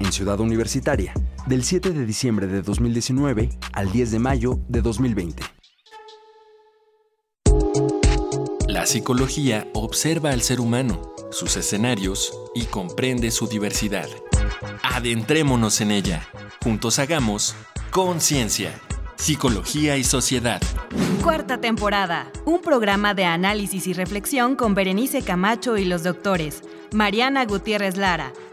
En Ciudad Universitaria, del 7 de diciembre de 2019 al 10 de mayo de 2020. La psicología observa al ser humano, sus escenarios y comprende su diversidad. Adentrémonos en ella. Juntos hagamos conciencia, psicología y sociedad. Cuarta temporada. Un programa de análisis y reflexión con Berenice Camacho y los doctores Mariana Gutiérrez Lara,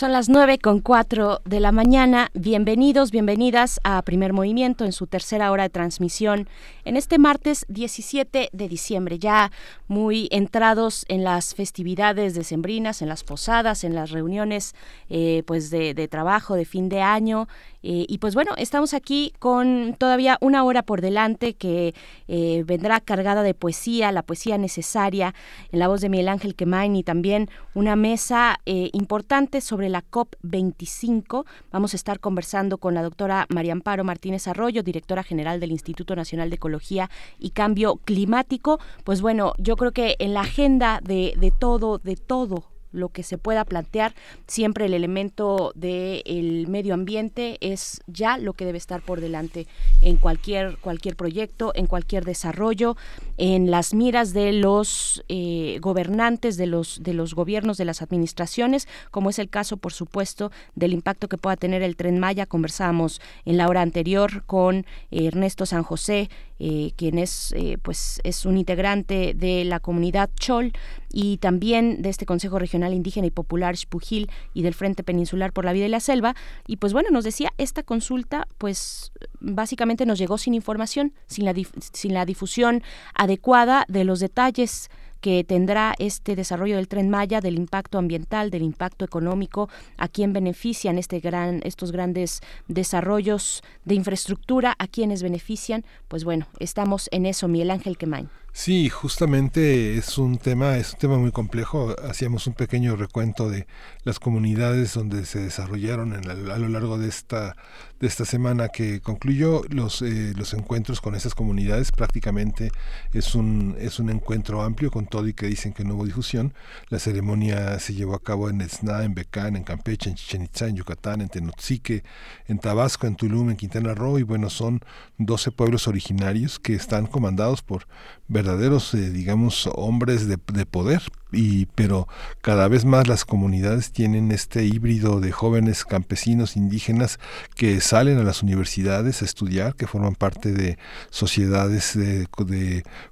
Son las 9 con 4 de la mañana. Bienvenidos, bienvenidas a Primer Movimiento en su tercera hora de transmisión en este martes 17 de diciembre. Ya muy entrados en las festividades decembrinas, en las posadas, en las reuniones eh, pues de, de trabajo de fin de año. Eh, y pues bueno, estamos aquí con todavía una hora por delante que eh, vendrá cargada de poesía, la poesía necesaria, en la voz de Miguel Ángel Quemain y también una mesa eh, importante sobre la COP25. Vamos a estar conversando con la doctora María Amparo Martínez Arroyo, directora general del Instituto Nacional de Ecología y Cambio Climático. Pues bueno, yo creo que en la agenda de, de todo, de todo lo que se pueda plantear. Siempre el elemento del medio ambiente es ya lo que debe estar por delante en cualquier, cualquier proyecto, en cualquier desarrollo, en las miras de los eh, gobernantes, de los, de los gobiernos, de las administraciones, como es el caso, por supuesto, del impacto que pueda tener el tren Maya. Conversábamos en la hora anterior con Ernesto San José, eh, quien es, eh, pues, es un integrante de la comunidad Chol y también de este Consejo Regional Indígena y Popular Xpujil y del Frente Peninsular por la Vida y la Selva. Y pues bueno, nos decía, esta consulta pues básicamente nos llegó sin información, sin la, sin la difusión adecuada de los detalles que tendrá este desarrollo del tren Maya, del impacto ambiental, del impacto económico, a quién benefician este gran, estos grandes desarrollos de infraestructura, a quiénes benefician. Pues bueno, estamos en eso, Miguel Ángel Quemain. Sí, justamente es un tema, es un tema muy complejo. Hacíamos un pequeño recuento de las comunidades donde se desarrollaron en a lo largo de esta de esta semana que concluyó los eh, los encuentros con esas comunidades. Prácticamente es un es un encuentro amplio con todo y que dicen que no hubo difusión. La ceremonia se llevó a cabo en Esna, en Becán, en Campeche, en Chichen Itza, en Yucatán, en Tenotzique, en Tabasco, en Tulum, en Quintana Roo y bueno son 12 pueblos originarios que están comandados por verdaderos, eh, digamos, hombres de, de, poder, y pero cada vez más las comunidades tienen este híbrido de jóvenes campesinos indígenas que salen a las universidades a estudiar, que forman parte de sociedades, de,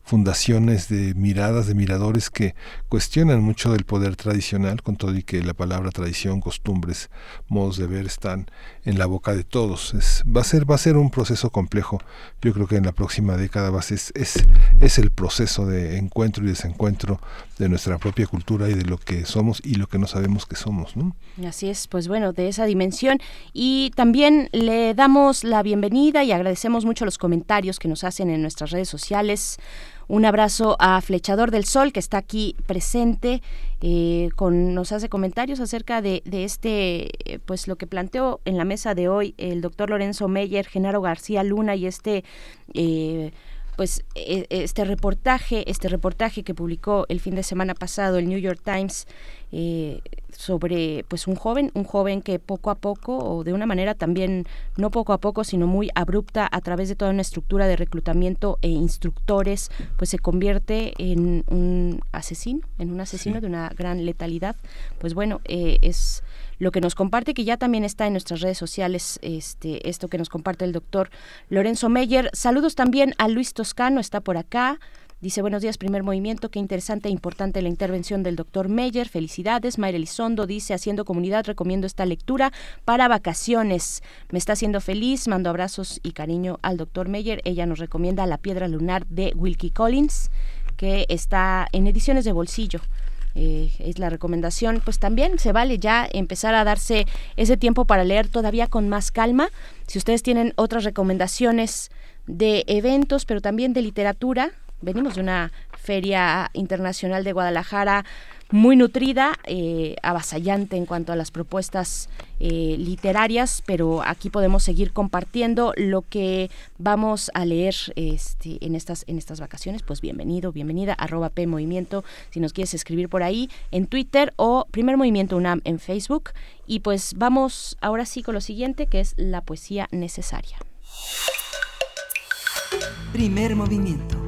fundaciones, de miradas, de miradores que cuestionan mucho del poder tradicional, con todo y que la palabra tradición, costumbres, modos de ver están en la boca de todos. Es, va a ser va a ser un proceso complejo. Yo creo que en la próxima década va a ser, es, es el proceso de encuentro y desencuentro de nuestra propia cultura y de lo que somos y lo que no sabemos que somos, ¿no? Así es, pues bueno, de esa dimensión y también le damos la bienvenida y agradecemos mucho los comentarios que nos hacen en nuestras redes sociales. Un abrazo a Flechador del Sol, que está aquí presente, eh, con, nos hace comentarios acerca de, este, eh, pues lo que planteó en la mesa de hoy el doctor Lorenzo Meyer, Genaro García Luna y este... Eh, pues e, este reportaje, este reportaje que publicó el fin de semana pasado el New York Times eh, sobre pues un joven, un joven que poco a poco o de una manera también no poco a poco sino muy abrupta a través de toda una estructura de reclutamiento e instructores pues se convierte en un asesino, en un asesino sí. de una gran letalidad. Pues bueno, eh, es lo que nos comparte, que ya también está en nuestras redes sociales, este, esto que nos comparte el doctor Lorenzo Meyer. Saludos también a Luis Toscano, está por acá. Dice, buenos días, primer movimiento, qué interesante e importante la intervención del doctor Meyer, felicidades. Mayra Elizondo dice, haciendo comunidad, recomiendo esta lectura para vacaciones. Me está haciendo feliz, mando abrazos y cariño al doctor Meyer. Ella nos recomienda La Piedra Lunar de Wilkie Collins, que está en ediciones de bolsillo. Eh, es la recomendación, pues también se vale ya empezar a darse ese tiempo para leer todavía con más calma. Si ustedes tienen otras recomendaciones de eventos, pero también de literatura, venimos de una feria internacional de Guadalajara muy nutrida, eh, avasallante en cuanto a las propuestas eh, literarias, pero aquí podemos seguir compartiendo lo que vamos a leer este, en, estas, en estas vacaciones. Pues bienvenido, bienvenida, arroba P Movimiento, si nos quieres escribir por ahí, en Twitter o Primer Movimiento UNAM en Facebook. Y pues vamos ahora sí con lo siguiente, que es la poesía necesaria. Primer movimiento.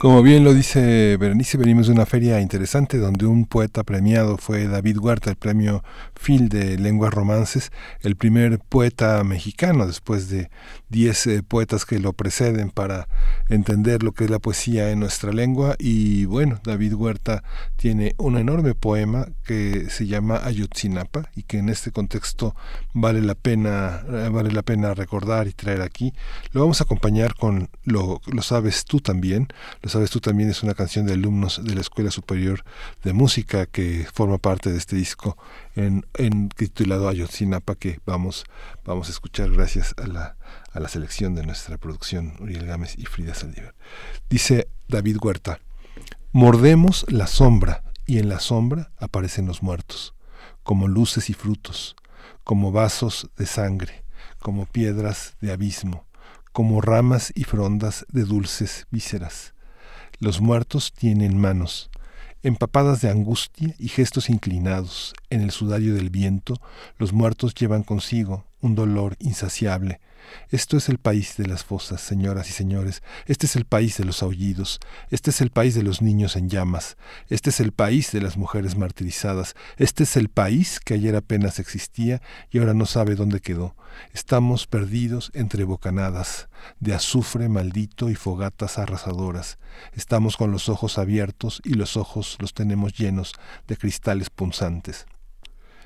Como bien lo dice Berenice, venimos de una feria interesante donde un poeta premiado fue David Huerta, el premio Phil de Lenguas Romances, el primer poeta mexicano después de 10 eh, poetas que lo preceden para entender lo que es la poesía en nuestra lengua. Y bueno, David Huerta tiene un enorme poema que se llama Ayotzinapa y que en este contexto vale la pena, eh, vale la pena recordar y traer aquí. Lo vamos a acompañar con Lo, lo sabes tú también. Sabes tú también es una canción de alumnos de la Escuela Superior de Música que forma parte de este disco en, titulado Ayotzinapa que vamos, vamos a escuchar gracias a la, a la selección de nuestra producción Uriel Gámez y Frida Saldívar. Dice David Huerta, mordemos la sombra y en la sombra aparecen los muertos, como luces y frutos, como vasos de sangre, como piedras de abismo, como ramas y frondas de dulces vísceras los muertos tienen manos, empapadas de angustia y gestos inclinados. En el sudario del viento, los muertos llevan consigo un dolor insaciable, esto es el país de las fosas, señoras y señores. Este es el país de los aullidos. Este es el país de los niños en llamas. Este es el país de las mujeres martirizadas. Este es el país que ayer apenas existía y ahora no sabe dónde quedó. Estamos perdidos entre bocanadas de azufre maldito y fogatas arrasadoras. Estamos con los ojos abiertos y los ojos los tenemos llenos de cristales punzantes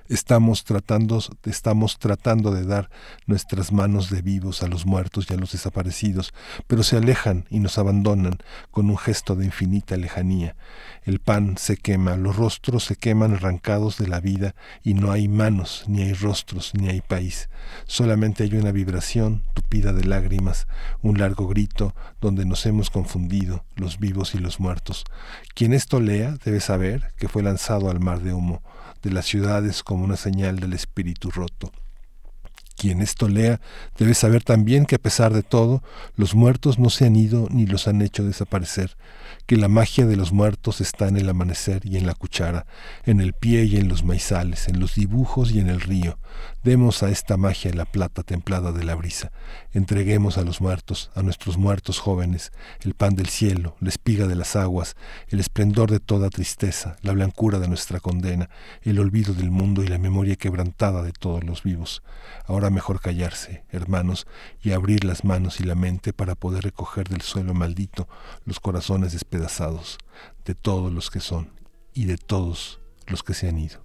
estamos tratando, estamos tratando de dar nuestras manos de vivos a los muertos y a los desaparecidos, pero se alejan y nos abandonan con un gesto de infinita lejanía. El pan se quema, los rostros se queman arrancados de la vida y no hay manos, ni hay rostros, ni hay país. Solamente hay una vibración tupida de lágrimas, un largo grito donde nos hemos confundido, los vivos y los muertos. Quien esto lea debe saber que fue lanzado al mar de humo de las ciudades como una señal del espíritu roto. Quien esto lea debe saber también que a pesar de todo, los muertos no se han ido ni los han hecho desaparecer, que la magia de los muertos está en el amanecer y en la cuchara, en el pie y en los maizales, en los dibujos y en el río. Demos a esta magia la plata templada de la brisa. Entreguemos a los muertos, a nuestros muertos jóvenes, el pan del cielo, la espiga de las aguas, el esplendor de toda tristeza, la blancura de nuestra condena, el olvido del mundo y la memoria quebrantada de todos los vivos. Ahora mejor callarse, hermanos, y abrir las manos y la mente para poder recoger del suelo maldito los corazones de todos los que son y de todos los que se han ido.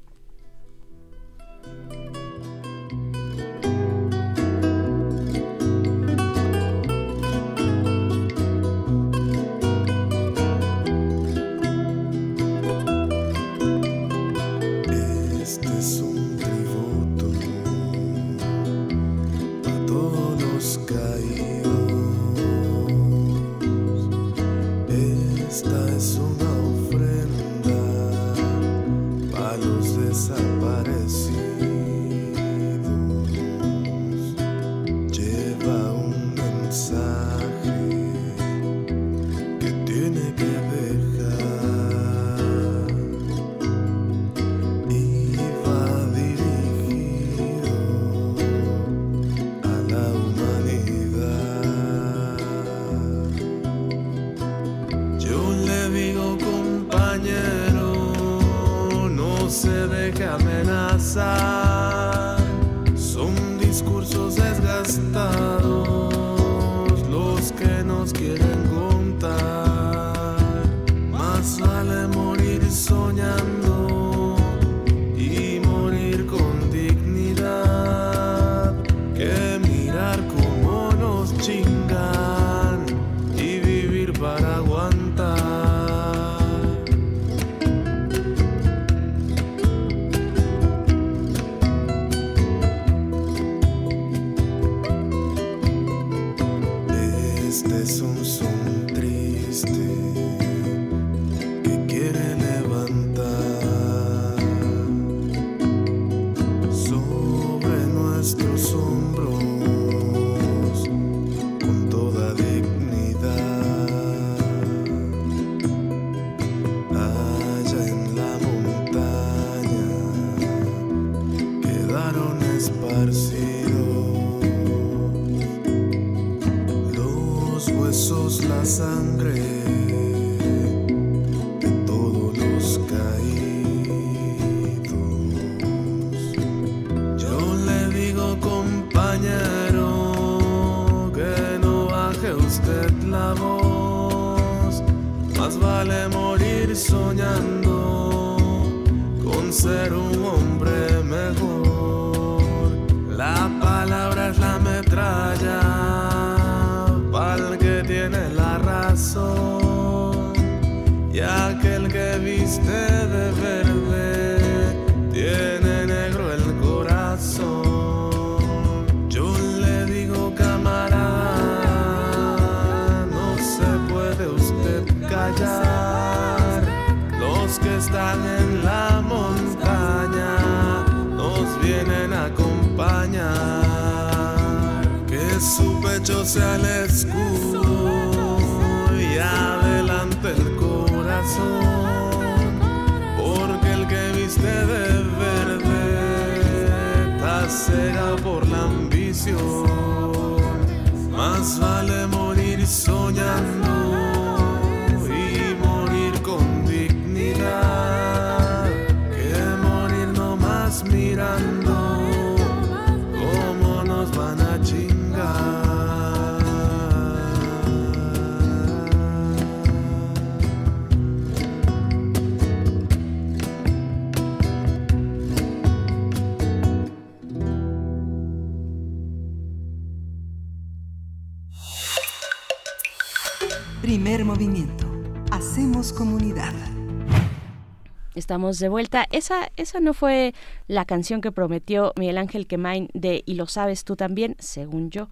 Estamos de vuelta. Esa, esa no fue la canción que prometió Miguel Ángel Quemain de Y lo sabes tú también, según yo.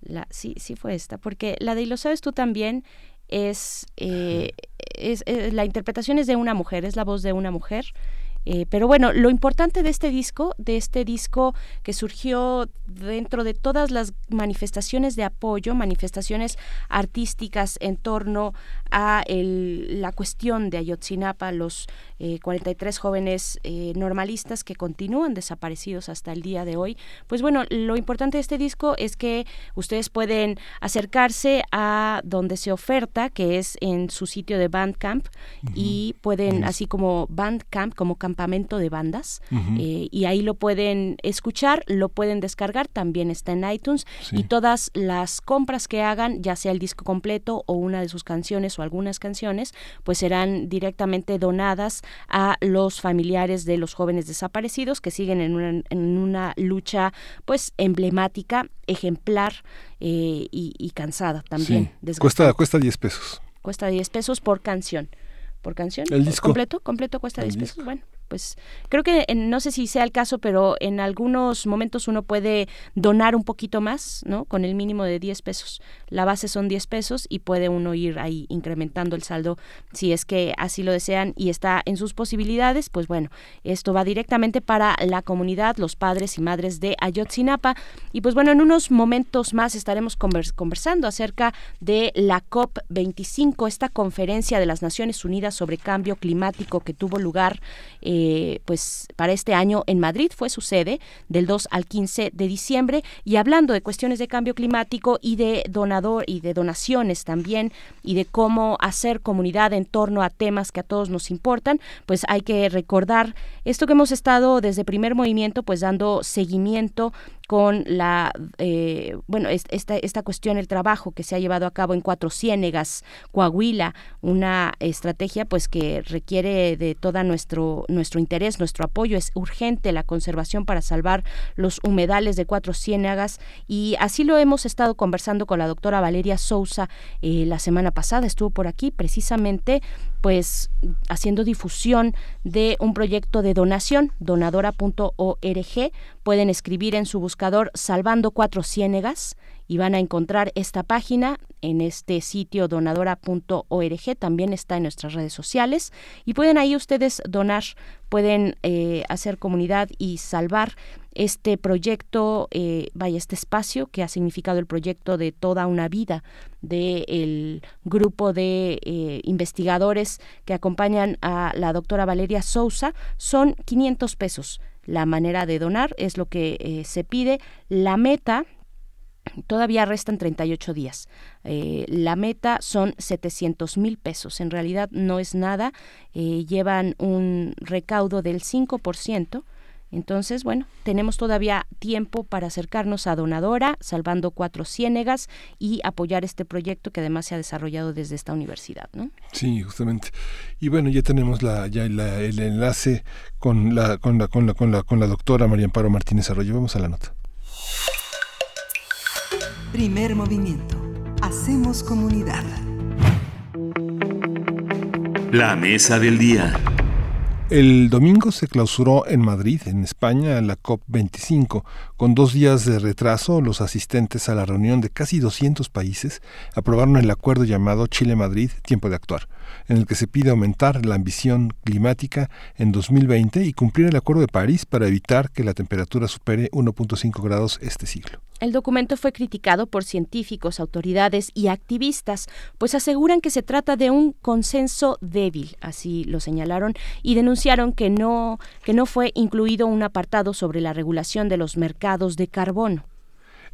La, sí, sí fue esta, porque la de Y lo sabes tú también es, eh, es, eh, la interpretación es de una mujer, es la voz de una mujer Eh, pero bueno, lo importante de este disco, de este disco que surgió dentro de todas las manifestaciones de apoyo, manifestaciones artísticas en torno a la cuestión de Ayotzinapa, los 43 eh, jóvenes eh, normalistas que continúan desaparecidos hasta el día de hoy. Pues bueno, lo importante de este disco es que ustedes pueden acercarse a donde se oferta, que es en su sitio de Bandcamp, y pueden, así como Bandcamp, como campamento de bandas, eh, y ahí lo pueden escuchar, lo pueden descargar, también está en iTunes, y todas las compras que hagan, ya sea el disco completo o una de sus canciones o algunas canciones, pues serán directamente donadas a los familiares de los jóvenes desaparecidos que siguen en una, en una lucha pues emblemática, ejemplar eh, y, cansada también. Cuesta, cuesta 10 pesos. Cuesta 10 pesos por canción. ¿Por canción? ¿El disco? ¿Completo? ¿Completo cuesta 10 pesos? Bueno, pues creo que no sé si sea el caso, pero en algunos momentos uno puede donar un poquito más, ¿no? Con el mínimo de 10 pesos. La base son 10 pesos y puede uno ir ahí incrementando el saldo si es que así lo desean y está en sus posibilidades, pues bueno, esto va directamente para la comunidad, los padres y madres de Ayotzinapa. Y pues bueno, en unos momentos más estaremos conversando acerca de la COP25, esta conferencia de las Naciones Unidas sobre cambio climático que tuvo lugar eh, eh, pues para este año en Madrid fue su sede del 2 al 15 de diciembre. Y hablando de cuestiones de cambio climático y de donador y de donaciones también y de cómo hacer comunidad en torno a temas que a todos nos importan, pues hay que recordar esto que hemos estado desde primer movimiento pues dando seguimiento con la, eh, bueno, esta, esta cuestión, el trabajo que se ha llevado a cabo en Cuatro Ciénegas, Coahuila, una estrategia pues que requiere de todo nuestro, nuestro interés, nuestro apoyo, es urgente la conservación para salvar los humedales de Cuatro Ciénegas y así lo hemos estado conversando con la doctora Valeria Sousa eh, la semana pasada, estuvo por aquí precisamente pues haciendo difusión de un proyecto de donación, donadora.org. Pueden escribir en su buscador Salvando Cuatro Ciénegas y van a encontrar esta página en este sitio donadora.org. También está en nuestras redes sociales y pueden ahí ustedes donar, pueden eh, hacer comunidad y salvar este proyecto, eh, vaya, este espacio que ha significado el proyecto de toda una vida del grupo de eh, investigadores que acompañan a la doctora Valeria Sousa, son 500 pesos. La manera de donar es lo que eh, se pide. La meta, Todavía restan 38 días. la meta son 700 mil pesos. En realidad no es nada. llevan un recaudo del 5%. Entonces, bueno, tenemos todavía tiempo para acercarnos a Donadora, Salvando Cuatro Ciénegas y apoyar este proyecto que además se ha desarrollado desde esta universidad, ¿no? Sí, justamente. Y bueno, ya tenemos la, ya el enlace con la, con la, con la, con la, con la doctora María Amparo Martínez Arroyo. Vamos a la nota. Primer movimiento. Hacemos comunidad. La mesa del día. El domingo se clausuró en Madrid, en España, la COP25. Con dos días de retraso, los asistentes a la reunión de casi 200 países aprobaron el acuerdo llamado Chile-Madrid Tiempo de Actuar, en el que se pide aumentar la ambición climática en 2020 y cumplir el Acuerdo de París para evitar que la temperatura supere 1.5 grados este siglo. El documento fue criticado por científicos, autoridades y activistas, pues aseguran que se trata de un consenso débil, así lo señalaron, y denunciaron que no, que no fue incluido un apartado sobre la regulación de los mercados de carbono.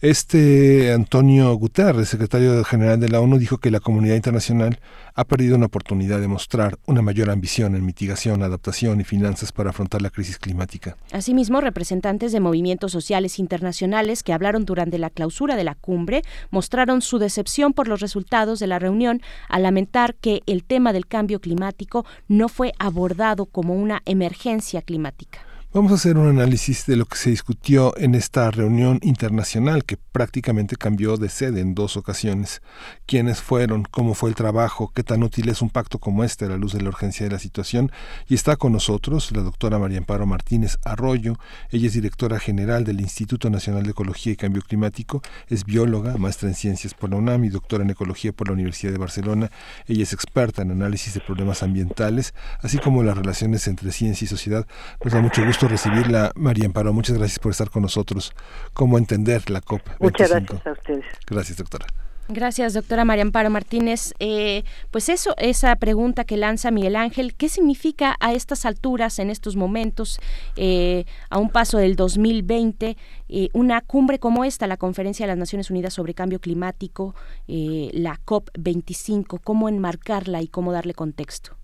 Este Antonio Guterres, secretario general de la ONU, dijo que la comunidad internacional ha perdido una oportunidad de mostrar una mayor ambición en mitigación, adaptación y finanzas para afrontar la crisis climática. Asimismo, representantes de movimientos sociales internacionales que hablaron durante la clausura de la cumbre mostraron su decepción por los resultados de la reunión al lamentar que el tema del cambio climático no fue abordado como una emergencia climática. Vamos a hacer un análisis de lo que se discutió en esta reunión internacional que prácticamente cambió de sede en dos ocasiones. ¿Quiénes fueron? ¿Cómo fue el trabajo? ¿Qué tan útil es un pacto como este a la luz de la urgencia de la situación? Y está con nosotros la doctora María Amparo Martínez Arroyo. Ella es directora general del Instituto Nacional de Ecología y Cambio Climático. Es bióloga, maestra en ciencias por la UNAM y doctora en ecología por la Universidad de Barcelona. Ella es experta en análisis de problemas ambientales, así como las relaciones entre ciencia y sociedad. Nos da mucho gusto recibirla, María Amparo. Muchas gracias por estar con nosotros. ¿Cómo entender la COP? 25? Muchas gracias a ustedes. Gracias, doctora. Gracias, doctora María Amparo Martínez. Eh, pues eso, esa pregunta que lanza Miguel Ángel, ¿qué significa a estas alturas, en estos momentos, eh, a un paso del 2020, eh, una cumbre como esta, la Conferencia de las Naciones Unidas sobre Cambio Climático, la COP25, cómo enmarcarla y cómo darle contexto?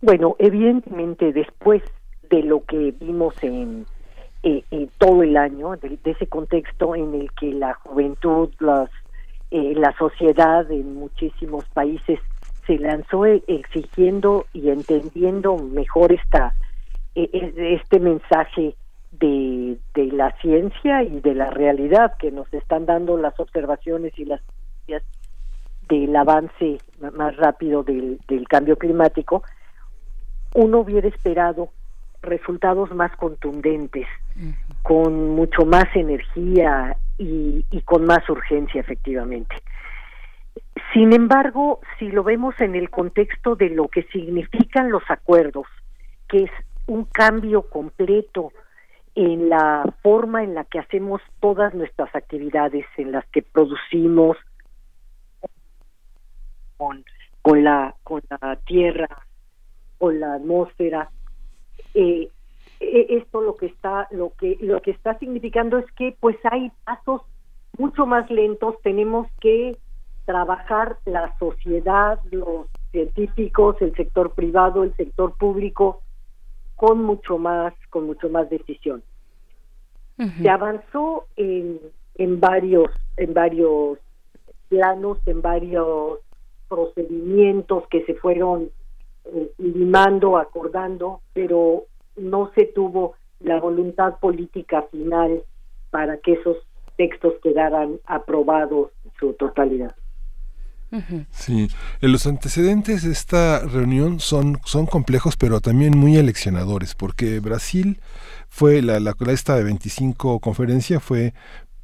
Bueno, evidentemente después de lo que vimos en, eh, todo el año, de, ese contexto en el que la juventud, las, eh, la sociedad en muchísimos países se lanzó e, exigiendo y entendiendo mejor esta e, e, este mensaje de, de la ciencia y de la realidad que nos están dando las observaciones y las del avance más rápido del, del cambio climático, uno hubiera esperado resultados más contundentes, con mucho más energía y, con más urgencia, efectivamente. Sin embargo, si lo vemos en el contexto de lo que significan los acuerdos, que es un cambio completo en la forma en la que hacemos todas nuestras actividades, en las que producimos con, con la con la tierra, con la atmósfera, eh, eh, esto lo que está lo que lo que está significando es que pues hay pasos mucho más lentos. Tenemos que trabajar la sociedad los científicos el sector privado el sector público con mucho más con mucho más decisión. Se avanzó en en varios en varios planos en varios procedimientos que se fueron eh, limando, acordando, pero no se tuvo la voluntad política final para que esos textos quedaran aprobados en su totalidad. Sí, los antecedentes de esta reunión son, son complejos, pero también muy eleccionadores, porque Brasil fue la, la esta de 25 conferencia fue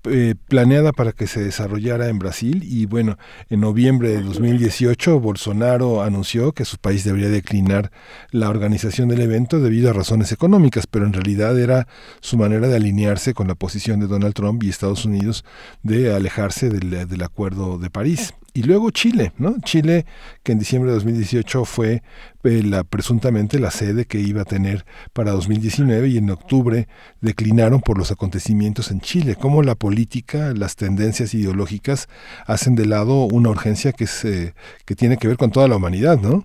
eh, planeada para que se desarrollara en Brasil y bueno, en noviembre de 2018 Bolsonaro anunció que su país debería declinar la organización del evento debido a razones económicas, pero en realidad era su manera de alinearse con la posición de Donald Trump y Estados Unidos de alejarse del, del acuerdo de París. Y luego Chile, ¿no? Chile, que en diciembre de 2018 fue eh, la, presuntamente la sede que iba a tener para 2019 y en octubre declinaron por los acontecimientos en Chile. Cómo la política, las tendencias ideológicas hacen de lado una urgencia que, se, que tiene que ver con toda la humanidad, ¿no?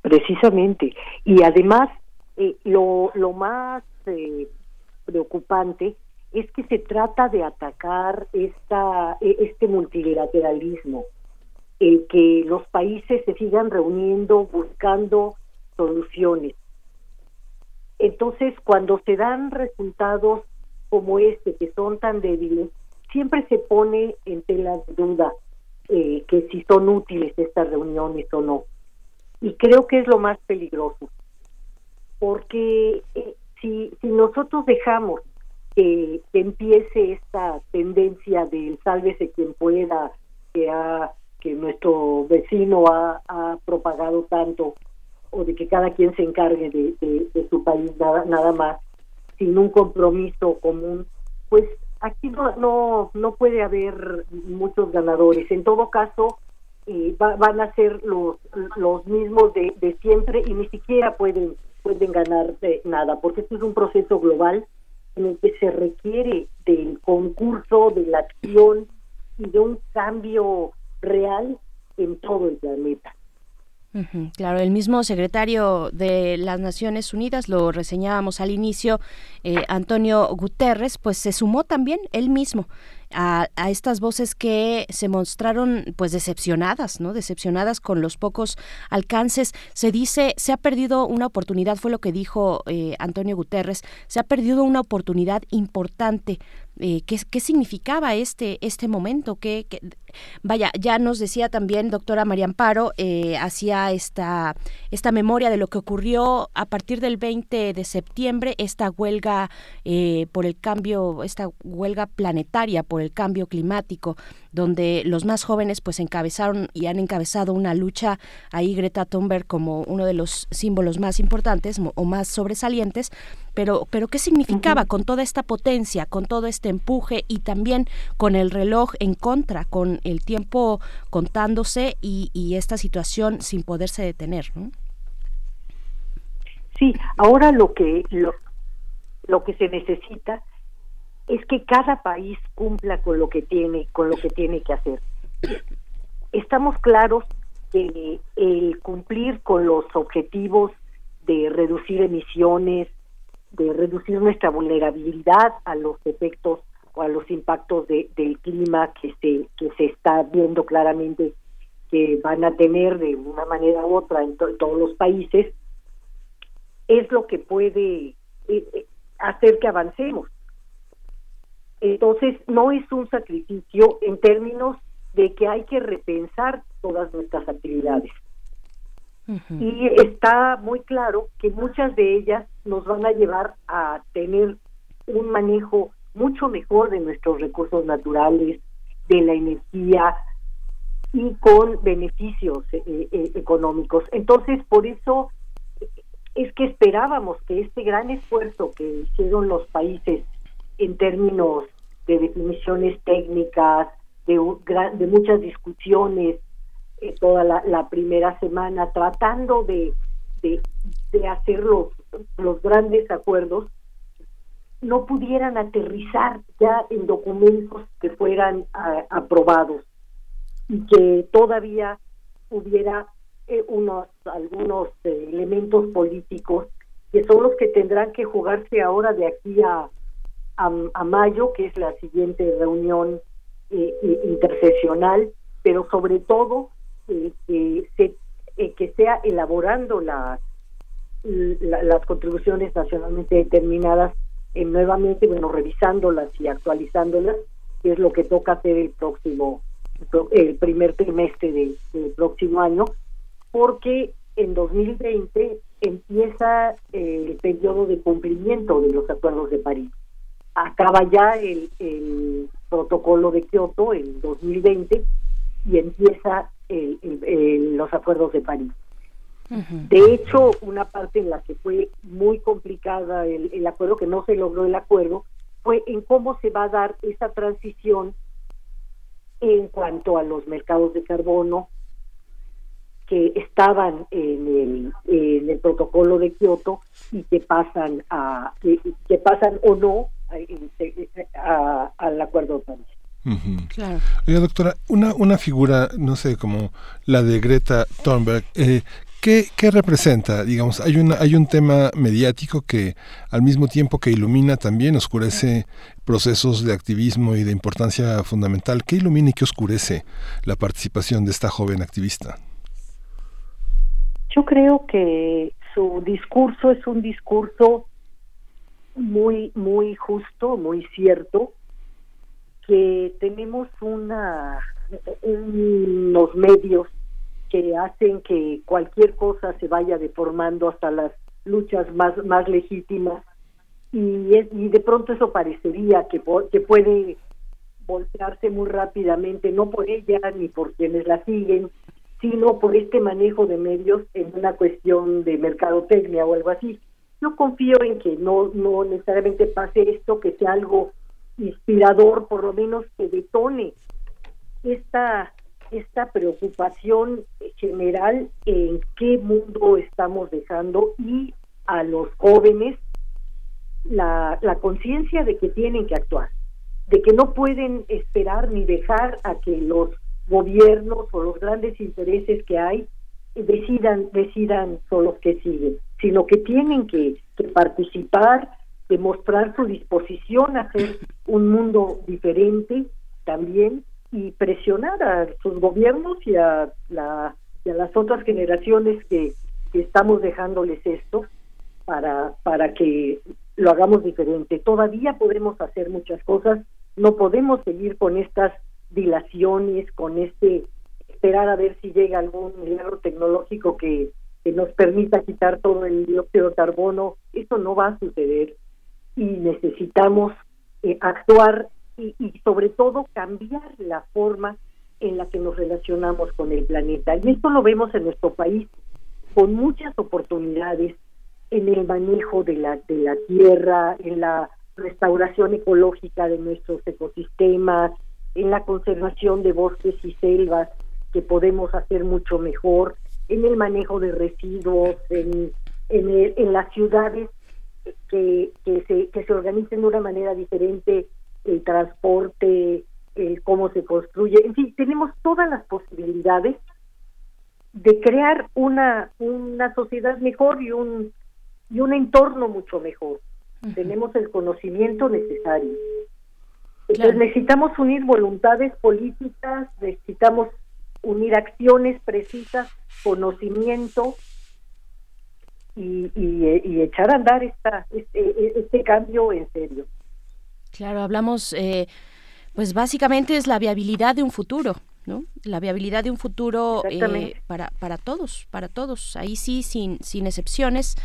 Precisamente. Y además, eh, lo, lo más eh, preocupante es que se trata de atacar esta, e, este multilateralismo, el que los países se sigan reuniendo buscando soluciones. Entonces, cuando se dan resultados como este, que son tan débiles, siempre se pone en tela de duda eh, que si son útiles estas reuniones o no. Y creo que es lo más peligroso, porque eh, si, si nosotros dejamos que, empiece esta tendencia del sálvese quien pueda que ha que nuestro vecino ha, propagado tanto o de que cada quien se encargue de, su país nada, nada más sin un compromiso común pues aquí no no, no puede haber muchos ganadores. En todo caso eh, van a ser los los mismos de, de siempre y ni siquiera pueden pueden ganar nada porque esto es un proceso global en el que se requiere del concurso, de la acción y de un cambio real en todo el planeta. claro, el mismo secretario de las Naciones Unidas, lo reseñábamos al inicio, eh, Antonio Guterres, pues se sumó también él mismo a, estas voces que se mostraron pues decepcionadas, ¿no? Decepcionadas con los pocos alcances. Se dice, se ha perdido una oportunidad, fue lo que dijo eh, Antonio Guterres, se ha perdido una oportunidad importante eh, ¿qué, ¿qué, significaba este, este momento. ¿Qué, Vaya, ya nos decía también doctora María Amparo, eh, hacía esta, esta memoria de lo que ocurrió a partir del 20 de septiembre, esta huelga eh, por el cambio, esta huelga planetaria por el cambio climático, donde los más jóvenes pues encabezaron y han encabezado una lucha, ahí Greta Thunberg como uno de los símbolos más importantes o más sobresalientes, pero, pero ¿qué significaba con toda esta potencia, con todo este empuje y también con el reloj en contra, con el tiempo contándose y, esta situación sin poderse detener, ¿no? Sí, ahora lo que lo, lo que se necesita es que cada país cumpla con lo que tiene, con lo que tiene que hacer. Estamos claros que el cumplir con los objetivos de reducir emisiones, de reducir nuestra vulnerabilidad a los efectos o a los impactos de, del clima que se, que se está viendo claramente que van a tener de una manera u otra en, todos los países, es lo que puede eh, eh, hacer que avancemos. Entonces, no es un sacrificio en términos de que hay que repensar todas nuestras actividades. Y está muy claro que muchas de ellas nos van a llevar a tener un manejo mucho mejor de nuestros recursos naturales, de la energía y con beneficios eh, eh, económicos. Entonces, por eso es que esperábamos que este gran esfuerzo que hicieron los países en términos de definiciones técnicas, de muchas discusiones, eh, toda la, primera semana, tratando de, de, hacer los, los grandes acuerdos, no pudieran aterrizar ya en documentos que fueran aprobados y que todavía hubiera eh, unos algunos eh, elementos políticos que son los que tendrán que jugarse ahora de aquí a, a, mayo, que es la siguiente reunión eh, interseccional, pero sobre todo que, se, que sea elaborando la, las contribuciones nacionalmente determinadas eh, nuevamente, bueno, revisándolas y actualizándolas, que es lo que toca hacer el próximo, el primer trimestre del próximo año, porque en 2020 empieza el periodo de cumplimiento de los acuerdos de París. Acaba ya el, el protocolo de Kioto en 2020 y empieza el, los acuerdos de París. De hecho, una parte en la que fue muy complicada el, acuerdo, que no se logró el acuerdo, fue en cómo se va a dar esa transición en cuanto a los mercados de carbono que estaban en el, en el protocolo de Kioto y que pasan a que, pasan o no al acuerdo de París. Claro. Oiga, doctora, una, una figura, no sé, como la de Greta Thunberg, eh, ¿Qué, ¿Qué, representa? Digamos, hay, una, hay un tema mediático que al mismo tiempo que ilumina también oscurece procesos de activismo y de importancia fundamental. ¿Qué ilumina y qué oscurece la participación de esta joven activista? Yo creo que su discurso es un discurso muy, muy justo, muy cierto, que tenemos una, unos medios que hacen que cualquier cosa se vaya deformando hasta las luchas más, más legítimas y, es, y de pronto eso parecería que, que puede voltearse muy rápidamente, no por ella ni por quienes la siguen, sino por este manejo de medios en una cuestión de mercadotecnia o algo así. Yo confío en que no, no necesariamente pase esto, que sea algo inspirador, por lo menos que detone esta esta preocupación general en qué mundo estamos dejando y a los jóvenes la, la conciencia de que tienen que actuar, de que no pueden esperar ni dejar a que los gobiernos o los grandes intereses que hay decidan decidan son los que siguen, sino que tienen que, que participar, demostrar su disposición a hacer un mundo diferente también y presionar a sus gobiernos y a, la, y a las otras generaciones que, que estamos dejándoles esto para, para que lo hagamos diferente. Todavía podemos hacer muchas cosas, no podemos seguir con estas dilaciones, con este esperar a ver si llega algún milagro tecnológico que, que nos permita quitar todo el dióxido de carbono. Eso no va a suceder y necesitamos eh, actuar y, sobre todo cambiar la forma en la que nos relacionamos con el planeta. Y esto lo vemos en nuestro país con muchas oportunidades en el manejo de la, de la tierra, en la restauración ecológica de nuestros ecosistemas, en la conservación de bosques y selvas, que podemos hacer mucho mejor, en el manejo de residuos, en, en las ciudades que, que, se, que se organicen de una manera diferente el transporte, el cómo se construye, en fin, tenemos todas las posibilidades de crear una, una sociedad mejor y un, y un entorno mucho mejor. Tenemos el conocimiento necesario. Entonces necesitamos unir voluntades políticas, necesitamos unir acciones precisas, conocimiento y, y, echar a andar esta, este, este, cambio en serio. Claro, hablamos, eh, pues básicamente es la viabilidad de un futuro. ¿no? La viabilidad de un futuro eh, para, para todos, para todos, ahí sí, sin, sin excepciones,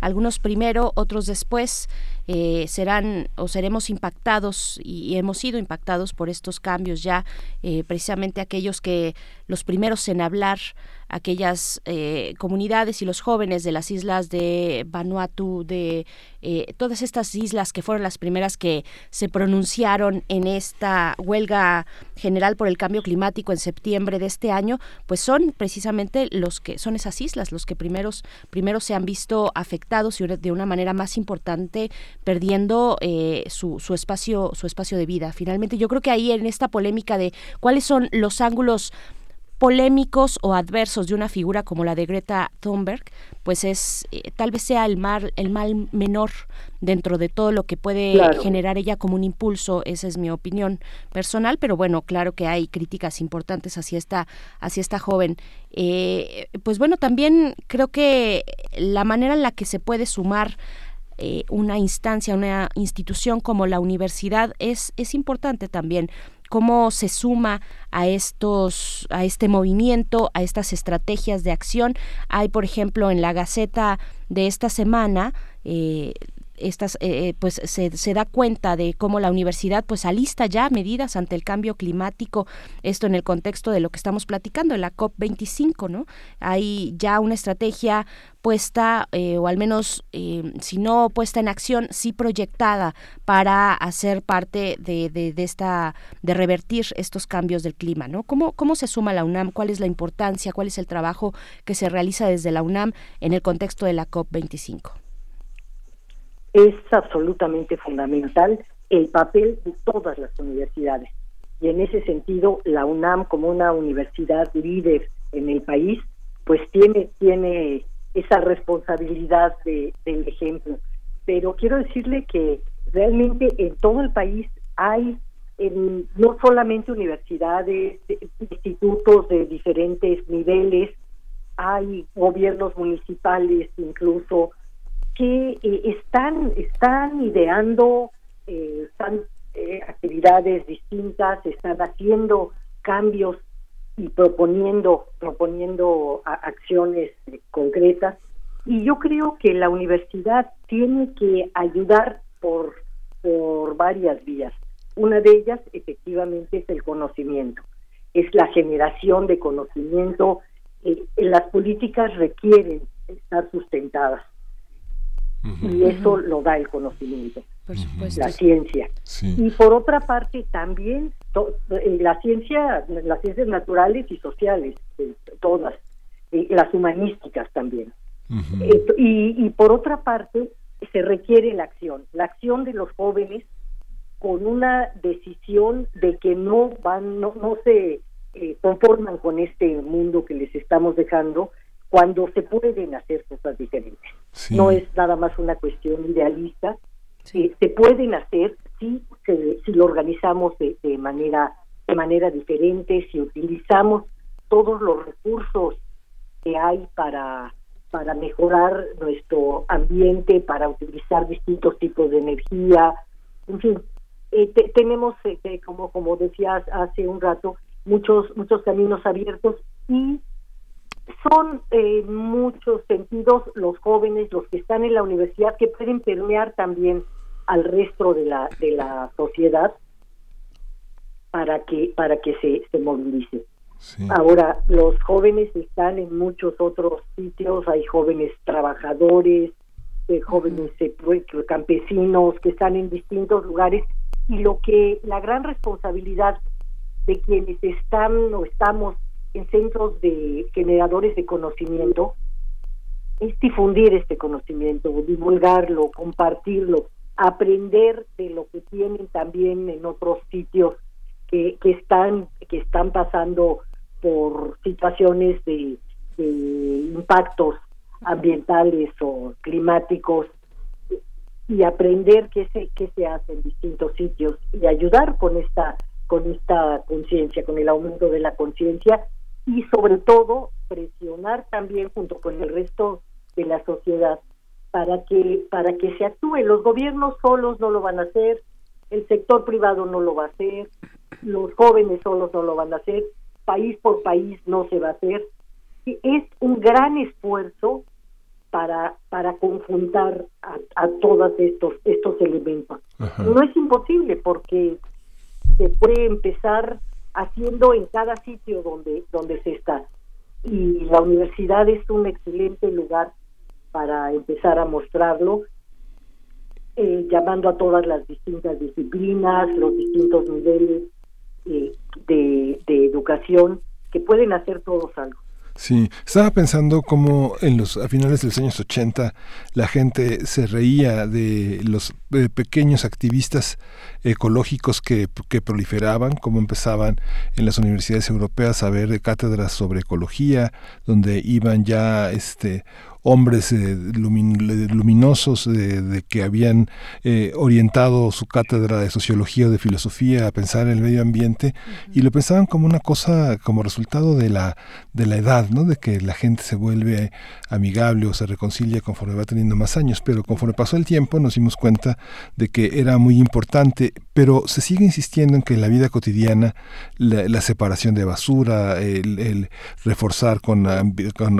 algunos primero, otros después, eh, serán o seremos impactados y, hemos sido impactados por estos cambios ya, eh, precisamente aquellos que los primeros en hablar, aquellas eh, comunidades y los jóvenes de las islas de Vanuatu, de todas estas islas que fueron las primeras que se pronunciaron en esta huelga general por el cambio climático en septiembre de este año, pues son precisamente los que son esas islas, los que primeros, primero se han visto afectados y de una manera más importante perdiendo eh, su, su, espacio, su espacio de vida. Finalmente, yo creo que ahí en esta polémica de cuáles son los ángulos polémicos o adversos de una figura como la de Greta Thunberg, pues es eh, tal vez sea el mal el mal menor dentro de todo lo que puede generar ella como un impulso, esa es mi opinión personal, pero bueno, claro que hay críticas importantes hacia esta hacia esta joven. Eh, pues bueno, también creo que la manera en la que se puede sumar eh, una instancia, una institución como la universidad es, es importante también cómo se suma a estos a este movimiento a estas estrategias de acción. Hay por ejemplo en la gaceta de esta semana eh, estas, eh, eh, pues se, se, da cuenta de cómo la universidad pues alista ya medidas ante el cambio climático, esto en el contexto de lo que estamos platicando, en la COP25, ¿no? Hay ya una estrategia puesta, eh, o al menos si no puesta en acción, sí proyectada para hacer parte de, de, de, esta, de revertir estos cambios del clima, ¿no? ¿Cómo, ¿Cómo se suma la UNAM? ¿Cuál es la importancia? ¿Cuál es el trabajo que se realiza desde la UNAM en el contexto de la COP25? Es absolutamente fundamental el papel de todas las universidades. Y en ese sentido, la UNAM como una universidad líder en el país, pues tiene, tiene esa responsabilidad de, del ejemplo. Pero quiero decirle que realmente en todo el país hay no solamente universidades, institutos de diferentes niveles, hay gobiernos municipales incluso, que eh, están, están ideando eh, están, eh, actividades distintas, están haciendo cambios y proponiendo, proponiendo acciones concretas. Y yo creo que la universidad tiene que ayudar por, por varias vías. Una de ellas, efectivamente, es el conocimiento. Es la generación de conocimiento. las políticas requieren estar sustentadas y eso lo da el conocimiento, la ciencia. Y por otra parte también eh, la ciencia, las ciencias naturales y sociales, eh, todas, las humanísticas también. y, y por otra parte se requiere la acción, la acción de los jóvenes con una decisión de que no van, no, no se eh, conforman con este mundo que les estamos dejando, cuando se pueden hacer cosas diferentes. No es nada más una cuestión idealista. Eh, se pueden hacer si, si lo organizamos de, manera de manera diferente, si utilizamos todos los recursos que hay para para mejorar nuestro ambiente, para utilizar distintos tipos de energía, en fin, eh, tenemos, eh, como como decías hace un rato, muchos muchos caminos abiertos y son en eh, muchos sentidos los jóvenes, los que están en la universidad, que pueden permear también al resto de la de la sociedad para que para que se, se movilice. Ahora, los jóvenes están en muchos otros sitios, hay jóvenes trabajadores, eh, jóvenes eh, pues, campesinos que están en distintos lugares y lo que la gran responsabilidad de quienes están o estamos en centros de generadores de conocimiento es difundir este conocimiento, divulgarlo, compartirlo, aprender de lo que tienen también en otros sitios que, que están que están pasando por situaciones de, impactos ambientales o climáticos y aprender qué se qué se hace en distintos sitios y ayudar con esta con esta conciencia, con el aumento de la conciencia y sobre todo presionar también junto con el resto de la sociedad para que para que se actúe. Los gobiernos solos no lo van a hacer, el sector privado no lo va a hacer, los jóvenes solos no lo van a hacer, país por país no se va a hacer. Es un gran esfuerzo para para conjuntar a, todos estos estos elementos. No es imposible porque se puede empezar haciendo en cada sitio donde donde se está y la universidad es un excelente lugar para empezar a mostrarlo eh, llamando a todas las distintas disciplinas los distintos niveles eh, de, educación que pueden hacer todos algo. Sí, estaba pensando cómo en los a finales de los años 80 la gente se reía de los pequeños activistas ecológicos que, que, proliferaban, cómo empezaban en las universidades europeas a ver cátedras sobre ecología, donde iban ya este hombres eh, luminosos de, que habían eh, orientado su cátedra de sociología o de filosofía a pensar en el medio ambiente y lo pensaban como una cosa como resultado de la de la edad, ¿no? De que la gente se vuelve amigable o se reconcilia conforme va teniendo más años, pero conforme pasó el tiempo nos dimos cuenta de que era muy importante, pero se sigue insistiendo en que en la vida cotidiana la, separación de basura, el, reforzar con,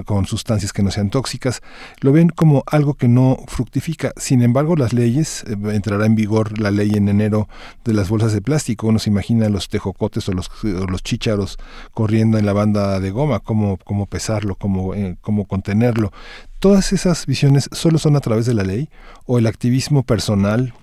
con sustancias que no sean tóxicas lo ven como algo que no fructifica. Sin embargo, las leyes, eh, entrará en vigor la ley en enero de las bolsas de plástico. Uno se imagina los tejocotes o los, los chícharos corriendo en la banda de goma, cómo, cómo pesarlo, cómo, eh, cómo contenerlo. Todas esas visiones solo son a través de la ley o el activismo personal,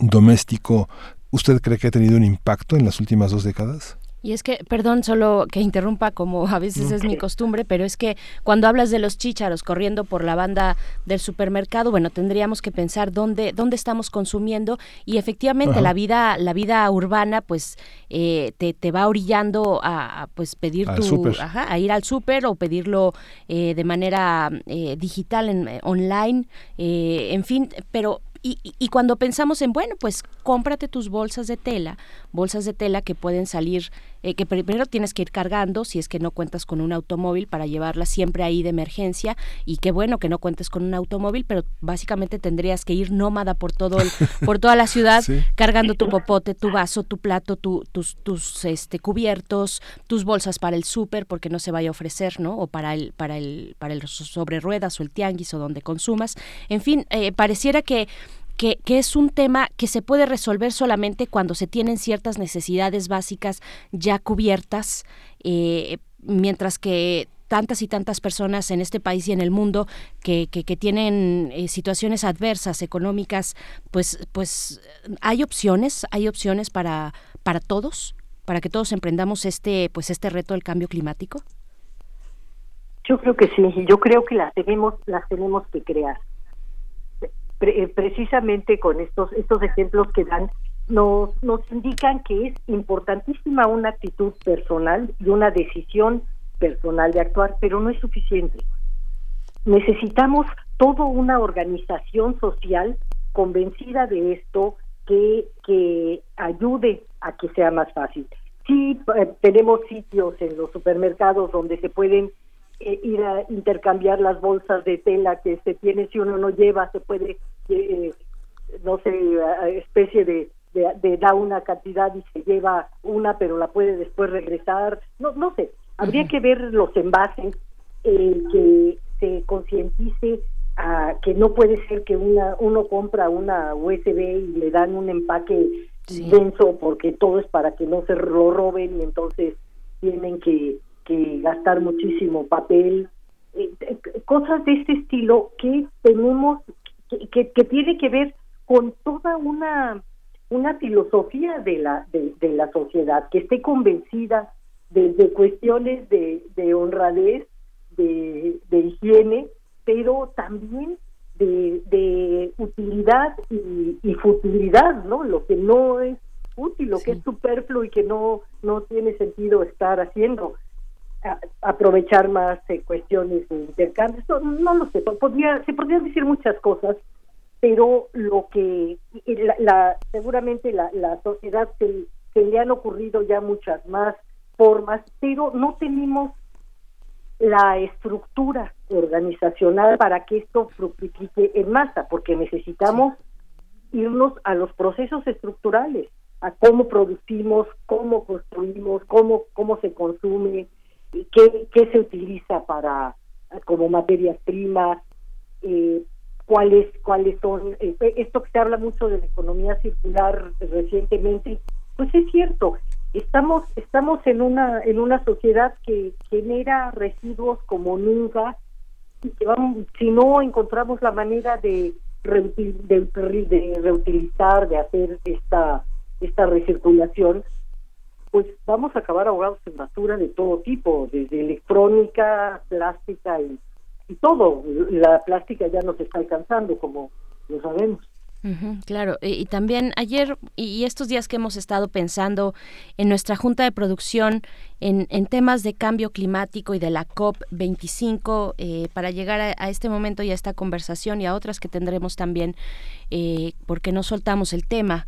doméstico, ¿usted cree que ha tenido un impacto en las últimas dos décadas? Y es que, perdón, solo que interrumpa como a veces es mi costumbre, pero es que cuando hablas de los chícharos corriendo por la banda del supermercado, bueno, tendríamos que pensar dónde, dónde estamos consumiendo. Y efectivamente la vida, la vida urbana, pues eh, te, te, va orillando a, pues pedir tu, ajá, a ir al súper o pedirlo eh, de manera eh, digital, en, online, en fin, pero y, y, cuando pensamos en, bueno, pues cómprate tus bolsas de tela, bolsas de tela que pueden salir, eh, que primero tienes que ir cargando si es que no cuentas con un automóvil para llevarla siempre ahí de emergencia y qué bueno que no cuentes con un automóvil, pero básicamente tendrías que ir nómada por todo el, por toda la ciudad cargando tu popote, tu vaso, tu plato, tu, tus, tus este, cubiertos, tus bolsas para el súper porque no se vaya a ofrecer, ¿no? O para el, para el, para el sobre ruedas o el tianguis o donde consumas. En fin, eh, pareciera que que, es un tema que se puede resolver solamente cuando se tienen ciertas necesidades básicas ya cubiertas, eh, mientras que tantas y tantas personas en este país y en el mundo que, que, tienen eh, situaciones adversas económicas, pues, pues hay opciones, hay opciones para, para todos, para que todos emprendamos este, pues este reto del cambio climático. Yo creo que sí, yo creo que las tenemos, las tenemos que crear. Eh, precisamente con estos estos ejemplos que dan nos nos indican que es importantísima una actitud personal y una decisión personal de actuar, pero no es suficiente. Necesitamos toda una organización social convencida de esto que que ayude a que sea más fácil. sí eh, tenemos sitios en los supermercados donde se pueden eh, ir a intercambiar las bolsas de tela que se tiene si uno no lleva se puede eh, no sé especie de, de, da una cantidad y se lleva una pero la puede después regresar. No no sé habría que ver los envases que se concientice a que no puede ser que una uno compra una USB y le dan un empaque denso porque todo es para que no se lo roben y entonces tienen que, que gastar muchísimo papel eh, eh, cosas de este estilo que tenemos que, que, tiene que ver con toda una una filosofía de la de, de la sociedad que esté convencida desde cuestiones de, de honradez de, de higiene pero también de, de utilidad y, y, futilidad, ¿no? Lo que no es útil, lo que es superfluo y que no, no tiene sentido estar haciendo. Aprovechar más eh, cuestiones de intercambio, no lo sé, podría, se podrían decir muchas cosas, pero lo que la, seguramente la, la sociedad se, se le han ocurrido ya muchas más formas, pero no tenemos la estructura organizacional para que esto fructifique en masa, porque necesitamos irnos a los procesos estructurales, a cómo producimos, cómo construimos, cómo, cómo se consume, qué, qué se utiliza para como materias primas, eh, cuáles cuáles son eh, esto que se habla mucho de la economía circular recientemente, pues es cierto, estamos estamos en una en una sociedad que genera residuos como nunca y que vamos si no encontramos la manera de, de, reutilizar de hacer esta esta recirculación pues vamos a acabar ahogados en basura de todo tipo desde electrónica plástica y, todo. La plástica ya nos está alcanzando como lo sabemos. Claro, y, también ayer y estos días que hemos estado pensando en nuestra junta de producción en, temas de cambio climático y de la COP25 eh, para llegar a, este momento y a esta conversación y a otras que tendremos también, eh, porque no soltamos el tema.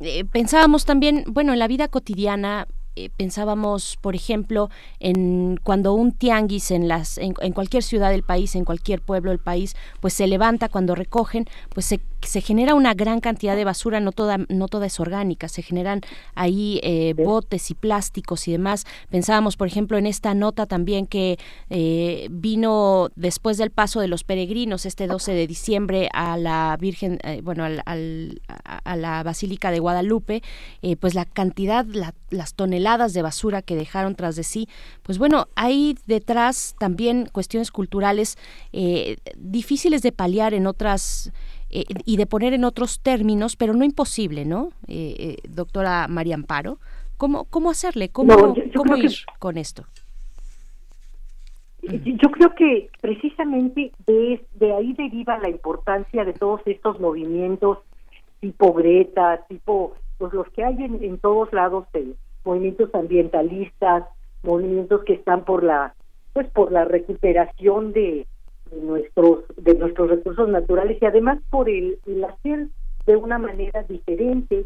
Eh, pensábamos también, bueno, en la vida cotidiana eh, pensábamos, por ejemplo, en cuando un tianguis en las en, cualquier ciudad del país, en cualquier pueblo del país, pues se levanta cuando recogen, pues se, se genera una gran cantidad de basura, no toda no toda es orgánica, se generan ahí eh, botes y plásticos y demás. Pensábamos, por ejemplo, en esta nota también que eh, vino después del paso de los peregrinos este 12 de diciembre a la Virgen, bueno, al, a la Basílica de Guadalupe, pues la cantidad, las toneladas de basura que dejaron tras de sí, pues bueno, hay detrás también cuestiones culturales eh, difíciles de paliar en otras eh, y de poner en otros términos, pero no imposible, ¿no? Eh, doctora María Amparo, ¿cómo, cómo hacerle? ¿Cómo, cómo ir con esto? Yo creo que precisamente de, de ahí deriva la importancia de todos estos movimientos tipo Greta, tipo pues los que hay en, en todos lados de, movimientos ambientalistas, movimientos que están por la pues por la recuperación de, nuestros de nuestros recursos naturales y además por el, hacer de una manera diferente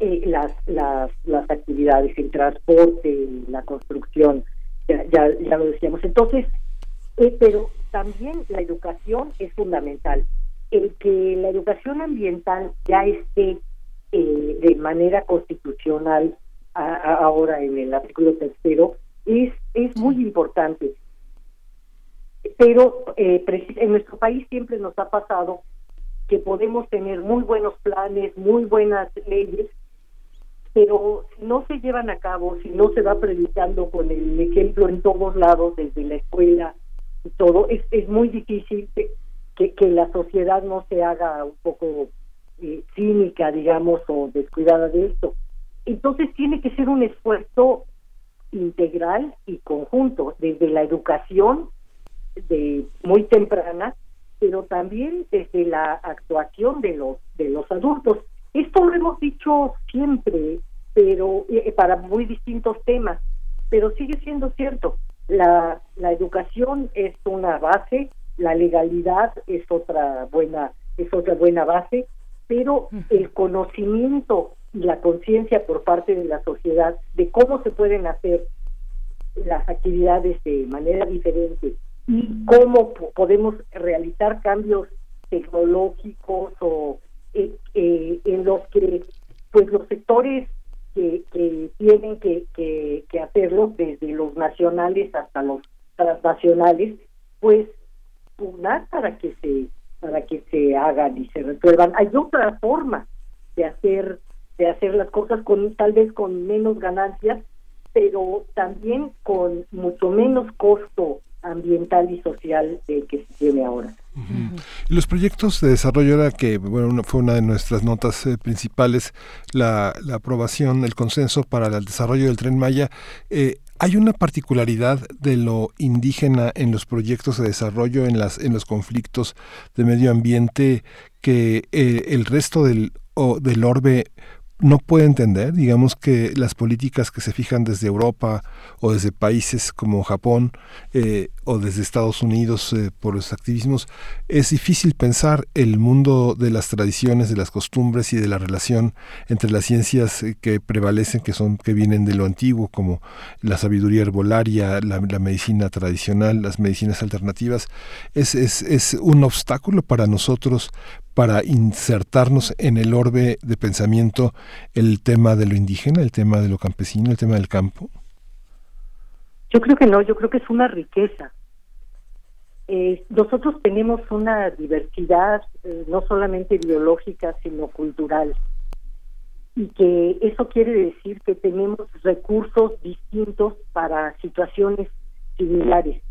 eh, las, las las actividades el transporte la construcción ya ya, lo decíamos. Entonces eh, pero también la educación es fundamental. El que la educación ambiental ya esté eh, de manera constitucional ahora en el artículo tercero es, es muy importante. Pero eh, en nuestro país siempre nos ha pasado que podemos tener muy buenos planes, muy buenas leyes, pero si no se llevan a cabo, si no se va predicando con el ejemplo en todos lados, desde la escuela y todo, es, es muy difícil que, que la sociedad no se haga un poco eh, cínica, digamos, o descuidada de esto. Entonces tiene que ser un esfuerzo integral y conjunto, desde la educación de muy temprana, pero también desde la actuación de los de los adultos. Esto lo hemos dicho siempre, pero eh, para muy distintos temas, pero sigue siendo cierto. La, la educación es una base, la legalidad es otra buena es otra buena base, pero el conocimiento y la conciencia por parte de la sociedad de cómo se pueden hacer las actividades de manera diferente y cómo podemos realizar cambios tecnológicos o eh, eh, en los que pues los sectores que, tienen que, que, desde los nacionales hasta los transnacionales pues pugnar para que se para que se hagan y se resuelvan. Hay otra forma de hacer de hacer las cosas con tal vez con menos ganancias pero también con mucho menos costo ambiental y social que se tiene ahora. Los proyectos de desarrollo era que, bueno, fue una de nuestras notas eh, principales, la, la, aprobación, el consenso para el desarrollo del tren Maya. Eh, hay una particularidad de lo indígena en los proyectos de desarrollo, en, las, en los conflictos de medio ambiente, que eh, el resto del, o, del orbe no puede entender, digamos que las políticas que se fijan desde Europa o desde países como Japón eh, o desde Estados Unidos eh, por los activismos, es difícil pensar el mundo de las tradiciones, de las costumbres y de la relación entre las ciencias eh, que prevalecen, que son que vienen de lo antiguo, como la sabiduría herbolaria, la, medicina tradicional, las medicinas alternativas, es, es, es un obstáculo para nosotros para insertarnos en el orbe de pensamiento el tema de lo indígena, el tema de lo campesino, el tema del campo? Yo creo que no, yo creo que es una riqueza. Eh, nosotros tenemos una diversidad eh, no solamente biológica, sino cultural. Y que eso quiere decir que tenemos recursos distintos para situaciones similares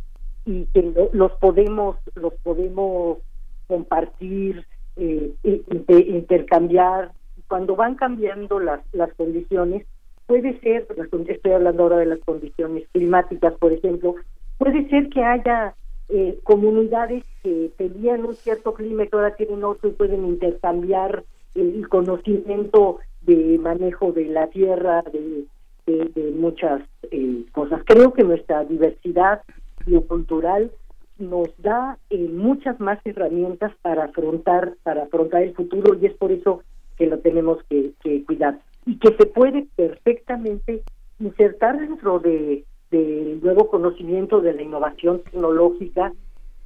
y que los podemos los podemos compartir eh, intercambiar. Cuando van cambiando las, las condiciones, puede ser, estoy hablando ahora de las condiciones climáticas, por ejemplo, puede ser que haya eh, comunidades que tenían un cierto clima y ahora tienen otro y pueden intercambiar el conocimiento de manejo de la tierra, de, de, muchas eh, cosas. Creo que nuestra diversidad biocultural nos da eh, muchas más herramientas para afrontar para afrontar el futuro y es por eso que lo tenemos que, cuidar. Y que se puede perfectamente insertar dentro de del nuevo conocimiento de la innovación tecnológica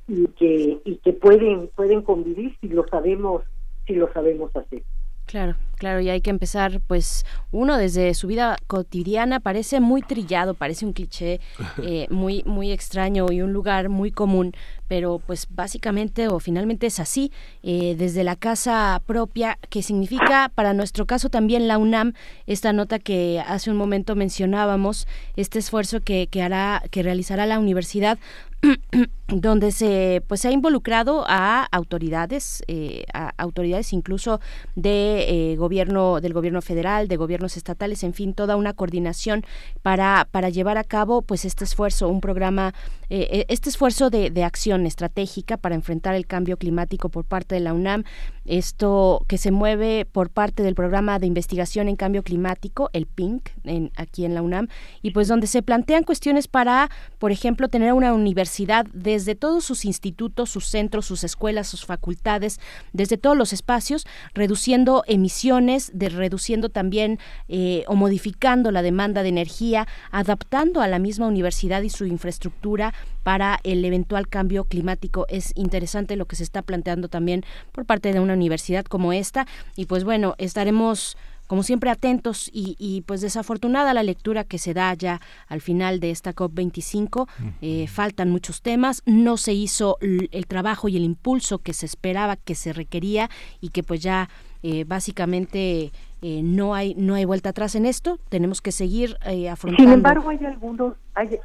y que y que pueden pueden convivir si lo sabemos si lo sabemos hacer. Claro, claro, y hay que empezar, pues, uno desde su vida cotidiana parece muy trillado, parece un cliché eh, muy, muy extraño y un lugar muy común, pero pues básicamente o finalmente es así, eh, desde la casa propia, que significa para nuestro caso también la UNAM, esta nota que hace un momento mencionábamos, este esfuerzo que, que hará, que realizará la universidad donde se pues se ha involucrado a autoridades eh, a autoridades incluso de eh, gobierno del gobierno federal de gobiernos estatales en fin toda una coordinación para llevar a cabo pues este esfuerzo un programa eh, este esfuerzo de, de, acción estratégica para enfrentar el cambio climático por parte de la UNAM. Esto que se mueve por parte del programa de investigación en cambio climático el PINC en, aquí en la UNAM y pues donde se plantean cuestiones para por ejemplo tener una universidad desde todos sus institutos, sus centros, sus escuelas, sus facultades, desde todos los espacios, reduciendo emisiones, de, reduciendo también eh, o modificando la demanda de energía, adaptando a la misma universidad y su infraestructura para el eventual cambio climático. Es interesante lo que se está planteando también por parte de una universidad como esta y pues bueno, estaremos como siempre atentos y, pues desafortunada la lectura que se da ya al final de esta COP25. Eh, faltan muchos temas, no se hizo el trabajo y el impulso que se esperaba, que se requería y que pues ya eh, básicamente eh, no hay no hay vuelta atrás en esto. Tenemos que seguir afrontando. Sin embargo, hay algunos hay,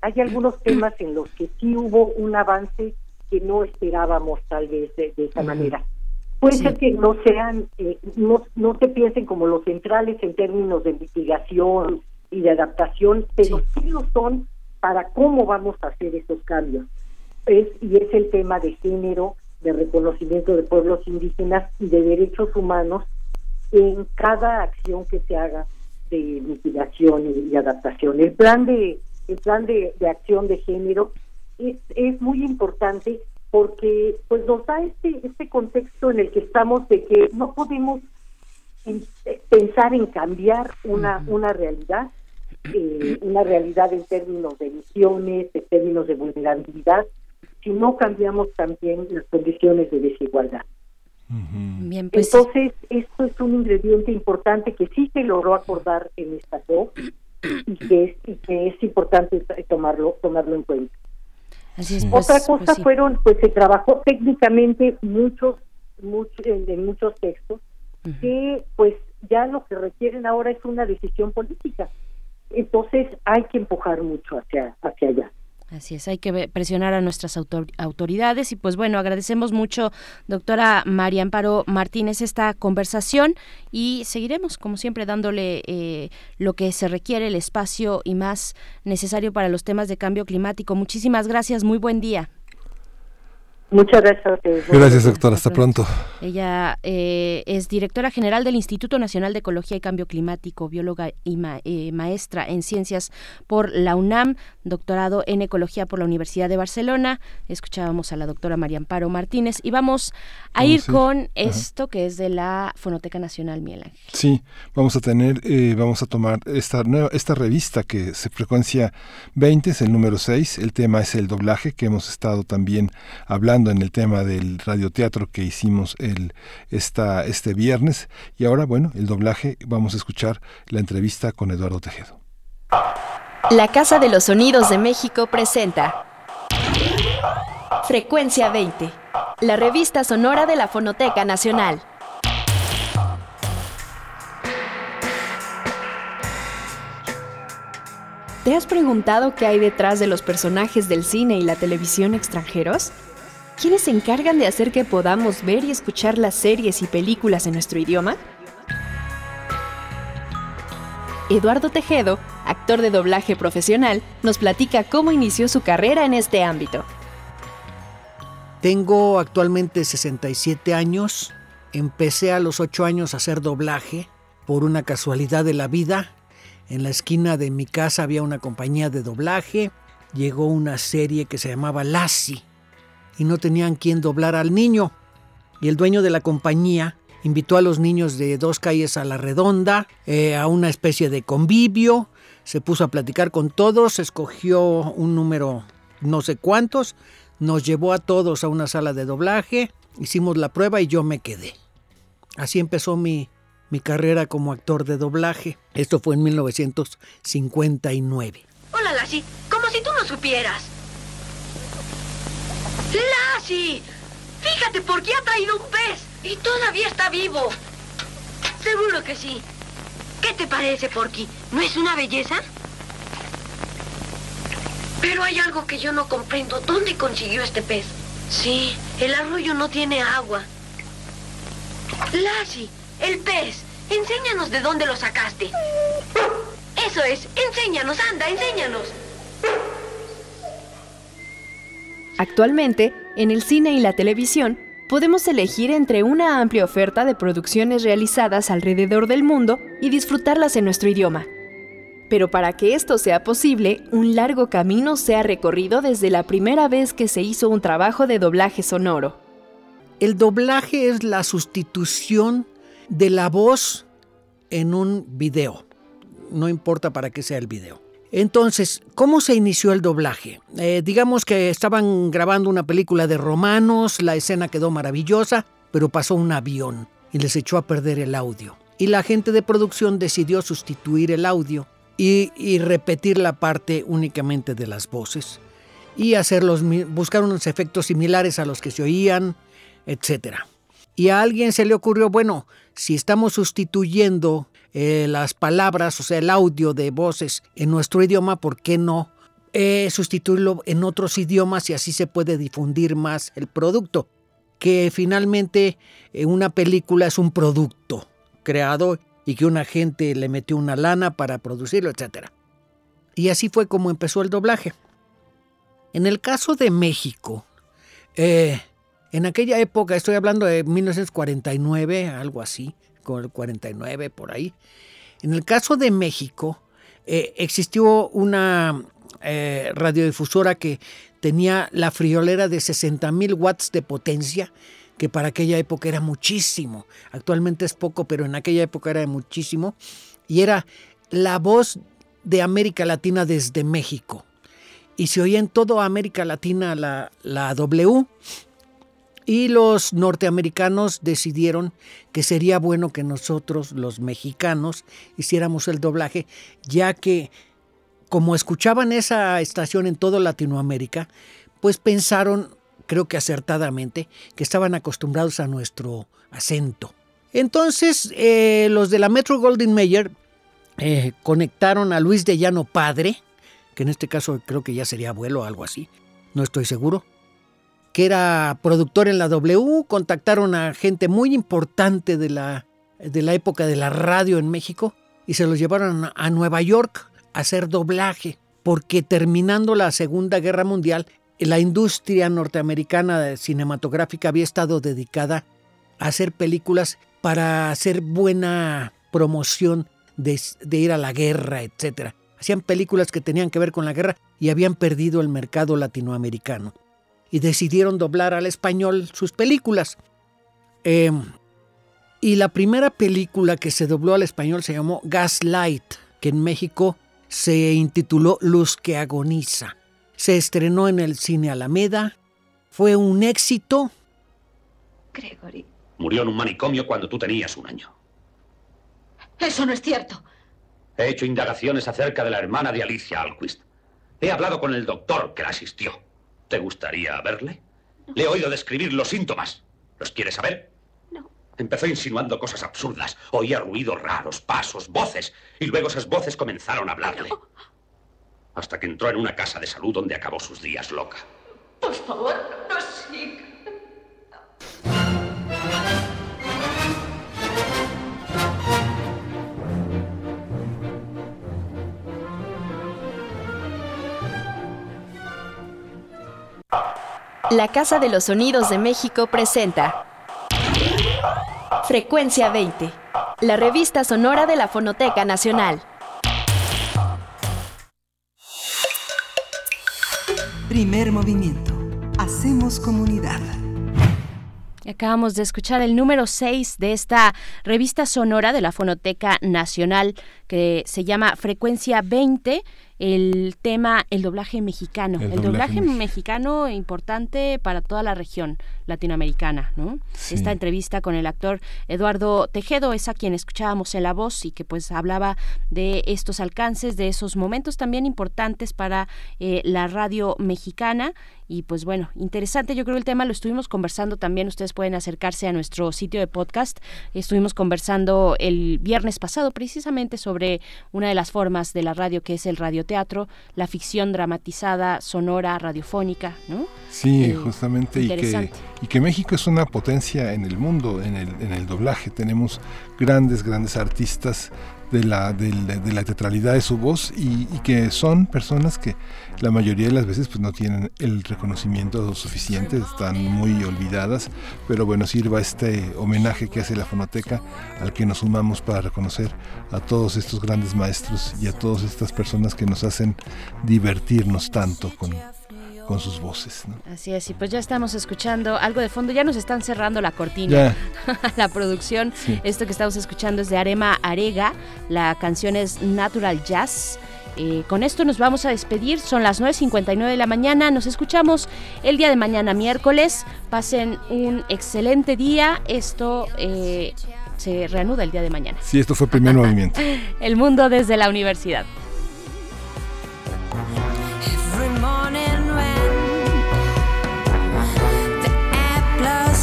hay algunos temas en los que sí hubo un avance que no esperábamos tal vez de, esa manera. Puede ser que no sean, eh, no, no se piensen como los centrales en términos de mitigación y de adaptación, pero sí, lo son para cómo vamos a hacer esos cambios. Es, y es el tema de género, de reconocimiento de pueblos indígenas y de derechos humanos en cada acción que se haga de mitigación y, adaptación. El plan de el plan de, de acción de género es, es muy importante porque pues nos da este este contexto en el que estamos de que no podemos pensar en cambiar una, una realidad, eh, una realidad en términos de emisiones, en términos de vulnerabilidad, si no cambiamos también las condiciones de desigualdad. Bien, pues, Entonces, esto es un ingrediente importante que sí se logró acordar en esta COP y que es, y que es importante tomarlo, tomarlo en cuenta. Así es, Otra pues- cosa pues sí. fueron, pues se trabajó técnicamente muchos, muchos en, en muchos textos que pues ya lo que requieren ahora es una decisión política. Entonces hay que empujar mucho hacia hacia allá. Así es, hay que presionar a nuestras autor- autoridades y pues bueno, agradecemos mucho, doctora María Amparo Martínez, esta conversación y seguiremos, como siempre, dándole eh, lo que se requiere, el espacio y más necesario para los temas de cambio climático. Muchísimas gracias, muy buen día. Muchas gracias a ustedes. Gracias, doctor. Hasta pronto. Ella eh, es directora general del Instituto Nacional de Ecología y Cambio Climático, bióloga y ma- eh, maestra en ciencias por la UNAM, doctorado en ecología por la Universidad de Barcelona. Escuchábamos a la doctora María Amparo Martínez y vamos a Vamos ir a con Ajá. esto que es de la Fonoteca Nacional, Miguel Ángel. Sí, vamos a tener, eh, vamos a tomar esta nueva, esta revista que se frecuencia 20, es el número 6, el tema es el doblaje, que hemos estado también hablando en el tema del radioteatro que hicimos el, esta, este viernes, y ahora, bueno, el doblaje, vamos a escuchar la entrevista con Eduardo Tejedo. La Casa de los Sonidos de México presenta Frecuencia 20, la revista sonora de la Fonoteca Nacional. ¿Te has preguntado qué hay detrás de los personajes del cine y la televisión extranjeros? ¿Quiénes se encargan de hacer que podamos ver y escuchar las series y películas en nuestro idioma? Eduardo Tejedo, actor de doblaje profesional, nos platica cómo inició su carrera en este ámbito. Tengo actualmente 67 años. Empecé a los 8 años a hacer doblaje por una casualidad de la vida. En la esquina de mi casa había una compañía de doblaje. Llegó una serie que se llamaba Lassie y no tenían quien doblar al niño. Y el dueño de la compañía invitó a los niños de dos calles a la redonda eh, a una especie de convivio. Se puso a platicar con todos, escogió un número no sé cuántos, nos llevó a todos a una sala de doblaje, hicimos la prueba y yo me quedé. Así empezó mi, mi carrera como actor de doblaje. Esto fue en 1959. Hola, Lassie. Como si tú no supieras. ¡Lassie! Fíjate por qué ha traído un pez. Y todavía está vivo. Seguro que sí. ¿Qué te parece, Porky? ¿No es una belleza? Pero hay algo que yo no comprendo. ¿Dónde consiguió este pez? Sí, el arroyo no tiene agua. Lassie, el pez. Enséñanos de dónde lo sacaste. Eso es, enséñanos, anda, enséñanos. Actualmente, en el cine y la televisión, podemos elegir entre una amplia oferta de producciones realizadas alrededor del mundo y disfrutarlas en nuestro idioma. Pero para que esto sea posible, un largo camino se ha recorrido desde la primera vez que se hizo un trabajo de doblaje sonoro. El doblaje es la sustitución de la voz en un video. No importa para qué sea el video. Entonces, ¿cómo se inició el doblaje? Eh, digamos que estaban grabando una película de romanos, la escena quedó maravillosa, pero pasó un avión y les echó a perder el audio. Y la gente de producción decidió sustituir el audio y, y repetir la parte únicamente de las voces y hacerlos, buscar unos efectos similares a los que se oían, etc. Y a alguien se le ocurrió, bueno, si estamos sustituyendo eh, las palabras, o sea, el audio de voces en nuestro idioma, ¿por qué no eh, sustituirlo en otros idiomas y así se puede difundir más el producto? Que finalmente eh, una película es un producto creado y que una gente le metió una lana para producirlo, etc. Y así fue como empezó el doblaje. En el caso de México, en aquella época, estoy hablando de 1949, algo así, con el 49 por ahí. En el caso de México, eh, existió una eh, radiodifusora que tenía la friolera de 60 mil watts de potencia, que para aquella época era muchísimo. Actualmente es poco, pero en aquella época era muchísimo. Y era la voz de América Latina desde México. Y se oía en toda América Latina la, la W. Y los norteamericanos decidieron que sería bueno que nosotros, los mexicanos, hiciéramos el doblaje, ya que como escuchaban esa estación en toda Latinoamérica, pues pensaron, creo que acertadamente, que estaban acostumbrados a nuestro acento. Entonces, eh, los de la Metro Golden Mayer eh, conectaron a Luis de Llano padre, que en este caso creo que ya sería abuelo o algo así, no estoy seguro, que era productor en la W, contactaron a gente muy importante de la, de la época de la radio en México y se los llevaron a Nueva York a hacer doblaje, porque terminando la Segunda Guerra Mundial, la industria norteamericana cinematográfica había estado dedicada a hacer películas para hacer buena promoción de, ir a la guerra, etc. Hacían películas que tenían que ver con la guerra y habían perdido el mercado latinoamericano. Y decidieron doblar al español sus películas. Em, y la primera película que se dobló al español se llamó Gaslight, que en México se intituló Luz que agoniza. Se estrenó en el cine Alameda. Fue un éxito. Gregory. Murió en un manicomio cuando tú tenías un año. Eso no es cierto. He hecho indagaciones acerca de la hermana de Alicia Alquist. He hablado con el doctor que la asistió. ¿Te gustaría verle? Le he oído describir los síntomas. ¿Los quieres saber? No. Empezó insinuando cosas absurdas. Oía ruidos raros, pasos, voces. Y luego esas voces comenzaron a hablarle. Hasta que entró en una casa de salud donde acabó sus días loca. Por favor, no siga. La Casa de los Sonidos de México presenta Frecuencia 20, la revista sonora de la Fonoteca Nacional. Primer movimiento. Hacemos comunidad. Acabamos de escuchar el número 6 de esta revista sonora de la Fonoteca Nacional que se llama Frecuencia 20 el tema, el doblaje mexicano. El, doblaje, mexicano importante para toda la región latinoamericana, ¿no? Esta entrevista con el actor Eduardo Tejedo es a quien escuchábamos en la voz y que pues hablaba de estos alcances, de esos momentos también importantes para eh, la radio mexicana. Y pues bueno, interesante, yo creo el tema. Lo estuvimos conversando también, ustedes pueden acercarse a nuestro sitio de podcast, estuvimos conversando el viernes pasado precisamente sobre una de las formas de la radio que es el radioteatro, la ficción dramatizada, sonora, radiofónica, ¿no? Sí, eh, justamente, y que, y que México es una potencia en el mundo, en el, en el doblaje, tenemos grandes, grandes artistas de la, de, la teatralidad de su voz y, que son personas que la mayoría de las veces pues no tienen el reconocimiento suficiente, están muy olvidadas, pero bueno, sirva este homenaje que hace la fonoteca al que nos sumamos para reconocer a todos estos grandes maestros y a todas estas personas que nos hacen divertirnos tanto con, con sus voces. Así es, y pues ya estamos escuchando algo de fondo, ya nos están cerrando la cortina, la producción. Esto que estamos escuchando es de Arema Arega, la canción es Natural Jazz. Eh, con esto nos vamos a despedir, son las 9.59 de la mañana, nos escuchamos el día de mañana miércoles, pasen un excelente día, esto eh, se reanuda el día de mañana. Sí, esto fue primer movimiento. el mundo desde la universidad.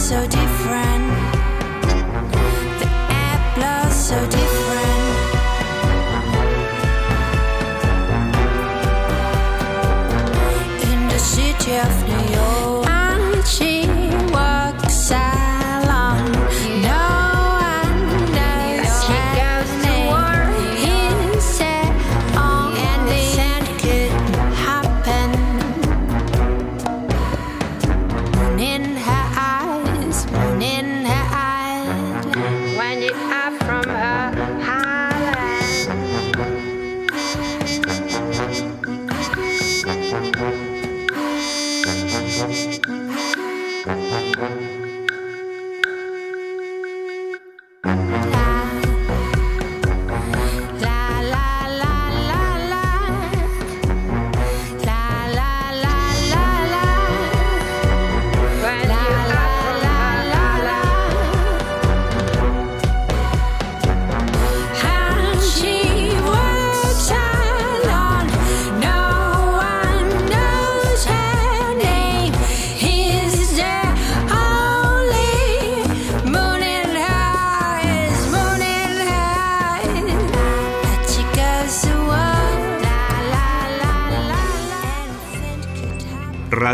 So different. The air blows so different. In the city of